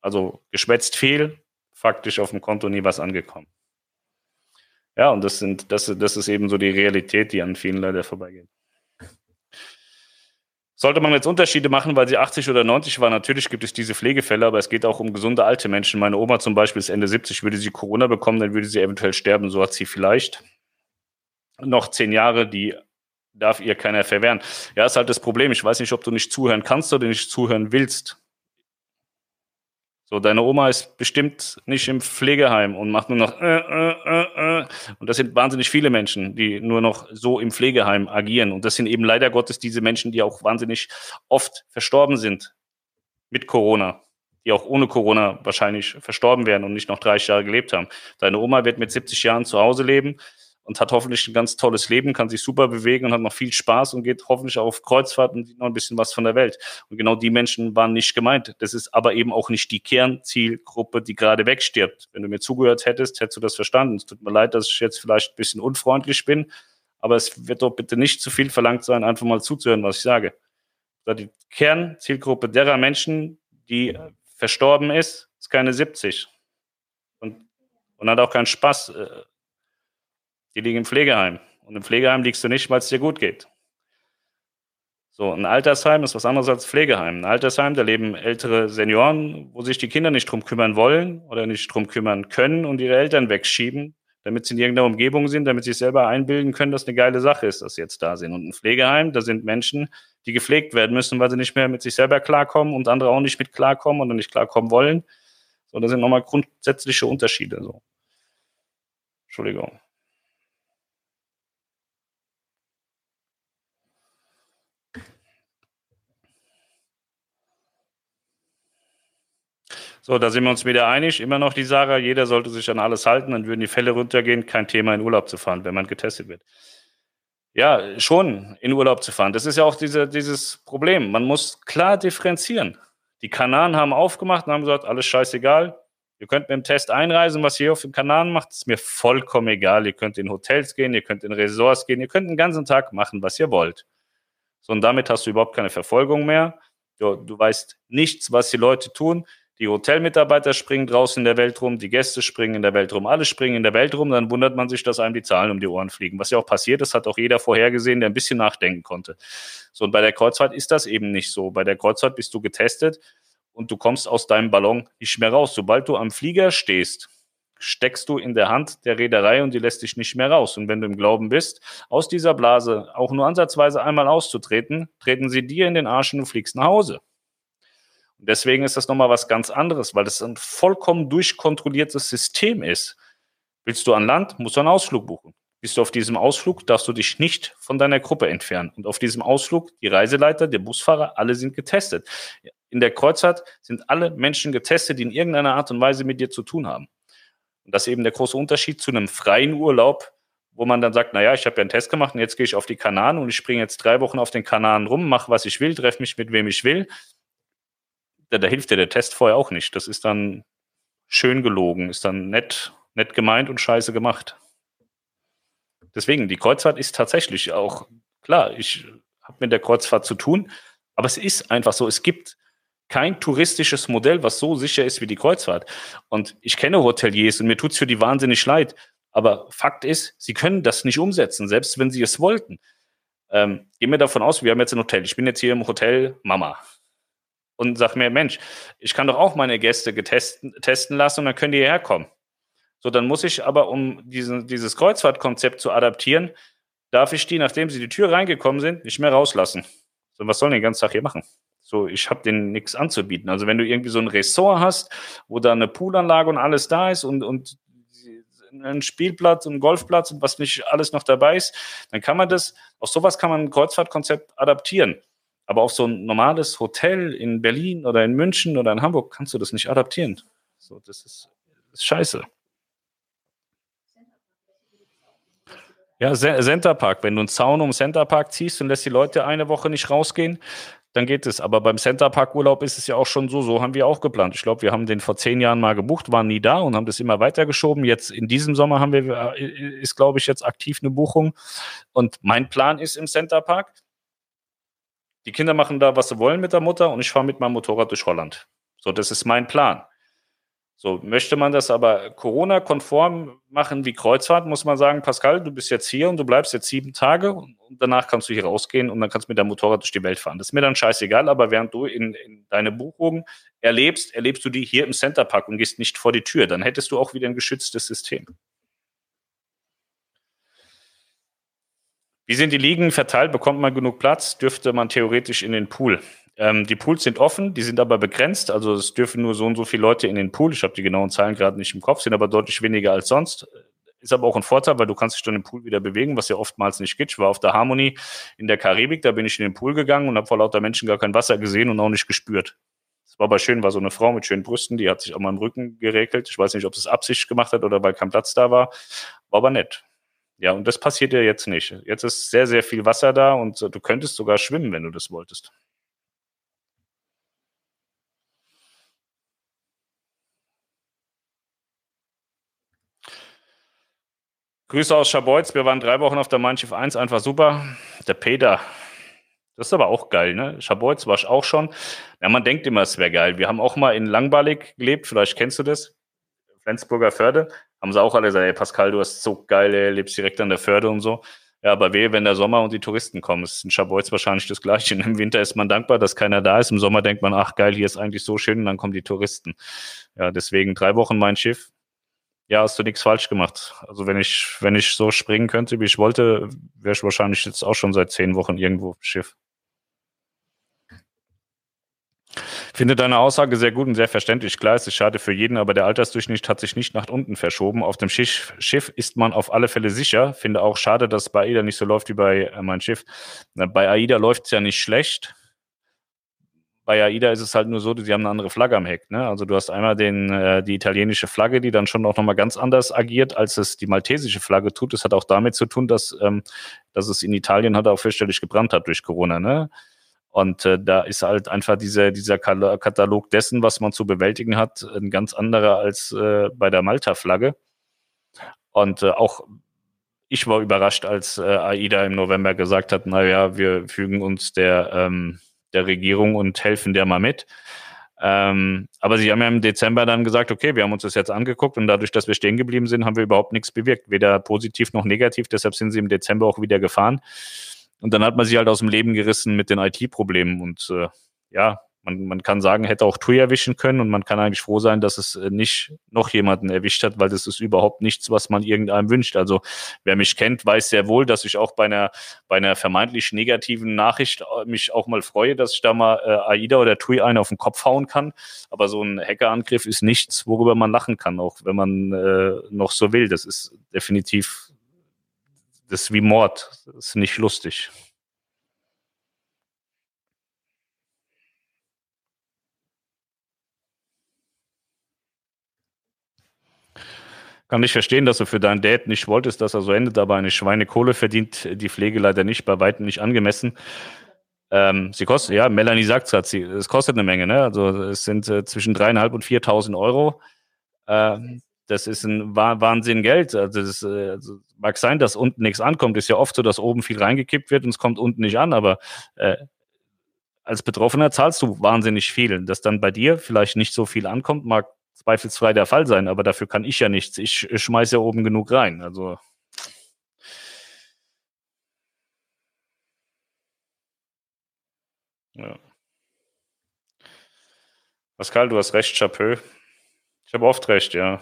Also geschwätzt viel, faktisch auf dem Konto nie was angekommen. Ja, und das sind, das, das ist eben so die Realität, die an vielen leider vorbeigeht. Sollte man jetzt Unterschiede machen, weil sie 80 oder 90 war, natürlich gibt es diese Pflegefälle, aber es geht auch um gesunde alte Menschen. Meine Oma zum Beispiel ist Ende 70, würde sie Corona bekommen, dann würde sie eventuell sterben. So hat sie vielleicht noch zehn Jahre, die darf ihr keiner verwehren. Ja, ist halt das Problem. Ich weiß nicht, ob du nicht zuhören kannst oder nicht zuhören willst. So, deine Oma ist bestimmt nicht im Pflegeheim und macht nur noch äh, äh, äh, äh. und das sind wahnsinnig viele Menschen, die nur noch so im Pflegeheim agieren und das sind eben leider Gottes diese Menschen, die auch wahnsinnig oft verstorben sind mit Corona, die auch ohne Corona wahrscheinlich verstorben wären und nicht noch 30 Jahre gelebt haben. Deine Oma wird mit 70 Jahren zu Hause leben und hat hoffentlich ein ganz tolles Leben, kann sich super bewegen und hat noch viel Spaß und geht hoffentlich auf Kreuzfahrt und sieht noch ein bisschen was von der Welt. Und genau die Menschen waren nicht gemeint. Das ist aber eben auch nicht die Kernzielgruppe, die gerade wegstirbt. Wenn du mir zugehört hättest, hättest du das verstanden. Es tut mir leid, dass ich jetzt vielleicht ein bisschen unfreundlich bin, aber es wird doch bitte nicht zu viel verlangt sein, einfach mal zuzuhören, was ich sage. Die Kernzielgruppe derer Menschen, die verstorben ist, ist keine 70 und, und hat auch keinen Spaß äh, die liegen im Pflegeheim. Und im Pflegeheim liegst du nicht, weil es dir gut geht. So, ein Altersheim ist was anderes als Pflegeheim. Ein Altersheim, da leben ältere Senioren, wo sich die Kinder nicht drum kümmern wollen oder nicht drum kümmern können und ihre Eltern wegschieben, damit sie in irgendeiner Umgebung sind, damit sie sich selber einbilden können, dass eine geile Sache ist, dass sie jetzt da sind. Und ein Pflegeheim, da sind Menschen, die gepflegt werden müssen, weil sie nicht mehr mit sich selber klarkommen und andere auch nicht mit klarkommen oder nicht klarkommen wollen. So, da sind nochmal grundsätzliche Unterschiede. So. Entschuldigung. So, da sind wir uns wieder einig. Immer noch die Sache, jeder sollte sich an alles halten, dann würden die Fälle runtergehen. Kein Thema, in Urlaub zu fahren, wenn man getestet wird. Ja, schon in Urlaub zu fahren. Das ist ja auch diese, dieses Problem. Man muss klar differenzieren. Die Kanaren haben aufgemacht und haben gesagt, alles scheißegal. Ihr könnt mit dem Test einreisen, was ihr auf den Kanaren macht, ist mir vollkommen egal. Ihr könnt in Hotels gehen, ihr könnt in Resorts gehen, ihr könnt den ganzen Tag machen, was ihr wollt. So, und damit hast du überhaupt keine Verfolgung mehr. Du, du weißt nichts, was die Leute tun. Die Hotelmitarbeiter springen draußen in der Welt rum, die Gäste springen in der Welt rum, alle springen in der Welt rum, dann wundert man sich, dass einem die Zahlen um die Ohren fliegen. Was ja auch passiert ist, hat auch jeder vorhergesehen, der ein bisschen nachdenken konnte. So, und bei der Kreuzfahrt ist das eben nicht so. Bei der Kreuzfahrt bist du getestet und du kommst aus deinem Ballon nicht mehr raus. Sobald du am Flieger stehst, steckst du in der Hand der Reederei und die lässt dich nicht mehr raus. Und wenn du im Glauben bist, aus dieser Blase auch nur ansatzweise einmal auszutreten, treten sie dir in den Arsch und du fliegst nach Hause. Deswegen ist das nochmal was ganz anderes, weil das ein vollkommen durchkontrolliertes System ist. Willst du an Land, musst du einen Ausflug buchen. Bist du auf diesem Ausflug, darfst du dich nicht von deiner Gruppe entfernen. Und auf diesem Ausflug, die Reiseleiter, der Busfahrer, alle sind getestet. In der Kreuzfahrt sind alle Menschen getestet, die in irgendeiner Art und Weise mit dir zu tun haben. Und das ist eben der große Unterschied zu einem freien Urlaub, wo man dann sagt, naja, ich habe ja einen Test gemacht und jetzt gehe ich auf die Kanaren und ich springe jetzt drei Wochen auf den Kanaren rum, mache, was ich will, treffe mich mit wem ich will da, da hilft dir der Test vorher auch nicht. Das ist dann schön gelogen, ist dann nett, nett gemeint und scheiße gemacht. Deswegen, die Kreuzfahrt ist tatsächlich auch, klar, ich habe mit der Kreuzfahrt zu tun, aber es ist einfach so, es gibt kein touristisches Modell, was so sicher ist wie die Kreuzfahrt. Und ich kenne Hoteliers und mir tut es für die wahnsinnig leid. Aber Fakt ist, sie können das nicht umsetzen, selbst wenn sie es wollten. Ähm, gehen wir davon aus, wir haben jetzt ein Hotel. Ich bin jetzt hier im Hotel Mama. Und sag mir, Mensch, ich kann doch auch meine Gäste getesten, testen lassen und dann können die hierher kommen. So, dann muss ich aber, um diesen, dieses Kreuzfahrtkonzept zu adaptieren, darf ich die, nachdem sie die Tür reingekommen sind, nicht mehr rauslassen. So, was sollen die den ganzen Tag hier machen? So, ich habe denen nichts anzubieten. Also wenn du irgendwie so ein Ressort hast, wo da eine Poolanlage und alles da ist und, und ein Spielplatz und Golfplatz und was nicht alles noch dabei ist, dann kann man das, auf sowas kann man ein Kreuzfahrtkonzept adaptieren. Aber auf so ein normales Hotel in Berlin oder in München oder in Hamburg kannst du das nicht adaptieren. So, das ist, ist scheiße. Ja, Centerpark. Wenn du einen Zaun um Centerpark ziehst und lässt die Leute eine Woche nicht rausgehen, dann geht es. Aber beim Centerpark-Urlaub ist es ja auch schon so, so haben wir auch geplant. Ich glaube, wir haben den vor zehn Jahren mal gebucht, waren nie da und haben das immer weitergeschoben. Jetzt in diesem Sommer haben wir, äh, ist glaube ich jetzt aktiv eine Buchung. Und mein Plan ist im Centerpark, die Kinder machen da, was sie wollen mit der Mutter und ich fahre mit meinem Motorrad durch Holland. So, das ist mein Plan. So, möchte man das aber Corona-konform machen wie Kreuzfahrt, muss man sagen, Pascal, du bist jetzt hier und du bleibst jetzt sieben Tage und danach kannst du hier rausgehen und dann kannst du mit deinem Motorrad durch die Welt fahren. Das ist mir dann scheißegal, aber während du in, in deine Buchungen erlebst, erlebst du die hier im Centerpark und gehst nicht vor die Tür. Dann hättest du auch wieder ein geschütztes System. Wie sind die Ligen verteilt? Bekommt man genug Platz? Dürfte man theoretisch in den Pool? Ähm, die Pools sind offen, die sind aber begrenzt. Also es dürfen nur so und so viele Leute in den Pool. Ich habe die genauen Zahlen gerade nicht im Kopf, sind aber deutlich weniger als sonst. Ist aber auch ein Vorteil, weil du kannst dich dann im Pool wieder bewegen, was ja oftmals nicht geht. Ich war auf der Harmonie in der Karibik, da bin ich in den Pool gegangen und habe vor lauter Menschen gar kein Wasser gesehen und auch nicht gespürt. Es war aber schön, war so eine Frau mit schönen Brüsten, die hat sich mal im Rücken geregelt. Ich weiß nicht, ob es Absicht gemacht hat oder weil kein Platz da war. War aber nett. Ja, und das passiert ja jetzt nicht. Jetzt ist sehr, sehr viel Wasser da und du könntest sogar schwimmen, wenn du das wolltest. Grüße aus Schabolz. Wir waren drei Wochen auf der Mein Schiff 1, einfach super. Der Peter. Das ist aber auch geil, ne? Schabolz war ich auch schon. Ja, man denkt immer, es wäre geil. Wir haben auch mal in Langballig gelebt, vielleicht kennst du das. Flensburger Förde. Haben sie auch alle gesagt, ey Pascal, du hast so geil, ey, lebst direkt an der Förde und so. Ja, aber wehe, wenn der Sommer und die Touristen kommen. Ist in Schabolz wahrscheinlich das Gleiche. Im Winter ist man dankbar, dass keiner da ist. Im Sommer denkt man, ach geil, hier ist eigentlich so schön und dann kommen die Touristen. Ja, deswegen drei Wochen mein Schiff ja, hast du nichts falsch gemacht. Also wenn ich, wenn ich so springen könnte, wie ich wollte, wäre ich wahrscheinlich jetzt auch schon seit zehn Wochen irgendwo im Schiff. Finde deine Aussage sehr gut und sehr verständlich. Klar, es ist schade für jeden, aber der Altersdurchschnitt hat sich nicht nach unten verschoben. Auf dem Schiff, Schiff ist man auf alle Fälle sicher. Finde auch schade, dass es bei AIDA nicht so läuft wie bei äh, mein Schiff. Bei AIDA läuft es ja nicht schlecht bei AIDA ist es halt nur so, sie haben eine andere Flagge am Heck. Ne? Also du hast einmal den, äh, die italienische Flagge, die dann schon auch nochmal ganz anders agiert, als es die maltesische Flagge tut. Das hat auch damit zu tun, dass, ähm, dass es in Italien halt auch fürchterlich gebrannt hat durch Corona. Ne? Und äh, da ist halt einfach dieser, dieser Katalog dessen, was man zu bewältigen hat, ein ganz anderer als äh, bei der Malta-Flagge. Und äh, auch ich war überrascht, als äh, AIDA im November gesagt hat, naja, wir fügen uns der ähm, der Regierung und helfen der mal mit. Ähm, aber sie haben ja im Dezember dann gesagt, okay, wir haben uns das jetzt angeguckt und dadurch, dass wir stehen geblieben sind, haben wir überhaupt nichts bewirkt, weder positiv noch negativ. Deshalb sind sie im Dezember auch wieder gefahren. Und dann hat man sie halt aus dem Leben gerissen mit den IT-Problemen. Und äh, ja, man, man kann sagen, hätte auch TUI erwischen können und man kann eigentlich froh sein, dass es äh, nicht noch jemanden erwischt hat, weil das ist überhaupt nichts, was man irgendeinem wünscht. Also wer mich kennt, weiß sehr wohl, dass ich auch bei einer, bei einer vermeintlich negativen Nachricht äh, mich auch mal freue, dass ich da mal äh, AIDA oder TUI einen auf den Kopf hauen kann. Aber so ein Hackerangriff ist nichts, worüber man lachen kann, auch wenn man äh, noch so will. Das ist definitiv, das ist wie Mord. Das ist nicht lustig. Kann ich verstehen, dass du für deinen Dad nicht wolltest, dass er so endet, aber eine Schweinekohle verdient die Pflege leider nicht, bei weitem nicht angemessen. Ähm, sie kostet, ja, Melanie sagt es gerade, es kostet eine Menge, ne? Also es sind äh, zwischen dreieinhalb und 4.000 Euro. Äh, das ist ein Wahnsinn Geld. Also das äh, also mag sein, dass unten nichts ankommt. Ist ja oft so, dass oben viel reingekippt wird und es kommt unten nicht an, aber äh, als Betroffener zahlst du wahnsinnig viel. Dass dann bei dir vielleicht nicht so viel ankommt, mag zweifelsfrei der Fall sein, aber dafür kann ich ja nichts. Ich schmeiße ja oben genug rein. Also. Ja. Pascal, du hast recht, Chapeau. Ich habe oft recht, ja.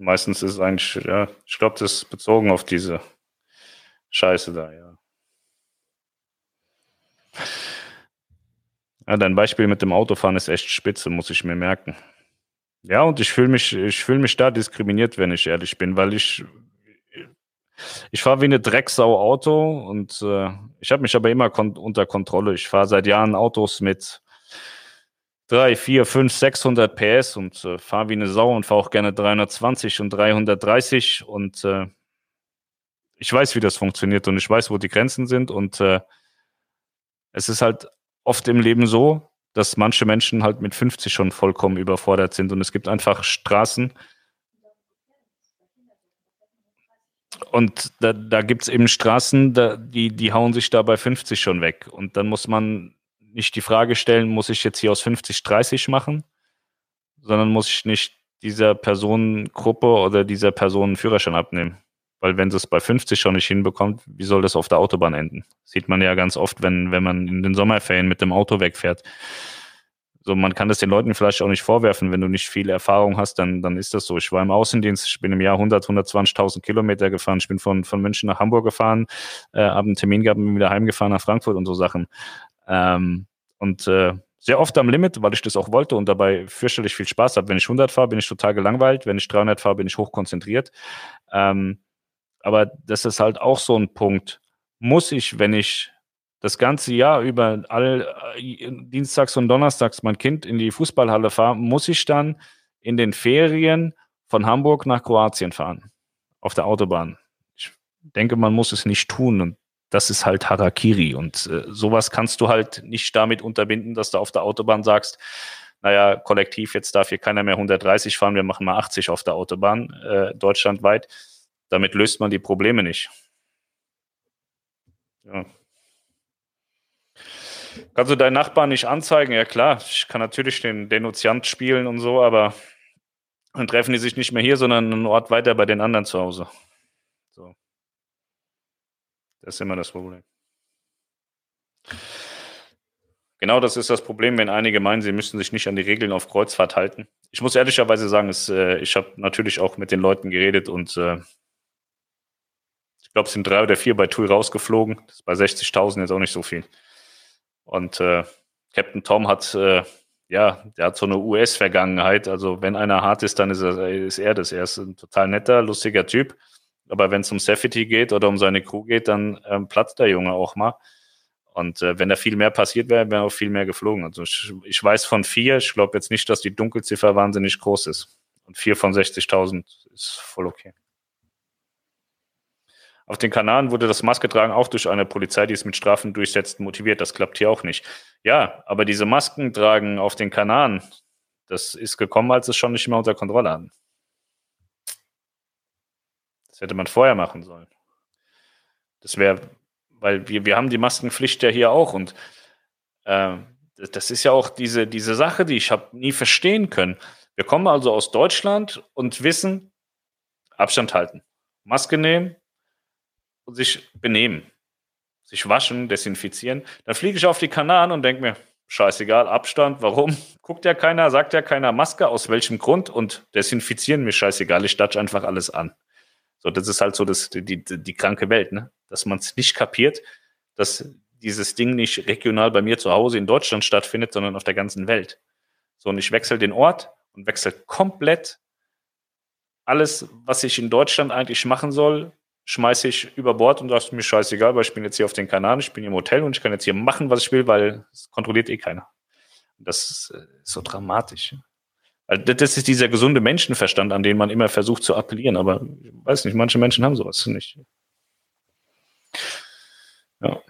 Meistens ist eigentlich, ja, ich glaube, das ist bezogen auf diese Scheiße da, ja. Ja, dein Beispiel mit dem Autofahren ist echt spitze, muss ich mir merken. Ja, und ich fühle mich, ich mich da diskriminiert, wenn ich ehrlich bin, weil ich, ich fahre wie eine Drecksau Auto und äh, ich habe mich aber immer kon unter Kontrolle. Ich fahre seit Jahren Autos mit 3, 4, 5, 600 PS und äh, fahre wie eine Sau und fahre auch gerne 320 und 330 und äh, ich weiß, wie das funktioniert und ich weiß, wo die Grenzen sind und äh, es ist halt oft im Leben so, dass manche Menschen halt mit 50 schon vollkommen überfordert sind und es gibt einfach Straßen. Und da, da gibt es eben Straßen, da, die, die hauen sich da bei 50 schon weg. Und dann muss man nicht die Frage stellen, muss ich jetzt hier aus 50 30 machen, sondern muss ich nicht dieser Personengruppe oder dieser Person einen Führerschein abnehmen. Weil wenn sie es bei 50 schon nicht hinbekommt, wie soll das auf der Autobahn enden? Sieht man ja ganz oft, wenn, wenn man in den Sommerferien mit dem Auto wegfährt. So, man kann das den Leuten vielleicht auch nicht vorwerfen, wenn du nicht viel Erfahrung hast, dann, dann ist das so. Ich war im Außendienst, ich bin im Jahr 100, 120.000 Kilometer gefahren. Ich bin von, von München nach Hamburg gefahren, äh, habe einen Termin gehabt bin wieder heimgefahren nach Frankfurt und so Sachen. Ähm, und äh, sehr oft am Limit, weil ich das auch wollte und dabei fürchterlich viel Spaß habe. Wenn ich 100 fahre, bin ich total gelangweilt. Wenn ich 300 fahre, bin ich hochkonzentriert. Ähm, aber das ist halt auch so ein Punkt. Muss ich, wenn ich das ganze Jahr über all äh, Dienstags und Donnerstags mein Kind in die Fußballhalle fahre, muss ich dann in den Ferien von Hamburg nach Kroatien fahren. Auf der Autobahn. Ich denke, man muss es nicht tun. Und das ist halt Harakiri. Und äh, sowas kannst du halt nicht damit unterbinden, dass du auf der Autobahn sagst, naja, kollektiv, jetzt darf hier keiner mehr 130 fahren, wir machen mal 80 auf der Autobahn, äh, deutschlandweit. Damit löst man die Probleme nicht. Ja. Kannst du deinen Nachbarn nicht anzeigen? Ja klar, ich kann natürlich den Denunziant spielen und so, aber dann treffen die sich nicht mehr hier, sondern einen Ort weiter bei den anderen zu Hause. Das ist immer das Problem. Genau das ist das Problem, wenn einige meinen, sie müssten sich nicht an die Regeln auf Kreuzfahrt halten. Ich muss ehrlicherweise sagen, es, äh, ich habe natürlich auch mit den Leuten geredet und äh, ich glaube, es sind drei oder vier bei TUI rausgeflogen. Das ist bei 60.000 jetzt auch nicht so viel. Und äh, Captain Tom hat, äh, ja, der hat so eine US-Vergangenheit. Also wenn einer hart ist, dann ist er, ist er das. Er ist ein total netter, lustiger Typ. Aber wenn es um Safety geht oder um seine Crew geht, dann ähm, platzt der Junge auch mal. Und äh, wenn da viel mehr passiert wäre, wäre auch viel mehr geflogen. Also ich, ich weiß von vier, ich glaube jetzt nicht, dass die Dunkelziffer wahnsinnig groß ist. Und vier von 60.000 ist voll okay. Auf den Kanaren wurde das Masketragen auch durch eine Polizei, die es mit Strafen durchsetzt, motiviert. Das klappt hier auch nicht. Ja, aber diese Masken tragen auf den Kanaren, das ist gekommen, als es schon nicht mehr unter Kontrolle hatten. Das hätte man vorher machen sollen. Das wäre, weil wir, wir haben die Maskenpflicht ja hier auch und äh, das ist ja auch diese, diese Sache, die ich habe nie verstehen können. Wir kommen also aus Deutschland und wissen, Abstand halten. Maske nehmen, und sich benehmen, sich waschen, desinfizieren. Dann fliege ich auf die Kanaren und denke mir, scheißegal, Abstand, warum? Guckt ja keiner, sagt ja keiner Maske, aus welchem Grund und desinfizieren mir scheißegal, ich statsche einfach alles an. So, das ist halt so das, die, die, die kranke Welt, ne? Dass man es nicht kapiert, dass dieses Ding nicht regional bei mir zu Hause in Deutschland stattfindet, sondern auf der ganzen Welt. So, und ich wechsle den Ort und wechsle komplett alles, was ich in Deutschland eigentlich machen soll, schmeiße ich über Bord und ist mir scheißegal, weil ich bin jetzt hier auf den Kanaren, ich bin im Hotel und ich kann jetzt hier machen, was ich will, weil es kontrolliert eh keiner. Das ist äh, so dramatisch. Also das ist dieser gesunde Menschenverstand, an den man immer versucht zu appellieren, aber ich weiß nicht, manche Menschen haben sowas nicht. Ja.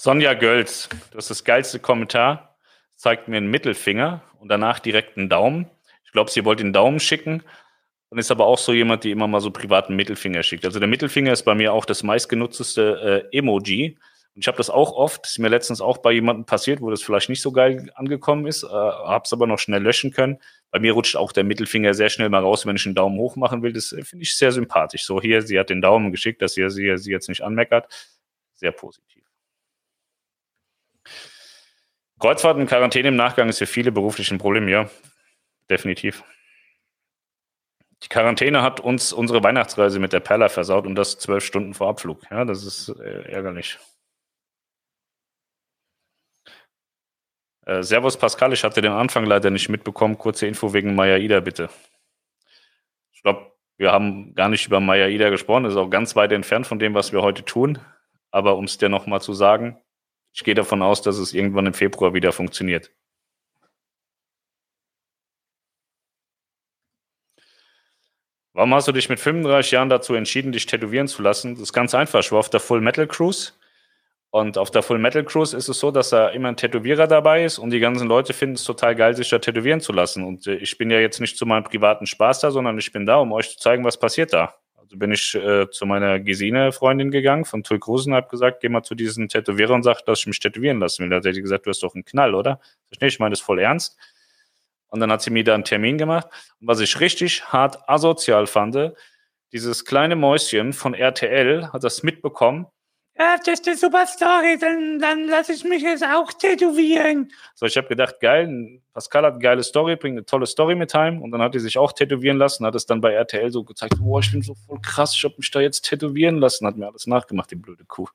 Sonja Gölz, das ist das geilste Kommentar, zeigt mir einen Mittelfinger und danach direkt einen Daumen. Ich glaube, sie wollte den Daumen schicken und ist aber auch so jemand, die immer mal so privaten Mittelfinger schickt. Also der Mittelfinger ist bei mir auch das meistgenutzteste äh, Emoji. Und ich habe das auch oft, ist mir letztens auch bei jemandem passiert, wo das vielleicht nicht so geil angekommen ist, äh, habe es aber noch schnell löschen können. Bei mir rutscht auch der Mittelfinger sehr schnell mal raus, wenn ich einen Daumen hoch machen will. Das äh, finde ich sehr sympathisch. So hier, sie hat den Daumen geschickt, dass sie, sie, sie jetzt nicht anmeckert. Sehr positiv. Kreuzfahrt und Quarantäne im Nachgang ist für viele beruflich ein Problem, ja. Definitiv. Die Quarantäne hat uns unsere Weihnachtsreise mit der Perla versaut und das zwölf Stunden vor Abflug. Ja, das ist äh, ärgerlich. Äh, Servus Pascal, ich hatte den Anfang leider nicht mitbekommen. Kurze Info wegen Maya Ida, bitte. Ich glaube, wir haben gar nicht über Maya Ida gesprochen. Das ist auch ganz weit entfernt von dem, was wir heute tun. Aber um es dir nochmal zu sagen, ich gehe davon aus, dass es irgendwann im Februar wieder funktioniert. Warum hast du dich mit 35 Jahren dazu entschieden, dich tätowieren zu lassen? Das ist ganz einfach. Ich war auf der Full Metal Cruise. Und auf der Full Metal Cruise ist es so, dass da immer ein Tätowierer dabei ist und die ganzen Leute finden es total geil, sich da tätowieren zu lassen. Und äh, ich bin ja jetzt nicht zu meinem privaten Spaß da, sondern ich bin da, um euch zu zeigen, was passiert da. Also bin ich äh, zu meiner Gesine-Freundin gegangen von Tui Cruisen und habe gesagt, geh mal zu diesem Tätowierer und sag, dass ich mich tätowieren lassen will. Da hat sie gesagt, du hast doch einen Knall, oder? Ich, nee, ich meine das voll ernst. Und dann hat sie mir da einen Termin gemacht. Und was ich richtig hart asozial fand, dieses kleine Mäuschen von RTL hat das mitbekommen. Ja, das ist eine super Story, dann, dann lasse ich mich jetzt auch tätowieren. So, ich habe gedacht, geil, Pascal hat eine geile Story, bringt eine tolle Story mit heim. Und dann hat er sich auch tätowieren lassen, hat es dann bei RTL so gezeigt, boah, ich bin so voll krass, ich habe mich da jetzt tätowieren lassen, hat mir alles nachgemacht, die blöde Kuh.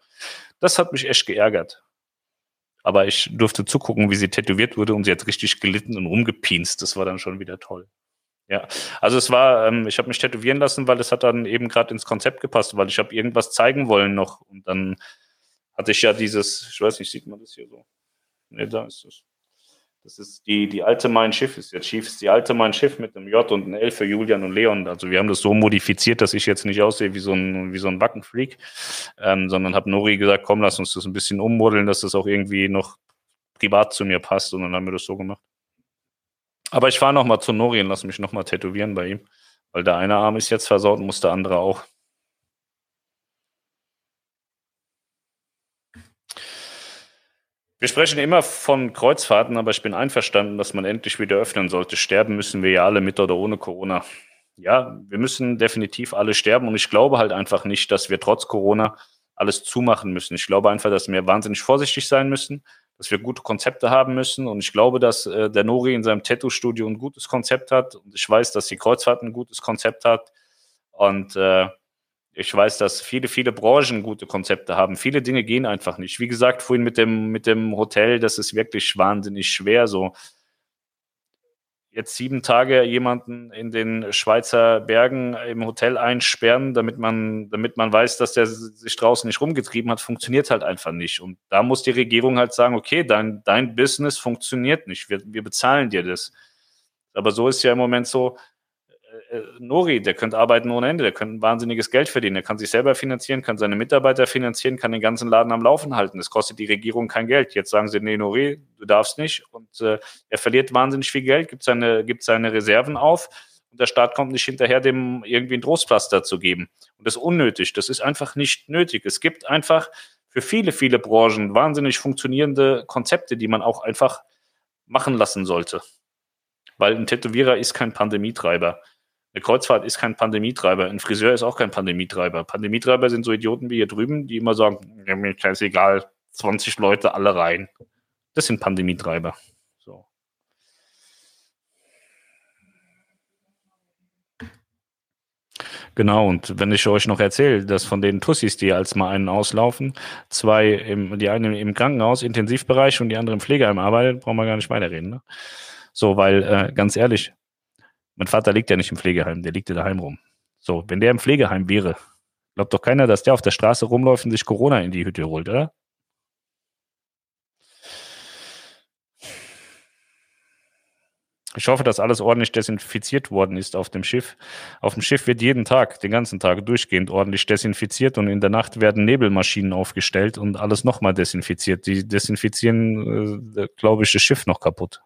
Das hat mich echt geärgert. Aber ich durfte zugucken, wie sie tätowiert wurde und sie hat richtig gelitten und rumgepinst. Das war dann schon wieder toll. Ja, also es war, ähm, ich habe mich tätowieren lassen, weil es hat dann eben gerade ins Konzept gepasst, weil ich habe irgendwas zeigen wollen noch. Und dann hatte ich ja dieses, ich weiß nicht, sieht man das hier so? Ne, da ist es. Das ist die, die alte Mein Schiff ist jetzt Schiff, ist die alte Mein Schiff mit einem J und einem L für Julian und Leon. Also wir haben das so modifiziert, dass ich jetzt nicht aussehe wie so ein, wie so ein Wackenfreak, ähm, sondern habe Nori gesagt, komm, lass uns das ein bisschen ummodeln, dass das auch irgendwie noch privat zu mir passt. Und dann haben wir das so gemacht. Aber ich fahre nochmal zu Nori und lasse mich nochmal tätowieren bei ihm, weil der eine Arm ist jetzt versaut und muss der andere auch. Wir sprechen immer von Kreuzfahrten, aber ich bin einverstanden, dass man endlich wieder öffnen sollte. Sterben müssen wir ja alle mit oder ohne Corona. Ja, wir müssen definitiv alle sterben und ich glaube halt einfach nicht, dass wir trotz Corona alles zumachen müssen. Ich glaube einfach, dass wir wahnsinnig vorsichtig sein müssen, dass wir gute Konzepte haben müssen und ich glaube, dass äh, der Nori in seinem Tattoo-Studio ein gutes Konzept hat und ich weiß, dass die Kreuzfahrt ein gutes Konzept hat und äh, ich weiß, dass viele, viele Branchen gute Konzepte haben. Viele Dinge gehen einfach nicht. Wie gesagt, vorhin mit dem, mit dem Hotel, das ist wirklich wahnsinnig schwer. So jetzt sieben Tage jemanden in den Schweizer Bergen im Hotel einsperren, damit man, damit man weiß, dass der sich draußen nicht rumgetrieben hat, funktioniert halt einfach nicht. Und da muss die Regierung halt sagen, okay, dein, dein Business funktioniert nicht. Wir, wir bezahlen dir das. Aber so ist ja im Moment so, Nori, der könnte arbeiten ohne Ende, der könnte wahnsinniges Geld verdienen, der kann sich selber finanzieren, kann seine Mitarbeiter finanzieren, kann den ganzen Laden am Laufen halten. Das kostet die Regierung kein Geld. Jetzt sagen sie, nee, Nori, du darfst nicht. Und äh, er verliert wahnsinnig viel Geld, gibt seine, gibt seine Reserven auf und der Staat kommt nicht hinterher, dem irgendwie ein Trostpflaster zu geben. Und das ist unnötig. Das ist einfach nicht nötig. Es gibt einfach für viele, viele Branchen wahnsinnig funktionierende Konzepte, die man auch einfach machen lassen sollte. Weil ein Tätowierer ist kein Pandemietreiber. Eine Kreuzfahrt ist kein Pandemietreiber. Ein Friseur ist auch kein Pandemietreiber. Pandemietreiber sind so Idioten wie hier drüben, die immer sagen, mir ist egal, 20 Leute alle rein. Das sind Pandemietreiber. So. Genau, und wenn ich euch noch erzähle, dass von den Tussis, die als mal einen auslaufen, zwei, im, die eine im Krankenhaus, Intensivbereich und die andere im Pflegeheim arbeitet, brauchen wir gar nicht weiterreden. Ne? So, weil, äh, ganz ehrlich, mein Vater liegt ja nicht im Pflegeheim, der liegt ja daheim rum. So, wenn der im Pflegeheim wäre, glaubt doch keiner, dass der auf der Straße rumläuft und sich Corona in die Hütte holt, oder? Ich hoffe, dass alles ordentlich desinfiziert worden ist auf dem Schiff. Auf dem Schiff wird jeden Tag, den ganzen Tag durchgehend ordentlich desinfiziert und in der Nacht werden Nebelmaschinen aufgestellt und alles nochmal desinfiziert. Die desinfizieren, äh, glaube ich, das Schiff noch kaputt.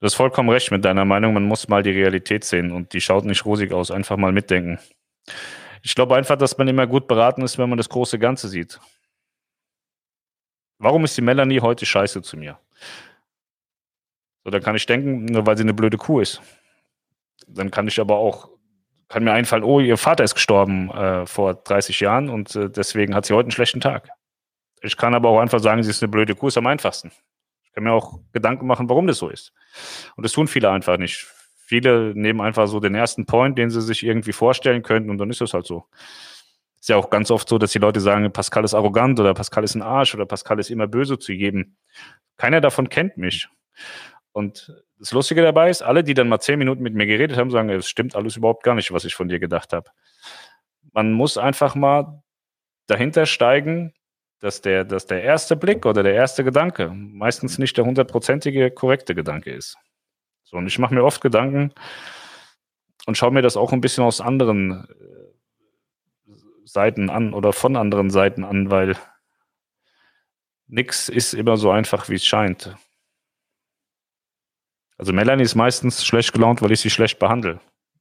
Du hast vollkommen recht mit deiner Meinung. Man muss mal die Realität sehen und die schaut nicht rosig aus. Einfach mal mitdenken. Ich glaube einfach, dass man immer gut beraten ist, wenn man das große Ganze sieht. Warum ist die Melanie heute scheiße zu mir? So, dann kann ich denken, nur weil sie eine blöde Kuh ist. Dann kann ich aber auch, kann mir einfallen, oh, ihr Vater ist gestorben äh, vor 30 Jahren und äh, deswegen hat sie heute einen schlechten Tag. Ich kann aber auch einfach sagen, sie ist eine blöde Kuh, ist am einfachsten. Ich kann mir auch Gedanken machen, warum das so ist. Und das tun viele einfach nicht. Viele nehmen einfach so den ersten Point, den sie sich irgendwie vorstellen könnten und dann ist das halt so. Ist ja auch ganz oft so, dass die Leute sagen, Pascal ist arrogant oder Pascal ist ein Arsch oder Pascal ist immer böse zu geben. Keiner davon kennt mich. Und das Lustige dabei ist, alle, die dann mal zehn Minuten mit mir geredet haben, sagen, es stimmt alles überhaupt gar nicht, was ich von dir gedacht habe. Man muss einfach mal dahinter steigen, dass der, dass der erste Blick oder der erste Gedanke meistens nicht der hundertprozentige korrekte Gedanke ist. So, und ich mache mir oft Gedanken und schaue mir das auch ein bisschen aus anderen äh, Seiten an oder von anderen Seiten an, weil nichts ist immer so einfach, wie es scheint. Also Melanie ist meistens schlecht gelaunt, weil ich sie schlecht behandle.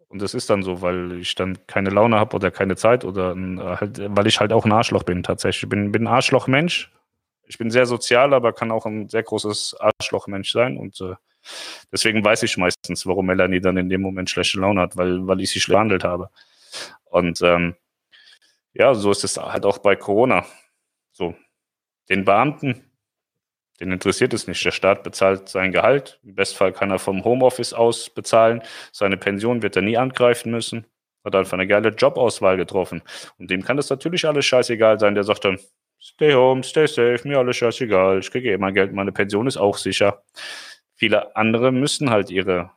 Und das ist dann so, weil ich dann keine Laune habe oder keine Zeit oder halt, weil ich halt auch ein Arschloch bin tatsächlich. Ich bin, bin ein Arschlochmensch. Ich bin sehr sozial, aber kann auch ein sehr großes Arschlochmensch sein. Und äh, deswegen weiß ich meistens, warum Melanie dann in dem Moment schlechte Laune hat, weil, weil ich sie schlecht behandelt habe. Und ähm, ja, so ist es halt auch bei Corona. So, den Beamten, den interessiert es nicht. Der Staat bezahlt sein Gehalt. Im Bestfall kann er vom Homeoffice aus bezahlen. Seine Pension wird er nie angreifen müssen. Hat einfach eine geile Jobauswahl getroffen. Und dem kann das natürlich alles scheißegal sein. Der sagt dann, stay home, stay safe, mir alles scheißegal. Ich kriege eh mein Geld, meine Pension ist auch sicher. Viele andere müssen halt ihre,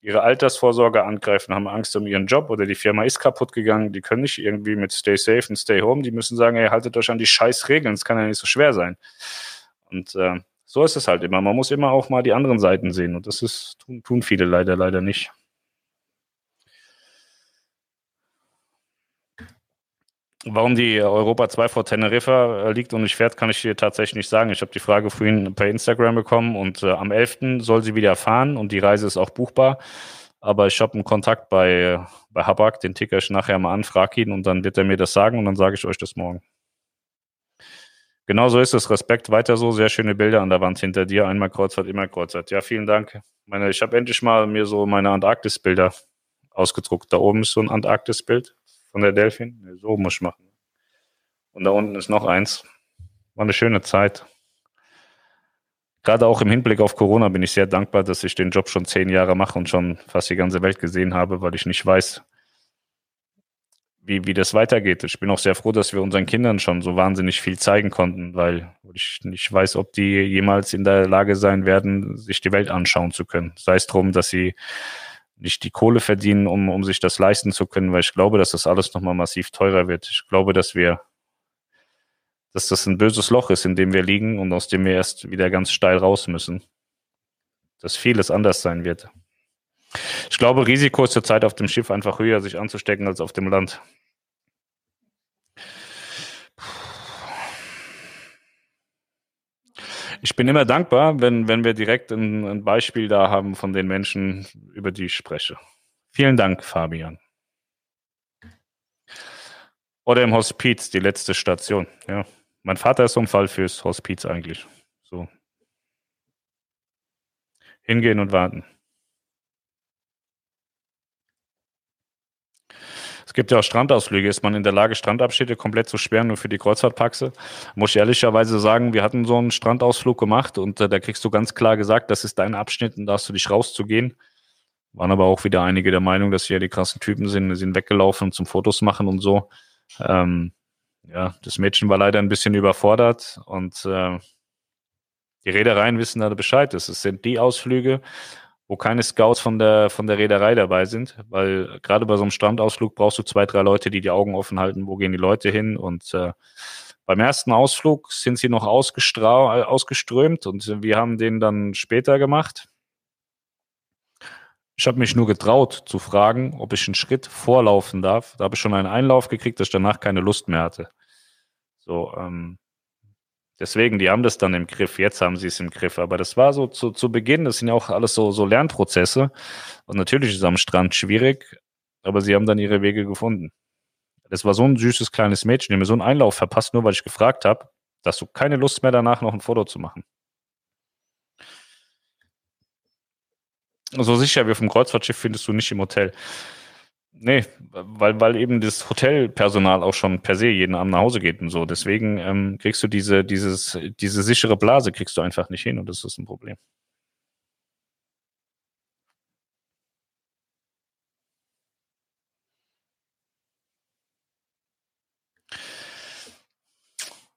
ihre Altersvorsorge angreifen, haben Angst um ihren Job oder die Firma ist kaputt gegangen. Die können nicht irgendwie mit stay safe und stay home. Die müssen sagen, ey, haltet euch an die scheiß Regeln. Es kann ja nicht so schwer sein. Und äh, so ist es halt immer. Man muss immer auch mal die anderen Seiten sehen. Und das ist, tun, tun viele leider, leider nicht. Warum die Europa 2 vor Teneriffa äh, liegt und nicht fährt, kann ich dir tatsächlich nicht sagen. Ich habe die Frage vorhin per Instagram bekommen und äh, am 11. soll sie wieder fahren und die Reise ist auch buchbar. Aber ich habe einen Kontakt bei, bei Habak, den ticker ich nachher mal an, frage ihn und dann wird er mir das sagen und dann sage ich euch das morgen. Genau so ist es. Respekt weiter so. Sehr schöne Bilder an der Wand hinter dir. Einmal Kreuzfahrt, immer Kreuzfahrt. Ja, vielen Dank. Meine, ich habe endlich mal mir so meine Antarktis-Bilder ausgedruckt. Da oben ist so ein Antarktis-Bild von der Delfin. So muss ich machen. Und da unten ist noch eins. War eine schöne Zeit. Gerade auch im Hinblick auf Corona bin ich sehr dankbar, dass ich den Job schon zehn Jahre mache und schon fast die ganze Welt gesehen habe, weil ich nicht weiß, wie, wie das weitergeht. Ich bin auch sehr froh, dass wir unseren Kindern schon so wahnsinnig viel zeigen konnten, weil ich nicht weiß, ob die jemals in der Lage sein werden, sich die Welt anschauen zu können. Sei es darum, dass sie nicht die Kohle verdienen, um, um sich das leisten zu können, weil ich glaube, dass das alles nochmal massiv teurer wird. Ich glaube, dass wir, dass das ein böses Loch ist, in dem wir liegen und aus dem wir erst wieder ganz steil raus müssen. Dass vieles anders sein wird. Ich glaube, Risiko ist zurzeit auf dem Schiff einfach höher, sich anzustecken, als auf dem Land. Ich bin immer dankbar, wenn, wenn wir direkt ein, ein Beispiel da haben von den Menschen, über die ich spreche. Vielen Dank, Fabian. Oder im Hospiz, die letzte Station. Ja. Mein Vater ist so ein Fall fürs Hospiz eigentlich. So. Hingehen und warten. Es gibt ja auch Strandausflüge. Ist man in der Lage, Strandabschnitte komplett zu sperren, nur für die Kreuzfahrtpaxe? Muss ich ehrlicherweise sagen, wir hatten so einen Strandausflug gemacht und äh, da kriegst du ganz klar gesagt, das ist dein Abschnitt und da hast du dich rauszugehen. Waren aber auch wieder einige der Meinung, dass hier die krassen Typen sind, sind weggelaufen zum Fotos machen und so. Ähm, ja, das Mädchen war leider ein bisschen überfordert und äh, die Reedereien wissen da Bescheid. Es sind die Ausflüge, wo keine Scouts von der, von der Reederei dabei sind, weil gerade bei so einem Strandausflug brauchst du zwei, drei Leute, die die Augen offen halten, wo gehen die Leute hin und äh, beim ersten Ausflug sind sie noch ausgeströmt und wir haben den dann später gemacht. Ich habe mich nur getraut zu fragen, ob ich einen Schritt vorlaufen darf. Da habe ich schon einen Einlauf gekriegt, dass ich danach keine Lust mehr hatte. So, ähm, Deswegen, die haben das dann im Griff. Jetzt haben sie es im Griff. Aber das war so zu, zu Beginn, das sind ja auch alles so, so Lernprozesse. Und natürlich ist es am Strand schwierig, aber sie haben dann ihre Wege gefunden. Das war so ein süßes kleines Mädchen, die mir so einen Einlauf verpasst, nur weil ich gefragt habe, dass du keine Lust mehr danach noch ein Foto zu machen. So sicher wie auf dem Kreuzfahrtschiff findest du nicht im Hotel. Nee, weil, weil eben das Hotelpersonal auch schon per se jeden Abend nach Hause geht und so. Deswegen ähm, kriegst du diese, dieses, diese sichere Blase kriegst du einfach nicht hin und das ist ein Problem.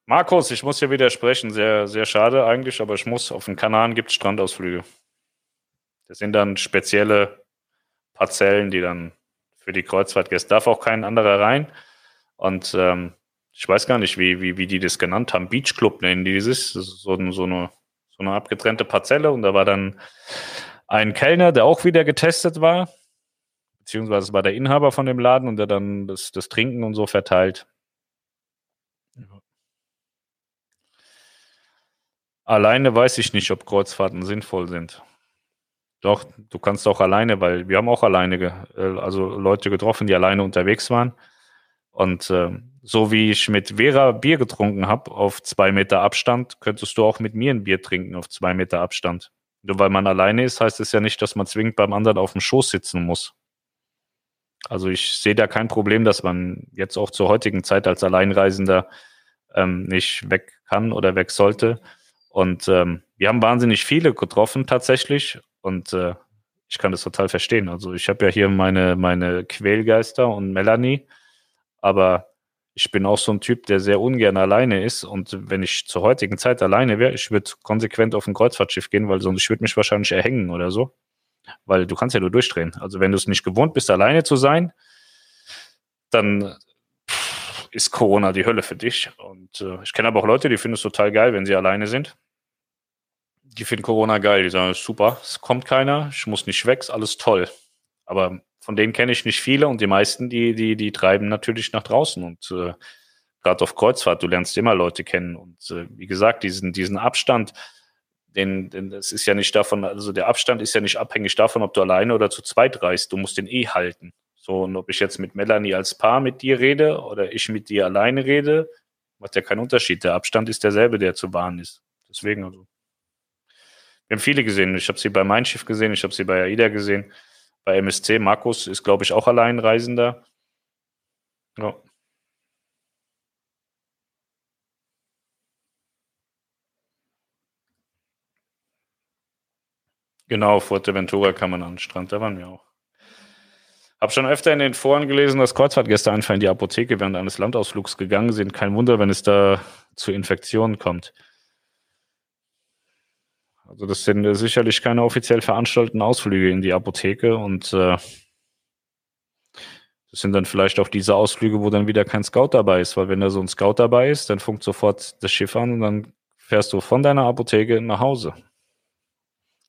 Markus, ich muss dir widersprechen. Sehr, sehr schade eigentlich, aber ich muss. Auf den Kanaren gibt es Strandausflüge. Das sind dann spezielle Parzellen, die dann für die Kreuzfahrtgäste darf auch kein anderer rein. Und ähm, ich weiß gar nicht, wie, wie, wie die das genannt haben. Beach Club nennen die ist so, so, eine, so eine abgetrennte Parzelle. Und da war dann ein Kellner, der auch wieder getestet war. Beziehungsweise war der Inhaber von dem Laden und der dann das, das Trinken und so verteilt. Alleine weiß ich nicht, ob Kreuzfahrten sinnvoll sind. Doch, du kannst auch alleine, weil wir haben auch alleine, äh, also Leute getroffen, die alleine unterwegs waren. Und äh, so wie ich mit Vera Bier getrunken habe auf zwei Meter Abstand, könntest du auch mit mir ein Bier trinken auf zwei Meter Abstand. Nur weil man alleine ist, heißt es ja nicht, dass man zwingend beim anderen auf dem Schoß sitzen muss. Also ich sehe da kein Problem, dass man jetzt auch zur heutigen Zeit als Alleinreisender ähm, nicht weg kann oder weg sollte. Und ähm, wir haben wahnsinnig viele getroffen tatsächlich. Und äh, ich kann das total verstehen. Also ich habe ja hier meine, meine Quälgeister und Melanie, aber ich bin auch so ein Typ, der sehr ungern alleine ist. Und wenn ich zur heutigen Zeit alleine wäre, ich würde konsequent auf ein Kreuzfahrtschiff gehen, weil sonst ich würde mich wahrscheinlich erhängen oder so. Weil du kannst ja nur durchdrehen. Also wenn du es nicht gewohnt bist, alleine zu sein, dann ist Corona die Hölle für dich. Und äh, ich kenne aber auch Leute, die finden es total geil, wenn sie alleine sind die finden Corona geil. Die sagen, super, es kommt keiner, ich muss nicht weg, ist alles toll. Aber von denen kenne ich nicht viele und die meisten, die, die, die treiben natürlich nach draußen und äh, gerade auf Kreuzfahrt, du lernst immer Leute kennen und äh, wie gesagt, diesen, diesen Abstand, den, den, das ist ja nicht davon, also der Abstand ist ja nicht abhängig davon, ob du alleine oder zu zweit reist. Du musst den eh halten. So, und ob ich jetzt mit Melanie als Paar mit dir rede oder ich mit dir alleine rede, macht ja keinen Unterschied. Der Abstand ist derselbe, der zu wahren ist. Deswegen, also wir haben viele gesehen. Ich habe sie bei Mein Schiff gesehen, ich habe sie bei AIDA gesehen. Bei MSC, Markus ist, glaube ich, auch Alleinreisender. Ja. Genau, Fuerteventura kann man an den Strand, da waren wir auch. Hab schon öfter in den Foren gelesen, dass Kreuzfahrtgäste einfach in die Apotheke während eines Landausflugs gegangen sind. Kein Wunder, wenn es da zu Infektionen kommt. Also das sind äh, sicherlich keine offiziell veranstalteten Ausflüge in die Apotheke und äh, das sind dann vielleicht auch diese Ausflüge, wo dann wieder kein Scout dabei ist, weil wenn da so ein Scout dabei ist, dann funkt sofort das Schiff an und dann fährst du von deiner Apotheke nach Hause.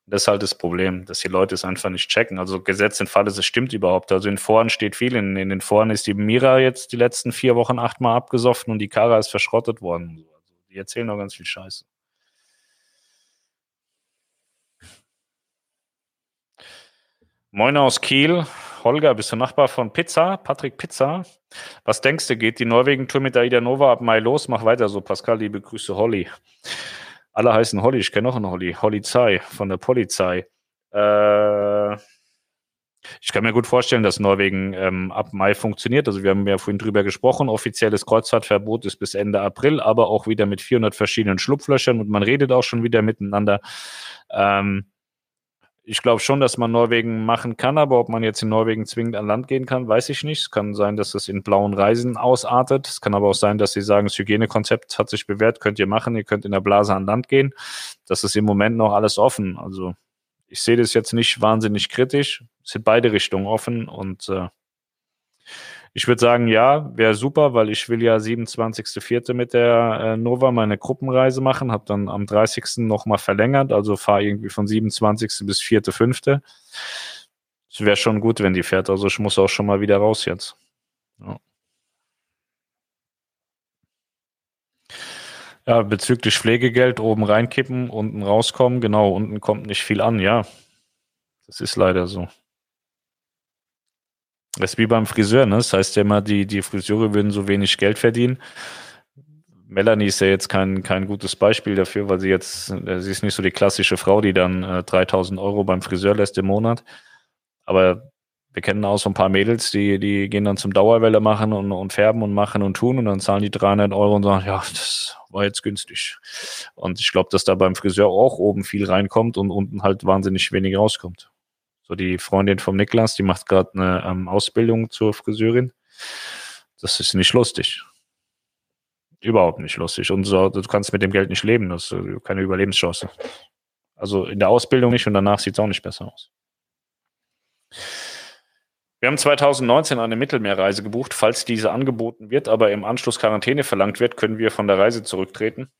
Das ist halt das Problem, dass die Leute es einfach nicht checken. Also Gesetz in Fall, es stimmt überhaupt. Also in Foren steht viel. In, in den Foren ist die Mira jetzt die letzten vier Wochen achtmal abgesoffen und die Kara ist verschrottet worden. Also die erzählen noch ganz viel Scheiße. Moin aus Kiel. Holger, bist du Nachbar von Pizza? Patrick Pizza. Was denkst du, geht die Norwegen-Tour mit Aida Nova ab Mai los? Mach weiter so, Pascal. Liebe Grüße, Holly. Alle heißen Holly. Ich kenne noch einen Holly. Holly Polizei von der Polizei. Äh, ich kann mir gut vorstellen, dass Norwegen ähm, ab Mai funktioniert. Also wir haben ja vorhin drüber gesprochen. Offizielles Kreuzfahrtverbot ist bis Ende April, aber auch wieder mit 400 verschiedenen Schlupflöchern und man redet auch schon wieder miteinander. Ähm, ich glaube schon, dass man Norwegen machen kann, aber ob man jetzt in Norwegen zwingend an Land gehen kann, weiß ich nicht. Es kann sein, dass es in blauen Reisen ausartet. Es kann aber auch sein, dass sie sagen, das Hygienekonzept hat sich bewährt, könnt ihr machen, ihr könnt in der Blase an Land gehen. Das ist im Moment noch alles offen. Also ich sehe das jetzt nicht wahnsinnig kritisch. Es sind beide Richtungen offen und äh, ich würde sagen, ja, wäre super, weil ich will ja 27.04. mit der äh, Nova meine Gruppenreise machen, habe dann am 30. nochmal verlängert, also fahre irgendwie von 27. bis 4.05. Es wäre schon gut, wenn die fährt, also ich muss auch schon mal wieder raus jetzt. Ja. Ja, bezüglich Pflegegeld oben reinkippen, unten rauskommen, genau, unten kommt nicht viel an, ja. Das ist leider so. Das ist wie beim Friseur, ne? Das heißt ja immer, die, die Friseure würden so wenig Geld verdienen. Melanie ist ja jetzt kein, kein gutes Beispiel dafür, weil sie jetzt, äh, sie ist nicht so die klassische Frau, die dann äh, 3000 Euro beim Friseur lässt im Monat. Aber Wir kennen auch so ein paar Mädels, die, die gehen dann zum Dauerwelle machen und, und färben und machen und tun und dann zahlen die 300 Euro und sagen, ja, das war jetzt günstig. Und ich glaube, dass da beim Friseur auch oben viel reinkommt und unten halt wahnsinnig wenig rauskommt. So die Freundin vom Niklas, die macht gerade eine ähm, Ausbildung zur Friseurin. Das ist nicht lustig. Überhaupt nicht lustig. Und so, du kannst mit dem Geld nicht leben. Das ist keine Überlebenschance. Also in der Ausbildung nicht und danach sieht es auch nicht besser aus. Wir haben 2019 eine Mittelmeerreise gebucht. Falls diese angeboten wird, aber im Anschluss Quarantäne verlangt wird, können wir von der Reise zurücktreten.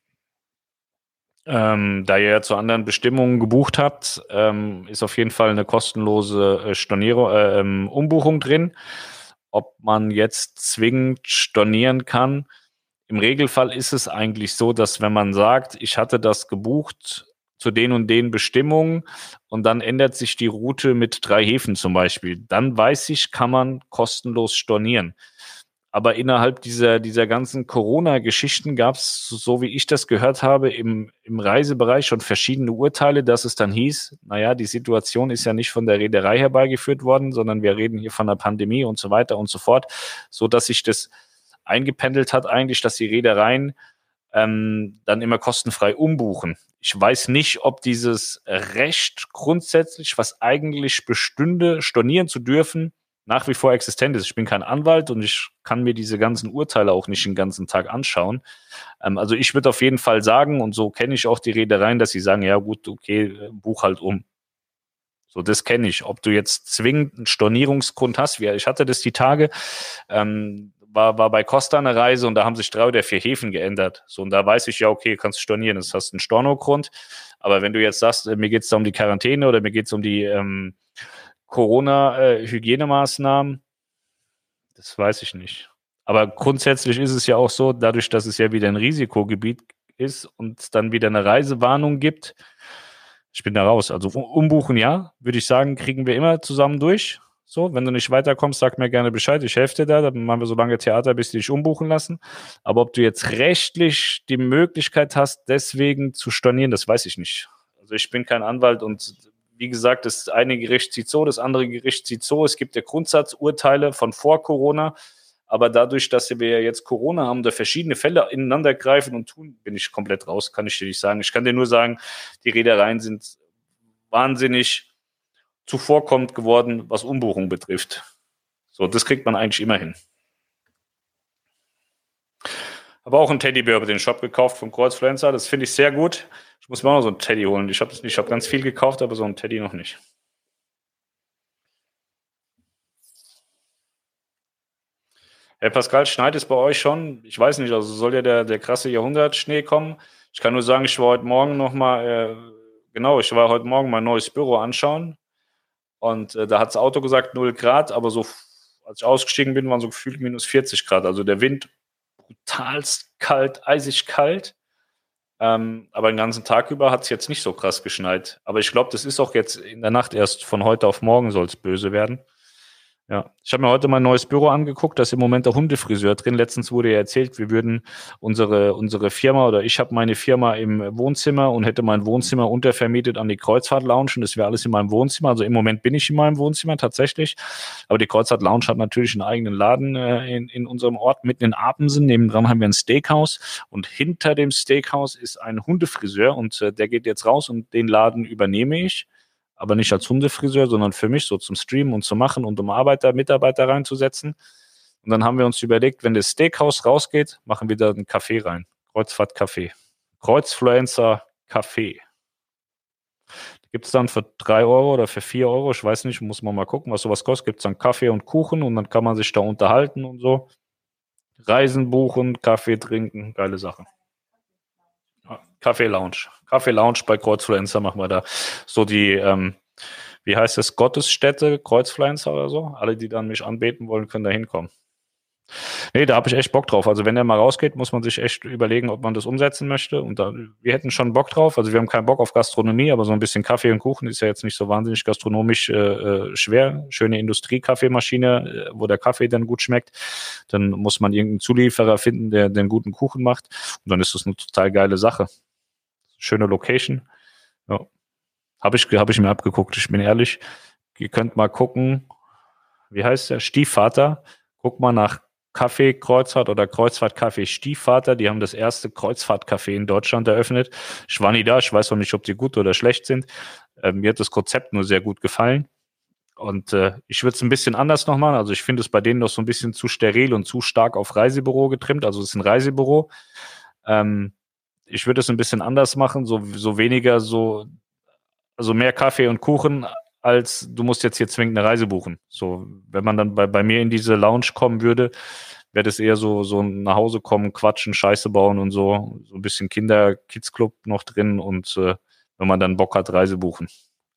Ähm, da ihr ja zu anderen Bestimmungen gebucht habt, ähm, ist auf jeden Fall eine kostenlose äh, Stornierung, äh, ähm, Umbuchung drin. Ob man jetzt zwingend stornieren kann. Im Regelfall ist es eigentlich so, dass wenn man sagt, ich hatte das gebucht zu den und den Bestimmungen und dann ändert sich die Route mit drei Häfen zum Beispiel, dann weiß ich, kann man kostenlos stornieren. Aber innerhalb dieser, dieser ganzen Corona-Geschichten gab es, so wie ich das gehört habe, im, im Reisebereich schon verschiedene Urteile, dass es dann hieß, naja, die Situation ist ja nicht von der Reederei herbeigeführt worden, sondern wir reden hier von der Pandemie und so weiter und so fort, so dass sich das eingependelt hat eigentlich, dass die Reedereien ähm, dann immer kostenfrei umbuchen. Ich weiß nicht, ob dieses Recht grundsätzlich, was eigentlich bestünde, stornieren zu dürfen, nach wie vor existent ist. Ich bin kein Anwalt und ich kann mir diese ganzen Urteile auch nicht den ganzen Tag anschauen. Ähm, also ich würde auf jeden Fall sagen, und so kenne ich auch die Reedereien, dass sie sagen, ja gut, okay, buch halt um. So, das kenne ich. Ob du jetzt zwingend einen Stornierungsgrund hast, wie ich hatte das die Tage, ähm, war, war bei Costa eine Reise und da haben sich drei oder vier Häfen geändert. So, und da weiß ich ja, okay, kannst stornieren, das hast einen Stornogrund. Aber wenn du jetzt sagst, äh, mir geht es da um die Quarantäne oder mir geht es um die ähm, Corona-Hygienemaßnahmen, äh, das weiß ich nicht. Aber grundsätzlich ist es ja auch so, dadurch, dass es ja wieder ein Risikogebiet ist und dann wieder eine Reisewarnung gibt, ich bin da raus. Also umbuchen ja, würde ich sagen, kriegen wir immer zusammen durch. So, wenn du nicht weiterkommst, sag mir gerne Bescheid. Ich helfe dir da. Dann machen wir so lange Theater, bis die dich umbuchen lassen. Aber ob du jetzt rechtlich die Möglichkeit hast, deswegen zu stornieren, das weiß ich nicht. Also ich bin kein Anwalt und wie gesagt, das eine Gericht sieht so, das andere Gericht sieht so. Es gibt ja Grundsatzurteile von vor Corona. Aber dadurch, dass wir ja jetzt Corona haben, da verschiedene Fälle ineinander greifen und tun, bin ich komplett raus, kann ich dir nicht sagen. Ich kann dir nur sagen, die Reedereien sind wahnsinnig zuvorkommend geworden, was Umbuchung betrifft. So, das kriegt man eigentlich immer hin. Habe auch einen Teddybär über den Shop gekauft vom Kreuzfluencer. Das finde ich sehr gut. Ich muss mir auch noch so einen Teddy holen. Ich habe hab ganz viel gekauft, aber so einen Teddy noch nicht. Herr Pascal, schneit es bei euch schon? Ich weiß nicht, also soll ja der, der krasse Jahrhundertschnee kommen. Ich kann nur sagen, ich war heute Morgen nochmal, äh, genau, ich war heute Morgen mein neues Büro anschauen. Und äh, da hat das Auto gesagt 0 Grad, aber so, als ich ausgestiegen bin, waren so gefühlt minus 40 Grad. Also der Wind brutalst kalt, eisig kalt. Ähm, aber den ganzen Tag über hat es jetzt nicht so krass geschneit. Aber ich glaube, das ist auch jetzt in der Nacht erst von heute auf morgen soll es böse werden. Ja, ich habe mir heute mein neues Büro angeguckt, da ist im Moment der Hundefriseur drin. Letztens wurde ja erzählt, wir würden unsere, unsere Firma oder ich habe meine Firma im Wohnzimmer und hätte mein Wohnzimmer untervermietet an die Kreuzfahrt Lounge und das wäre alles in meinem Wohnzimmer. Also im Moment bin ich in meinem Wohnzimmer tatsächlich. Aber die Kreuzfahrt Lounge hat natürlich einen eigenen Laden äh, in, in unserem Ort mitten in Apensen. Nebendran haben wir ein Steakhouse und hinter dem Steakhouse ist ein Hundefriseur und äh, der geht jetzt raus und den Laden übernehme ich aber nicht als Hundefriseur, sondern für mich so zum Streamen und zu machen und um Arbeiter, Mitarbeiter reinzusetzen. Und dann haben wir uns überlegt, wenn das Steakhouse rausgeht, machen wir da einen Kaffee rein. Kreuzfahrt Kaffee. Kreuzfluencer Kaffee. Gibt es dann für drei Euro oder für vier Euro, ich weiß nicht, muss man mal gucken, was sowas kostet. Gibt es dann Kaffee und Kuchen und dann kann man sich da unterhalten und so. Reisen buchen, Kaffee trinken, geile Sache. Kaffee Lounge. Kaffee Lounge bei Kreuzfluencer machen wir da so die, ähm, wie heißt es, Gottesstätte, Kreuzfluencer oder so. Alle, die dann mich anbeten wollen, können da hinkommen. Nee, da habe ich echt Bock drauf. Also wenn der mal rausgeht, muss man sich echt überlegen, ob man das umsetzen möchte. Und da, wir hätten schon Bock drauf. Also wir haben keinen Bock auf Gastronomie, aber so ein bisschen Kaffee und Kuchen ist ja jetzt nicht so wahnsinnig gastronomisch äh, äh schwer. Schöne Industriekaffeemaschine, äh, wo der Kaffee dann gut schmeckt. Dann muss man irgendeinen Zulieferer finden, der den guten Kuchen macht. Und dann ist das eine total geile Sache schöne Location. Ja. Habe ich, hab ich mir abgeguckt. Ich bin ehrlich, ihr könnt mal gucken. wie heißt der? Stiefvater. Guck mal nach Kaffee Kreuzfahrt oder Kreuzfahrt Kaffee Stiefvater. Die haben das erste Kreuzfahrtcafé in Deutschland eröffnet. Ich war nie da, ich weiß noch nicht, ob die gut oder schlecht sind. Äh, mir hat das Konzept nur sehr gut gefallen. Und äh, ich würde es ein bisschen anders noch machen. Also ich finde es bei denen noch so ein bisschen zu steril und zu stark auf Reisebüro getrimmt. Also es ist ein Reisebüro. Ähm, ich würde es ein bisschen anders machen, so, so weniger so, also mehr Kaffee und Kuchen, als du musst jetzt hier zwingend eine Reise buchen. So, wenn man dann bei, bei mir in diese Lounge kommen würde, wäre das eher so, so nach Hause kommen, quatschen, Scheiße bauen und so. So ein bisschen Kinder-Kids-Club noch drin und äh, wenn man dann Bock hat, Reise buchen.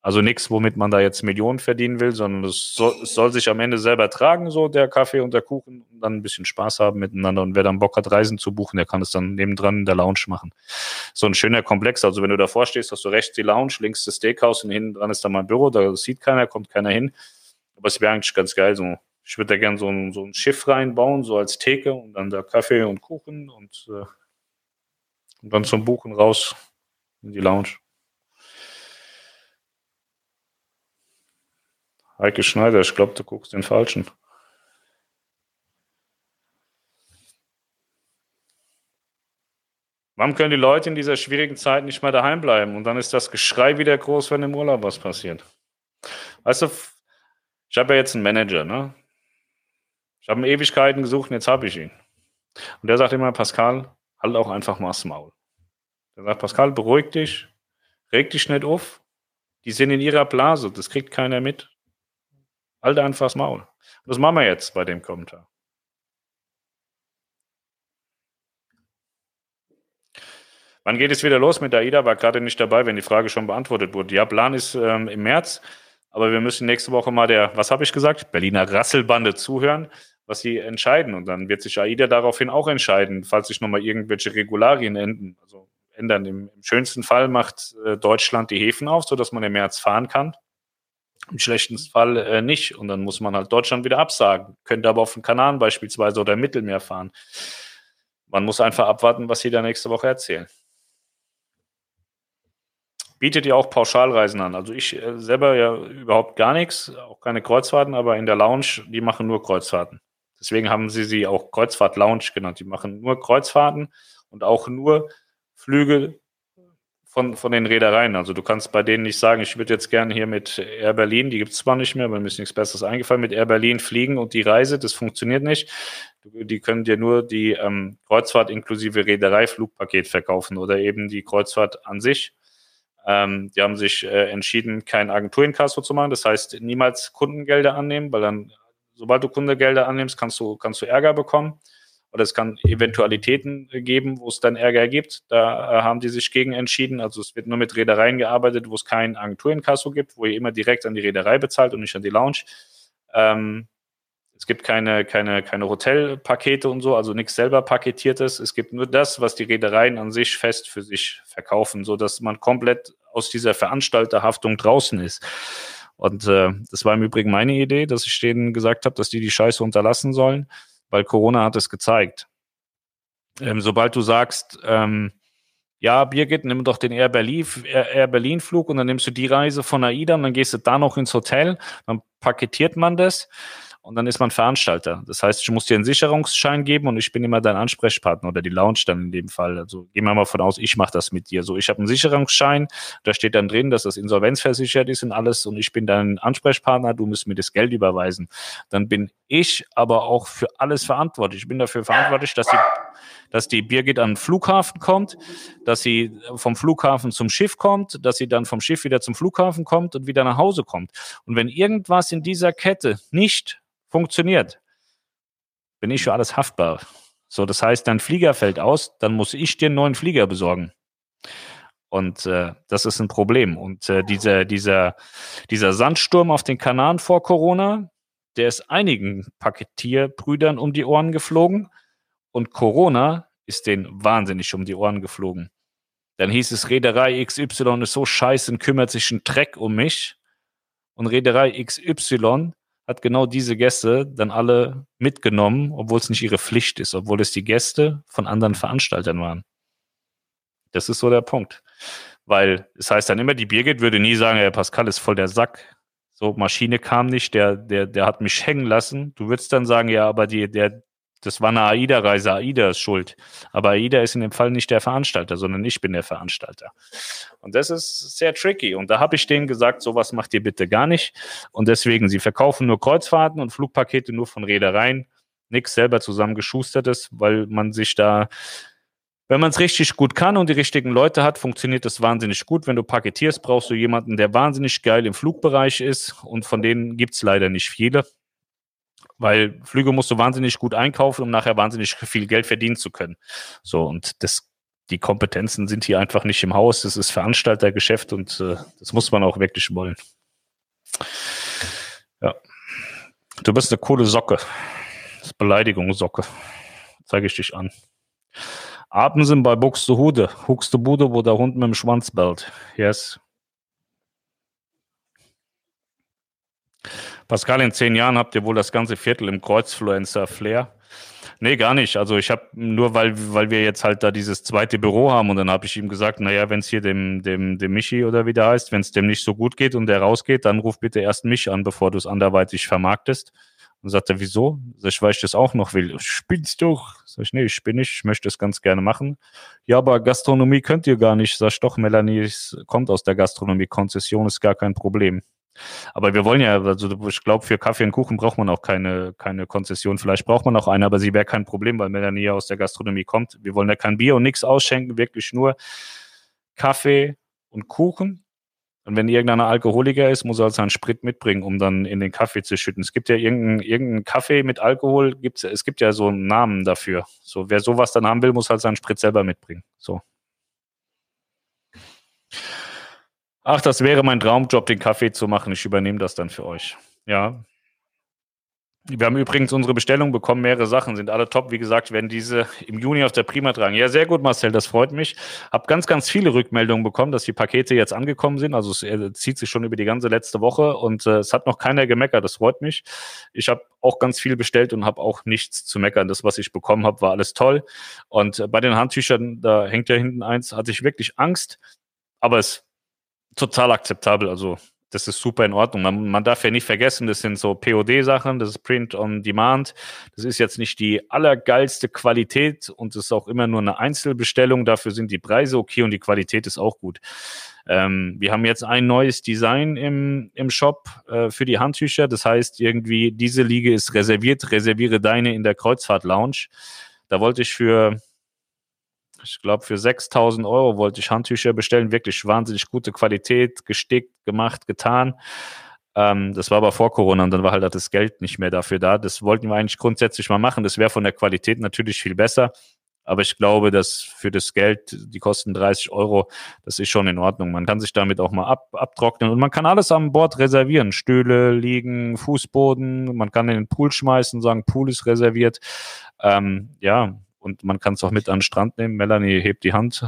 Also nichts, womit man da jetzt Millionen verdienen will, sondern es soll, es soll, sich am Ende selber tragen, so der Kaffee und der Kuchen, und dann ein bisschen Spaß haben miteinander. Und wer dann Bock hat, Reisen zu buchen, der kann es dann nebendran in der Lounge machen. So ein schöner Komplex. Also wenn du davor stehst, hast du rechts die Lounge, links das Steakhouse und hinten dran ist dann mein Büro. Da sieht keiner, kommt keiner hin. Aber es wäre eigentlich ganz geil. So, ich würde da gerne so ein, so ein Schiff reinbauen, so als Theke und dann da Kaffee und Kuchen und, äh, und dann zum Buchen raus in die Lounge. Heike Schneider, ich glaube, du guckst den Falschen. Warum können die Leute in dieser schwierigen Zeit nicht mehr daheim bleiben? Und dann ist das Geschrei wieder groß, wenn im Urlaub was passiert. Weißt du, ich habe ja jetzt einen Manager, ne? Ich habe Ewigkeiten gesucht und jetzt habe ich ihn. Und der sagt immer, Pascal, halt auch einfach mal das Maul. Der sagt, Pascal, beruhig dich, reg dich nicht auf. Die sind in ihrer Blase, das kriegt keiner mit. Halt einfach das Maul. Das machen wir jetzt bei dem Kommentar. Wann geht es wieder los mit AIDA? War gerade nicht dabei, wenn die Frage schon beantwortet wurde. Ja, Plan ist ähm, im März, aber wir müssen nächste Woche mal der, was habe ich gesagt, Berliner Rasselbande zuhören, was sie entscheiden. Und dann wird sich AIDA daraufhin auch entscheiden, falls sich nochmal irgendwelche Regularien enden, also ändern. Im, Im, schönsten Fall macht äh, Deutschland die Häfen auf, sodass man im März fahren kann. Im schlechten Fall äh, nicht. Und dann muss man halt Deutschland wieder absagen. Könnte aber auf den Kanaren beispielsweise oder im Mittelmeer fahren. Man muss einfach abwarten, was sie da nächste Woche erzählen. Bietet ihr auch Pauschalreisen an? Also ich äh, selber ja überhaupt gar nichts, auch keine Kreuzfahrten, aber in der Lounge, die machen nur Kreuzfahrten. Deswegen haben sie sie auch Kreuzfahrt Lounge genannt. Die machen nur Kreuzfahrten und auch nur Flüge von, von den Reedereien. Also du kannst bei denen nicht sagen, ich würde jetzt gerne hier mit Air Berlin, die gibt es zwar nicht mehr, aber mir ist nichts Besseres eingefallen, mit Air Berlin fliegen und die Reise, das funktioniert nicht. Die können dir nur die ähm, Kreuzfahrt inklusive Reederei-Flugpaket verkaufen oder eben die Kreuzfahrt an sich. Ähm, die haben sich äh, entschieden, kein Agenturinkasso zu machen. Das heißt, niemals Kundengelder annehmen, weil dann, sobald du Kundengelder annimmst, kannst du, kannst du Ärger bekommen oder es kann Eventualitäten geben, wo es dann Ärger gibt. Da äh, haben die sich gegen entschieden. Also es wird nur mit Reedereien gearbeitet, wo es kein Agenturinkasso gibt, wo ihr immer direkt an die Reederei bezahlt und nicht an die Lounge. Ähm, es gibt keine, keine, keine Hotelpakete und so, also nichts selber paketiertes. Es gibt nur das, was die Reedereien an sich fest für sich verkaufen, so dass man komplett aus dieser Veranstalterhaftung draußen ist. Und äh, das war im Übrigen meine Idee, dass ich denen gesagt habe, dass die die Scheiße unterlassen sollen weil Corona hat es gezeigt. Ähm, sobald du sagst, ähm, ja, Birgit, nimm doch den Air Berlin, Air Berlin Flug und dann nimmst du die Reise von AIDA und dann gehst du da noch ins Hotel, dann paketiert man das und dann ist man Veranstalter. Das heißt, ich muss dir einen Sicherungsschein geben und ich bin immer dein Ansprechpartner oder die Lounge dann in dem Fall. Also gehen wir mal von aus, ich mache das mit dir. So, ich habe einen Sicherungsschein, da steht dann drin, dass das insolvenzversichert ist und alles und ich bin dein Ansprechpartner, du musst mir das Geld überweisen. Dann bin ich aber auch für alles verantwortlich. Ich bin dafür verantwortlich, dass die dass die Birgit an den Flughafen kommt, dass sie vom Flughafen zum Schiff kommt, dass sie dann vom Schiff wieder zum Flughafen kommt und wieder nach Hause kommt. Und wenn irgendwas in dieser Kette nicht funktioniert, bin ich für alles haftbar. So, das heißt, dein Flieger fällt aus, dann muss ich dir einen neuen Flieger besorgen. Und äh, das ist ein Problem. Und äh, dieser, dieser, dieser Sandsturm auf den Kanaren vor Corona, der ist einigen Paketierbrüdern um die Ohren geflogen. Und Corona ist denen wahnsinnig um die Ohren geflogen. Dann hieß es, Reederei XY ist so scheiße und kümmert sich ein Dreck um mich. Und Reederei XY hat genau diese Gäste dann alle mitgenommen, obwohl es nicht ihre Pflicht ist, obwohl es die Gäste von anderen Veranstaltern waren. Das ist so der Punkt. Weil es heißt dann immer, die Birgit würde nie sagen, Herr Pascal ist voll der Sack. So, Maschine kam nicht, der, der, der hat mich hängen lassen. Du würdest dann sagen, ja, aber die, der, das war eine AIDA-Reise, AIDA ist schuld. Aber AIDA ist in dem Fall nicht der Veranstalter, sondern ich bin der Veranstalter. Und das ist sehr tricky. Und da habe ich denen gesagt, sowas macht ihr bitte gar nicht. Und deswegen, sie verkaufen nur Kreuzfahrten und Flugpakete nur von Reedereien. Nichts selber zusammengeschustertes, weil man sich da wenn man es richtig gut kann und die richtigen Leute hat, funktioniert das wahnsinnig gut. Wenn du paketierst, brauchst du jemanden, der wahnsinnig geil im Flugbereich ist. Und von denen gibt es leider nicht viele. Weil Flüge musst du wahnsinnig gut einkaufen, um nachher wahnsinnig viel Geld verdienen zu können. So, und das, die Kompetenzen sind hier einfach nicht im Haus. Das ist Veranstaltergeschäft und äh, das muss man auch wirklich wollen. Ja. Du bist eine coole Socke. Das ist Beleidigung, Socke. Zeige ich dich an. Apen sind bei Buxtehude. Buxtehude, wo der Hund mit dem Schwanz bellt. Yes. Pascal, in zehn Jahren habt ihr wohl das ganze Viertel im Kreuzfluencer-Flair. Nee, gar nicht. Also ich habe nur, weil, weil wir jetzt halt da dieses zweite Büro haben und dann habe ich ihm gesagt, naja, wenn es hier dem, dem, dem Michi oder wie der heißt, wenn es dem nicht so gut geht und der rausgeht, dann ruf bitte erst mich an, bevor du es anderweitig vermarktest. Und sagt er, wieso? Sag ich, weil ich das auch noch will. Spinnst du? Sag ich, nee, ich bin nicht, ich möchte es ganz gerne machen. Ja, aber Gastronomie könnt ihr gar nicht. Sag ich, doch, Melanie es kommt aus der Gastronomie. Konzession ist gar kein Problem. Aber wir wollen ja, also ich glaube, für Kaffee und Kuchen braucht man auch keine, keine Konzession. Vielleicht braucht man auch eine, aber sie wäre kein Problem, weil Melanie ja aus der Gastronomie kommt. Wir wollen ja kein Bier und nichts ausschenken, wirklich nur Kaffee und Kuchen und wenn irgendeiner Alkoholiker ist, muss er halt seinen Sprit mitbringen, um dann in den Kaffee zu schütten. Es gibt ja irgendeinen irgendein Kaffee mit Alkohol, gibt's, es gibt ja so einen Namen dafür. So, wer sowas dann haben will, muss halt seinen Sprit selber mitbringen. So. Ach, das wäre mein Traumjob, den Kaffee zu machen. Ich übernehme das dann für euch. Ja, wir haben übrigens unsere Bestellung bekommen, mehrere Sachen, sind alle top. Wie gesagt, werden diese im Juni auf der Prima tragen. Ja, sehr gut, Marcel, das freut mich. Hab ganz, ganz viele Rückmeldungen bekommen, dass die Pakete jetzt angekommen sind. Also es äh, zieht sich schon über die ganze letzte Woche und äh, es hat noch keiner gemeckert. Das freut mich. Ich habe auch ganz viel bestellt und habe auch nichts zu meckern. Das, was ich bekommen habe, war alles toll. Und äh, bei den Handtüchern, da hängt ja hinten eins, hatte ich wirklich Angst, aber es total akzeptabel. Also das ist super in Ordnung. Man, man darf ja nicht vergessen, das sind so POD-Sachen, das ist Print on Demand. Das ist jetzt nicht die allergeilste Qualität und es ist auch immer nur eine Einzelbestellung. Dafür sind die Preise okay und die Qualität ist auch gut. Ähm, wir haben jetzt ein neues Design im, im Shop äh, für die Handtücher. Das heißt irgendwie, diese Liege ist reserviert, reserviere deine in der Kreuzfahrt Lounge. Da wollte ich für ich glaube, für 6000 Euro wollte ich Handtücher bestellen. Wirklich wahnsinnig gute Qualität, gestickt, gemacht, getan. Ähm, das war aber vor Corona und dann war halt das Geld nicht mehr dafür da. Das wollten wir eigentlich grundsätzlich mal machen. Das wäre von der Qualität natürlich viel besser. Aber ich glaube, dass für das Geld, die kosten 30 Euro, das ist schon in Ordnung. Man kann sich damit auch mal ab, abtrocknen und man kann alles an Bord reservieren. Stühle, Liegen, Fußboden. Man kann in den Pool schmeißen, sagen, Pool ist reserviert. Ähm, ja, und man kann es auch mit an den Strand nehmen. Melanie hebt die Hand.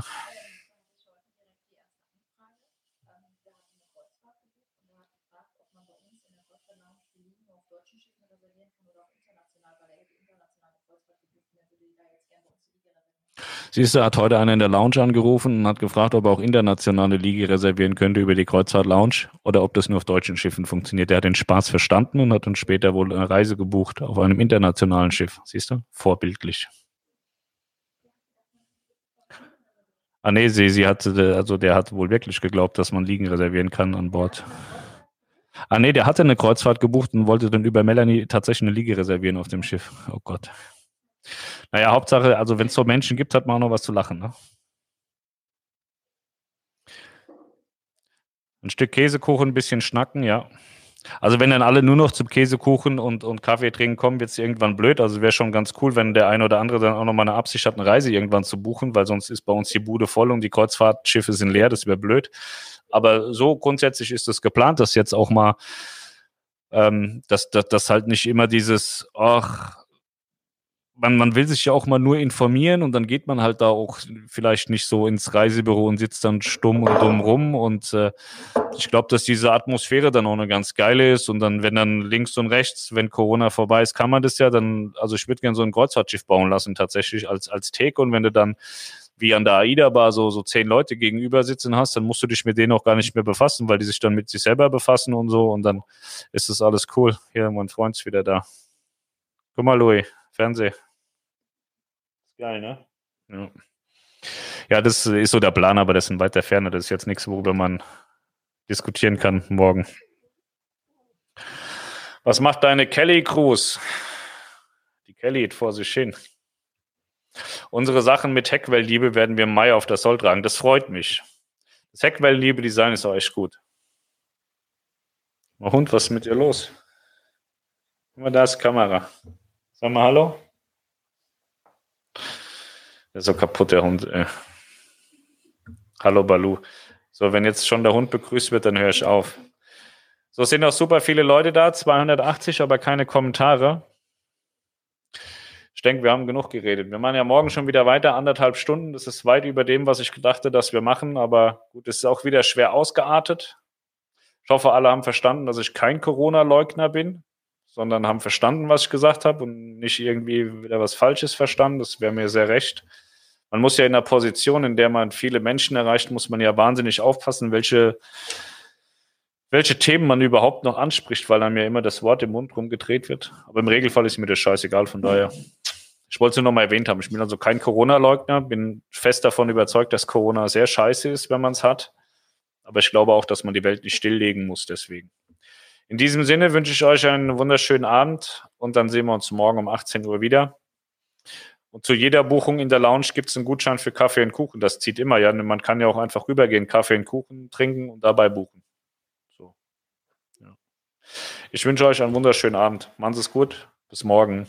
Siehst du, hat heute einer in der Lounge angerufen und hat gefragt, ob er auch internationale Liege reservieren könnte über die Kreuzfahrt Lounge oder ob das nur auf deutschen Schiffen funktioniert. Der hat den Spaß verstanden und hat dann später wohl eine Reise gebucht auf einem internationalen Schiff. Siehst du? Vorbildlich. Ah nee, sie, sie hatte, also der hat wohl wirklich geglaubt, dass man Liegen reservieren kann an Bord. Ah nee, der hatte eine Kreuzfahrt gebucht und wollte dann über Melanie tatsächlich eine Liege reservieren auf dem Schiff. Oh Gott. Naja, Hauptsache, also wenn es so Menschen gibt, hat man auch noch was zu lachen. Ne? Ein Stück Käsekuchen, ein bisschen schnacken, ja. Also wenn dann alle nur noch zum Käsekuchen und, und Kaffee trinken kommen, wird es irgendwann blöd. Also wäre schon ganz cool, wenn der eine oder andere dann auch nochmal eine Absicht hat, eine Reise irgendwann zu buchen, weil sonst ist bei uns die Bude voll und die Kreuzfahrtschiffe sind leer, das wäre blöd. Aber so grundsätzlich ist es geplant, dass jetzt auch mal, ähm, dass, dass, dass halt nicht immer dieses, ach, man, man will sich ja auch mal nur informieren und dann geht man halt da auch vielleicht nicht so ins Reisebüro und sitzt dann stumm und dumm rum. Und äh, ich glaube, dass diese Atmosphäre dann auch eine ganz geile ist. Und dann, wenn dann links und rechts, wenn Corona vorbei ist, kann man das ja dann, also ich würde gerne so ein Kreuzfahrtschiff bauen lassen, tatsächlich als, als Take. Und wenn du dann wie an der AIDA-Bar so, so zehn Leute gegenüber sitzen hast, dann musst du dich mit denen auch gar nicht mehr befassen, weil die sich dann mit sich selber befassen und so und dann ist das alles cool. Hier, mein Freund ist wieder da. Guck mal, Louis, Fernseh. Geil, ne? Ja. ja, das ist so der Plan, aber das ist in weiter Ferne. Das ist jetzt nichts, worüber man diskutieren kann morgen. Was macht deine Kelly Cruz? Die Kelly vor sich hin. Unsere Sachen mit Heckwell-Liebe werden wir im Mai auf das Soll tragen. Das freut mich. Das Heckwell-Liebe-Design ist auch echt gut. Oh Hund, was ist mit dir los? Guck mal, da ist Kamera. Sag mal Hallo. Der ist so kaputt, der Hund. Ey. Hallo Balu. So, wenn jetzt schon der Hund begrüßt wird, dann höre ich auf. So sind auch super viele Leute da, 280, aber keine Kommentare. Ich denke, wir haben genug geredet. Wir machen ja morgen schon wieder weiter, anderthalb Stunden. Das ist weit über dem, was ich gedachte, dass wir machen. Aber gut, es ist auch wieder schwer ausgeartet. Ich hoffe, alle haben verstanden, dass ich kein Corona-Leugner bin, sondern haben verstanden, was ich gesagt habe und nicht irgendwie wieder was Falsches verstanden. Das wäre mir sehr recht. Man muss ja in einer Position, in der man viele Menschen erreicht, muss man ja wahnsinnig aufpassen, welche welche Themen man überhaupt noch anspricht, weil einem ja immer das Wort im Mund rumgedreht wird. Aber im Regelfall ist mir das scheißegal, von daher. Ich wollte es nur noch mal erwähnt haben. Ich bin also kein Corona-Leugner, bin fest davon überzeugt, dass Corona sehr scheiße ist, wenn man es hat. Aber ich glaube auch, dass man die Welt nicht stilllegen muss deswegen. In diesem Sinne wünsche ich euch einen wunderschönen Abend und dann sehen wir uns morgen um 18 Uhr wieder. Und zu jeder Buchung in der Lounge gibt es einen Gutschein für Kaffee und Kuchen. Das zieht immer, ja. Man kann ja auch einfach rübergehen, Kaffee und Kuchen trinken und dabei buchen. Ich wünsche euch einen wunderschönen Abend. Machen Sie es gut. Bis morgen.